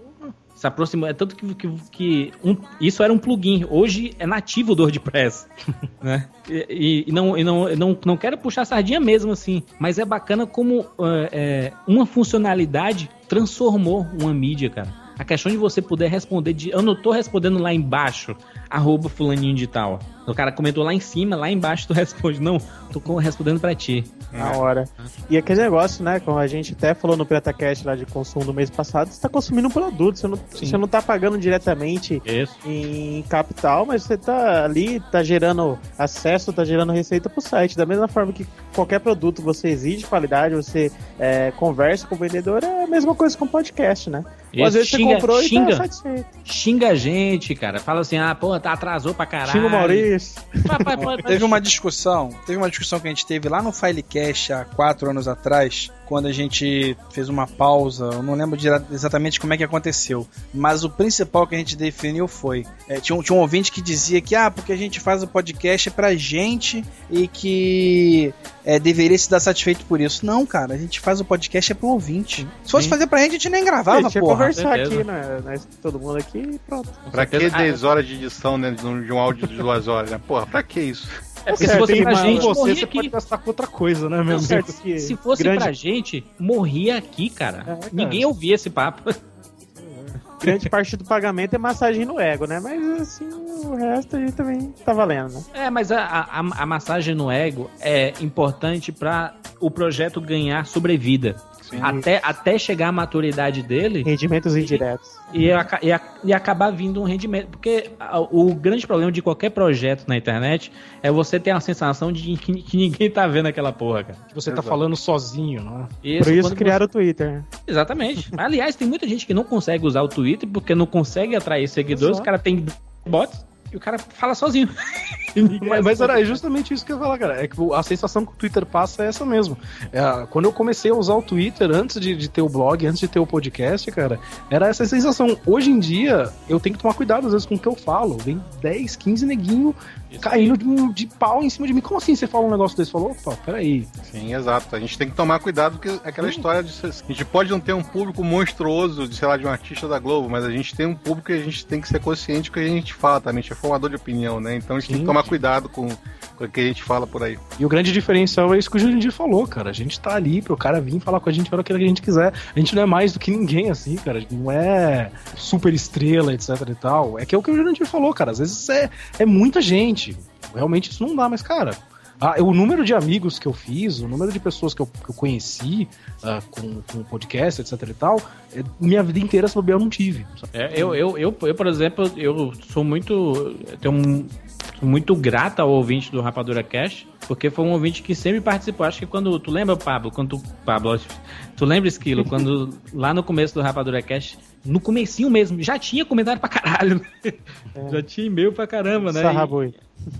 Se aproximou. É tanto que, que, que um, isso era um plugin. Hoje é nativo do WordPress. <laughs> né? E, e, não, e não, não, não quero puxar sardinha mesmo assim. Mas é bacana como é, uma funcionalidade transformou uma mídia, cara. A questão de você poder responder de. Eu não tô respondendo lá embaixo, arroba fulaninho de tal. O cara comentou lá em cima, lá embaixo tu <laughs> responde. Não, tô respondendo pra ti. Na hora. E aquele negócio, né? Como a gente até falou no PretaCast lá de consumo do mês passado, você tá consumindo um produto, você não, você não tá pagando diretamente Isso. em capital, mas você tá ali, tá gerando acesso, tá gerando receita pro site. Da mesma forma que qualquer produto você exige qualidade, você é, conversa com o vendedor, é a mesma coisa com podcast, né? Ou às vezes xinga, você comprou xinga, e tá satisfeito. Xinga a gente, cara. Fala assim, ah, pô, tá atrasou pra caralho. Xinga o Maurício. teve uma discussão, teve uma discussão que a gente teve lá no Filecast há quatro anos atrás, quando a gente fez uma pausa, eu não lembro exatamente como é que aconteceu, mas o principal que a gente definiu foi, é, tinha, um, tinha um ouvinte que dizia que, ah, porque a gente faz o podcast é pra gente e que é, deveria se dar satisfeito por isso. Não, cara, a gente faz o podcast é pro ouvinte. Se fosse Sim. fazer pra gente, a gente nem gravava, pô. Conversar aqui, né? Nós, todo mundo aqui e pronto. Pra que 10 horas de edição né, de um áudio de duas horas, né? Porra, pra que isso? É porque se fosse pra gente, você, morria você aqui. pode gastar com outra coisa, né, meu certo, Se fosse grande... pra gente, morria aqui, cara. É, cara. Ninguém ouvia esse papo. Grande parte do pagamento é massagem no ego, né? Mas assim, o resto aí também tá valendo, né? É, mas a, a, a massagem no ego é importante para o projeto ganhar sobrevida. Até, até chegar à maturidade dele. Rendimentos indiretos. E, e, e, acabar vindo um rendimento. Porque o grande problema de qualquer projeto na internet é você ter a sensação de que, que ninguém tá vendo aquela porra, cara. Você tá Exato. tá falando sozinho, não é? Isso, Por isso criaram você... o Twitter. Exatamente. <laughs> Aliás, tem muita gente que não consegue usar o Twitter porque não consegue atrair seguidores. O cara tem bots e o cara fala sozinho. <laughs> mas, mas era justamente isso que eu ia falar, cara. É que a sensação que o Twitter passa é essa mesmo. É, quando eu comecei a usar o Twitter antes de, de, ter o blog, antes de ter o podcast, cara, era essa sensação. Hoje em dia, eu tenho que tomar cuidado às vezes com o que eu falo. Vem 10, 15 neguinho caindo de, de, pau em cima de mim. Como assim você fala um negócio desse? Falou, opa, peraí. Sim, exato. A gente tem que tomar cuidado porque é aquela Sim. história de. A gente pode não ter um público monstruoso, de, sei lá, de um artista da Globo, mas a gente tem um público e a gente tem que ser consciente do que a gente fala também. A gente é formador de opinião, né? Então a gente Sim. tem que tomar cuidado com, com o que a gente fala por aí. E o grande diferencial é isso que o Jurandir falou, cara. A gente tá ali pro cara vir falar com a gente para o que a gente quiser. A gente não é mais do que ninguém, assim, cara. A gente não é super estrela, etc e tal. É que é o que o Jurandir falou, cara. Às vezes é, é muita gente. Realmente isso não dá, mas, cara, ah, o número de amigos que eu fiz, o número de pessoas que eu, que eu conheci uh, com, com podcast, etc e tal, é, minha vida inteira, essa eu não tive. É, eu, eu, eu, eu, por exemplo, eu sou muito. tenho um, muito grato ao ouvinte do Rapadura Cash, porque foi um ouvinte que sempre participou. Acho que quando. Tu lembra, Pablo? Quando tu. Pablo, tu lembra, Esquilo? quando <laughs> lá no começo do Rapadura Cash, no comecinho mesmo, já tinha comentário pra caralho. É. Já tinha e-mail pra caramba, né? Sarraboi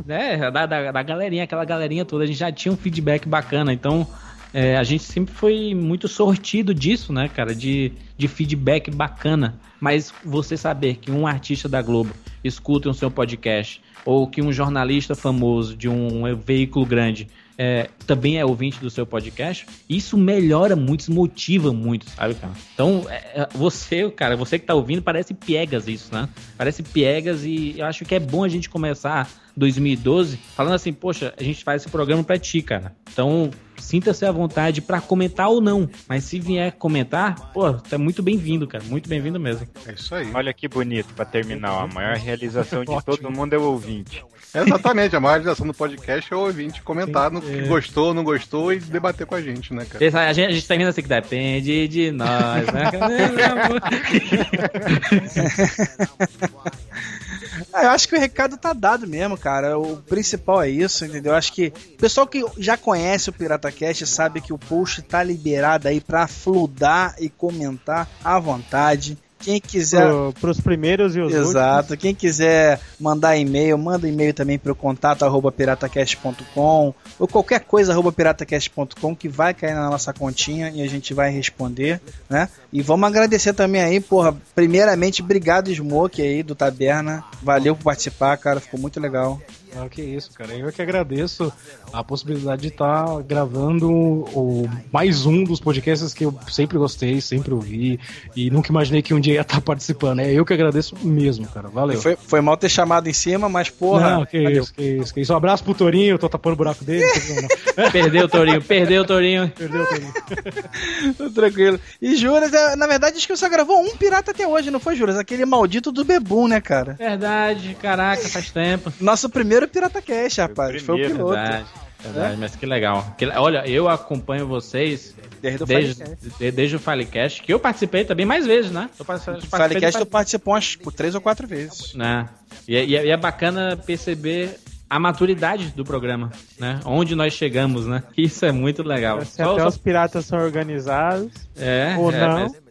né, da, da, da, galerinha, aquela galerinha toda, a gente já tinha um feedback bacana, então é, a gente sempre foi muito sortido disso, né, cara, de, de feedback bacana. Mas você saber que um artista da Globo escuta o seu podcast, ou que um jornalista famoso de um veículo grande é, também é ouvinte do seu podcast, isso melhora muito, isso motiva muito, sabe, cara? Então, é, é, você, cara, você que tá ouvindo, parece piegas isso, né? Parece piegas e eu acho que é bom a gente começar 2012 falando assim, poxa, a gente faz esse programa pra ti, cara. Então, sinta-se à vontade pra comentar ou não. Mas se vier comentar, pô, tá muito bem-vindo, cara. Muito bem-vindo mesmo. É isso aí. Olha que bonito pra terminar. ó. A maior realização de <laughs> todo mundo é o ouvinte. Exatamente, a maior realização do podcast é o ouvinte comentar no que gostou, não gostou e debater com a gente, né, cara? Esse- A gente, a gente termina assim que depende de nós, né? Ah, <laughs> eu acho que o recado tá dado mesmo, cara. O principal é isso, entendeu? Eu acho que o pessoal que já conhece o PirataCast sabe que o post tá liberado aí pra fludar e comentar à vontade. Quem quiser. Pro, pros primeiros e os. Exato. Quem quiser mandar e-mail, manda e-mail também para o contato arroba piratacast.com ou qualquer coisa arroba piratacast.com que vai cair na nossa continha e a gente vai responder, né? E vamos agradecer também aí, porra, primeiramente, obrigado Smoke aí do Taberna. Valeu por participar, cara, ficou muito legal. Ah, que isso, cara. Eu que agradeço a possibilidade de estar gravando o, mais um dos podcasts que eu sempre gostei, sempre ouvi e nunca imaginei que um dia ia estar participando. É eu que agradeço mesmo, cara. Valeu. Foi, foi mal ter chamado em cima, mas porra. Não, que isso, que isso, que isso. Um abraço pro Torinho, eu tô tapando o buraco dele. <laughs> perdeu o Torinho, perdeu o Torinho. Perdeu o Torinho. <laughs> Tranquilo. E Juras, é, na verdade, acho que você gravou um pirata até hoje, não foi, Juras? Aquele maldito do Bebum, né, cara? Verdade, caraca, faz tempo. Nosso primeiro Pirata Cash, rapaz. Foi o primeiro, piloto. Verdade, verdade, mas que legal. Que- olha, eu acompanho vocês Desde o desde, de- desde o Filecast, que eu participei também mais vezes, né? Eu participei, O Filecast tu participou umas três ou quatro vezes. né? E, é- e é- e é bacana perceber a maturidade do programa, né? Onde nós chegamos, né? Isso é muito legal. Se Só- até só- os piratas são organizados. é, ou é, não. mas-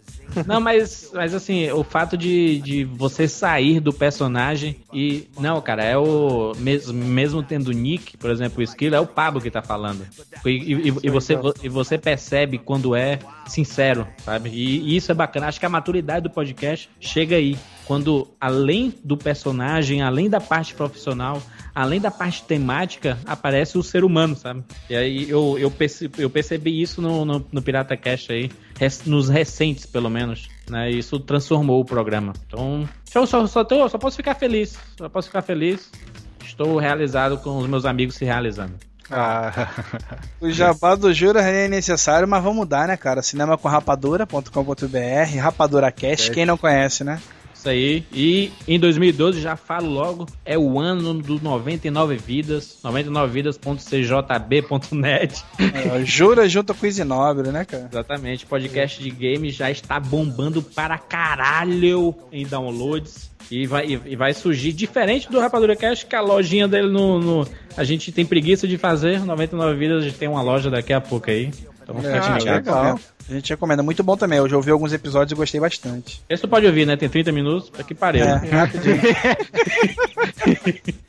não, mas, mas assim, o fato de, de você sair do personagem e. Não, cara, é o. Mesmo, mesmo tendo Nick, por exemplo, o Esquilo, é o Pablo que tá falando. E, e- e você, e você percebe quando é sincero, sabe? E, e isso é bacana. Acho que a maturidade do podcast chega aí. Quando, além do personagem, além da parte profissional, além da parte temática, aparece o ser humano, sabe? E aí eu, eu, perce- eu percebi isso no, no, no Pirata Cast aí, nos recentes, pelo menos. Né? E Isso transformou o programa. Então, eu só, só, tô- só posso ficar feliz. Só posso ficar feliz. Estou realizado com os meus amigos se realizando. Ah, <laughs> O jabá do Jura é necessário, mas vamos mudar, né, cara? Cinema com rapadura.com.br, Rapadura Cash, quem não conhece, né? Isso aí. E em 2012, já falo logo, é o ano do 99 vidas, 99vidas.cjb.net. É, Jura junto com o Isinobre, né, cara? Exatamente, podcast de games já está bombando para caralho em downloads. E vai, e vai surgir diferente do Rapadura Cash, que a lojinha dele no, no- A gente tem preguiça de fazer. 99 vidas, a gente tem uma loja daqui a pouco aí. Então É, a, gente ligado. recomenda. a gente recomenda. Muito bom também. Eu já ouvi alguns episódios e gostei bastante. Esse tu pode ouvir, né? Tem 30 minutos, pra que pariu. É, né? rapidinho. <laughs>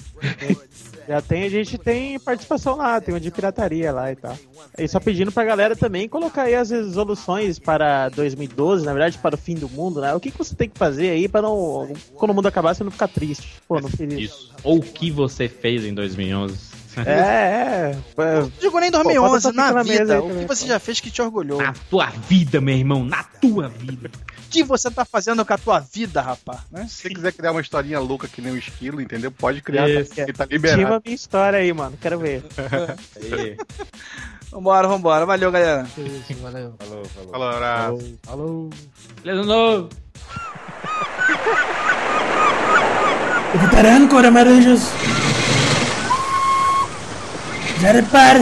Já tem, a gente tem participação lá, tem um de pirataria lá e tal. E só pedindo pra galera também colocar aí as resoluções para 2012, na verdade, para o fim do mundo, né? O que, que você tem que fazer aí pra não. Quando o mundo acabar, você não ficar triste. Pô, não isso. Isso. Ou o que você fez em 2011. <laughs> É, é. Não digo nem Pô, bota 2011, essa na na mesa vida. aí O que você pô. já fez que te orgulhou? Na tua vida, meu irmão, na tua vida. O que você tá fazendo com a tua vida, rapaz? Né? se você quiser criar uma historinha louca que nem o esquilo, entendeu? Pode criar, Isso. tá, tá liberado. a minha história aí, mano. Quero ver. <laughs> Vambora, vambora. Valeu, galera. Isso, valeu. Falou, falou. Falou, abraço. Falou. Beleza, novo. Veteran Cora Marujas. zarpar.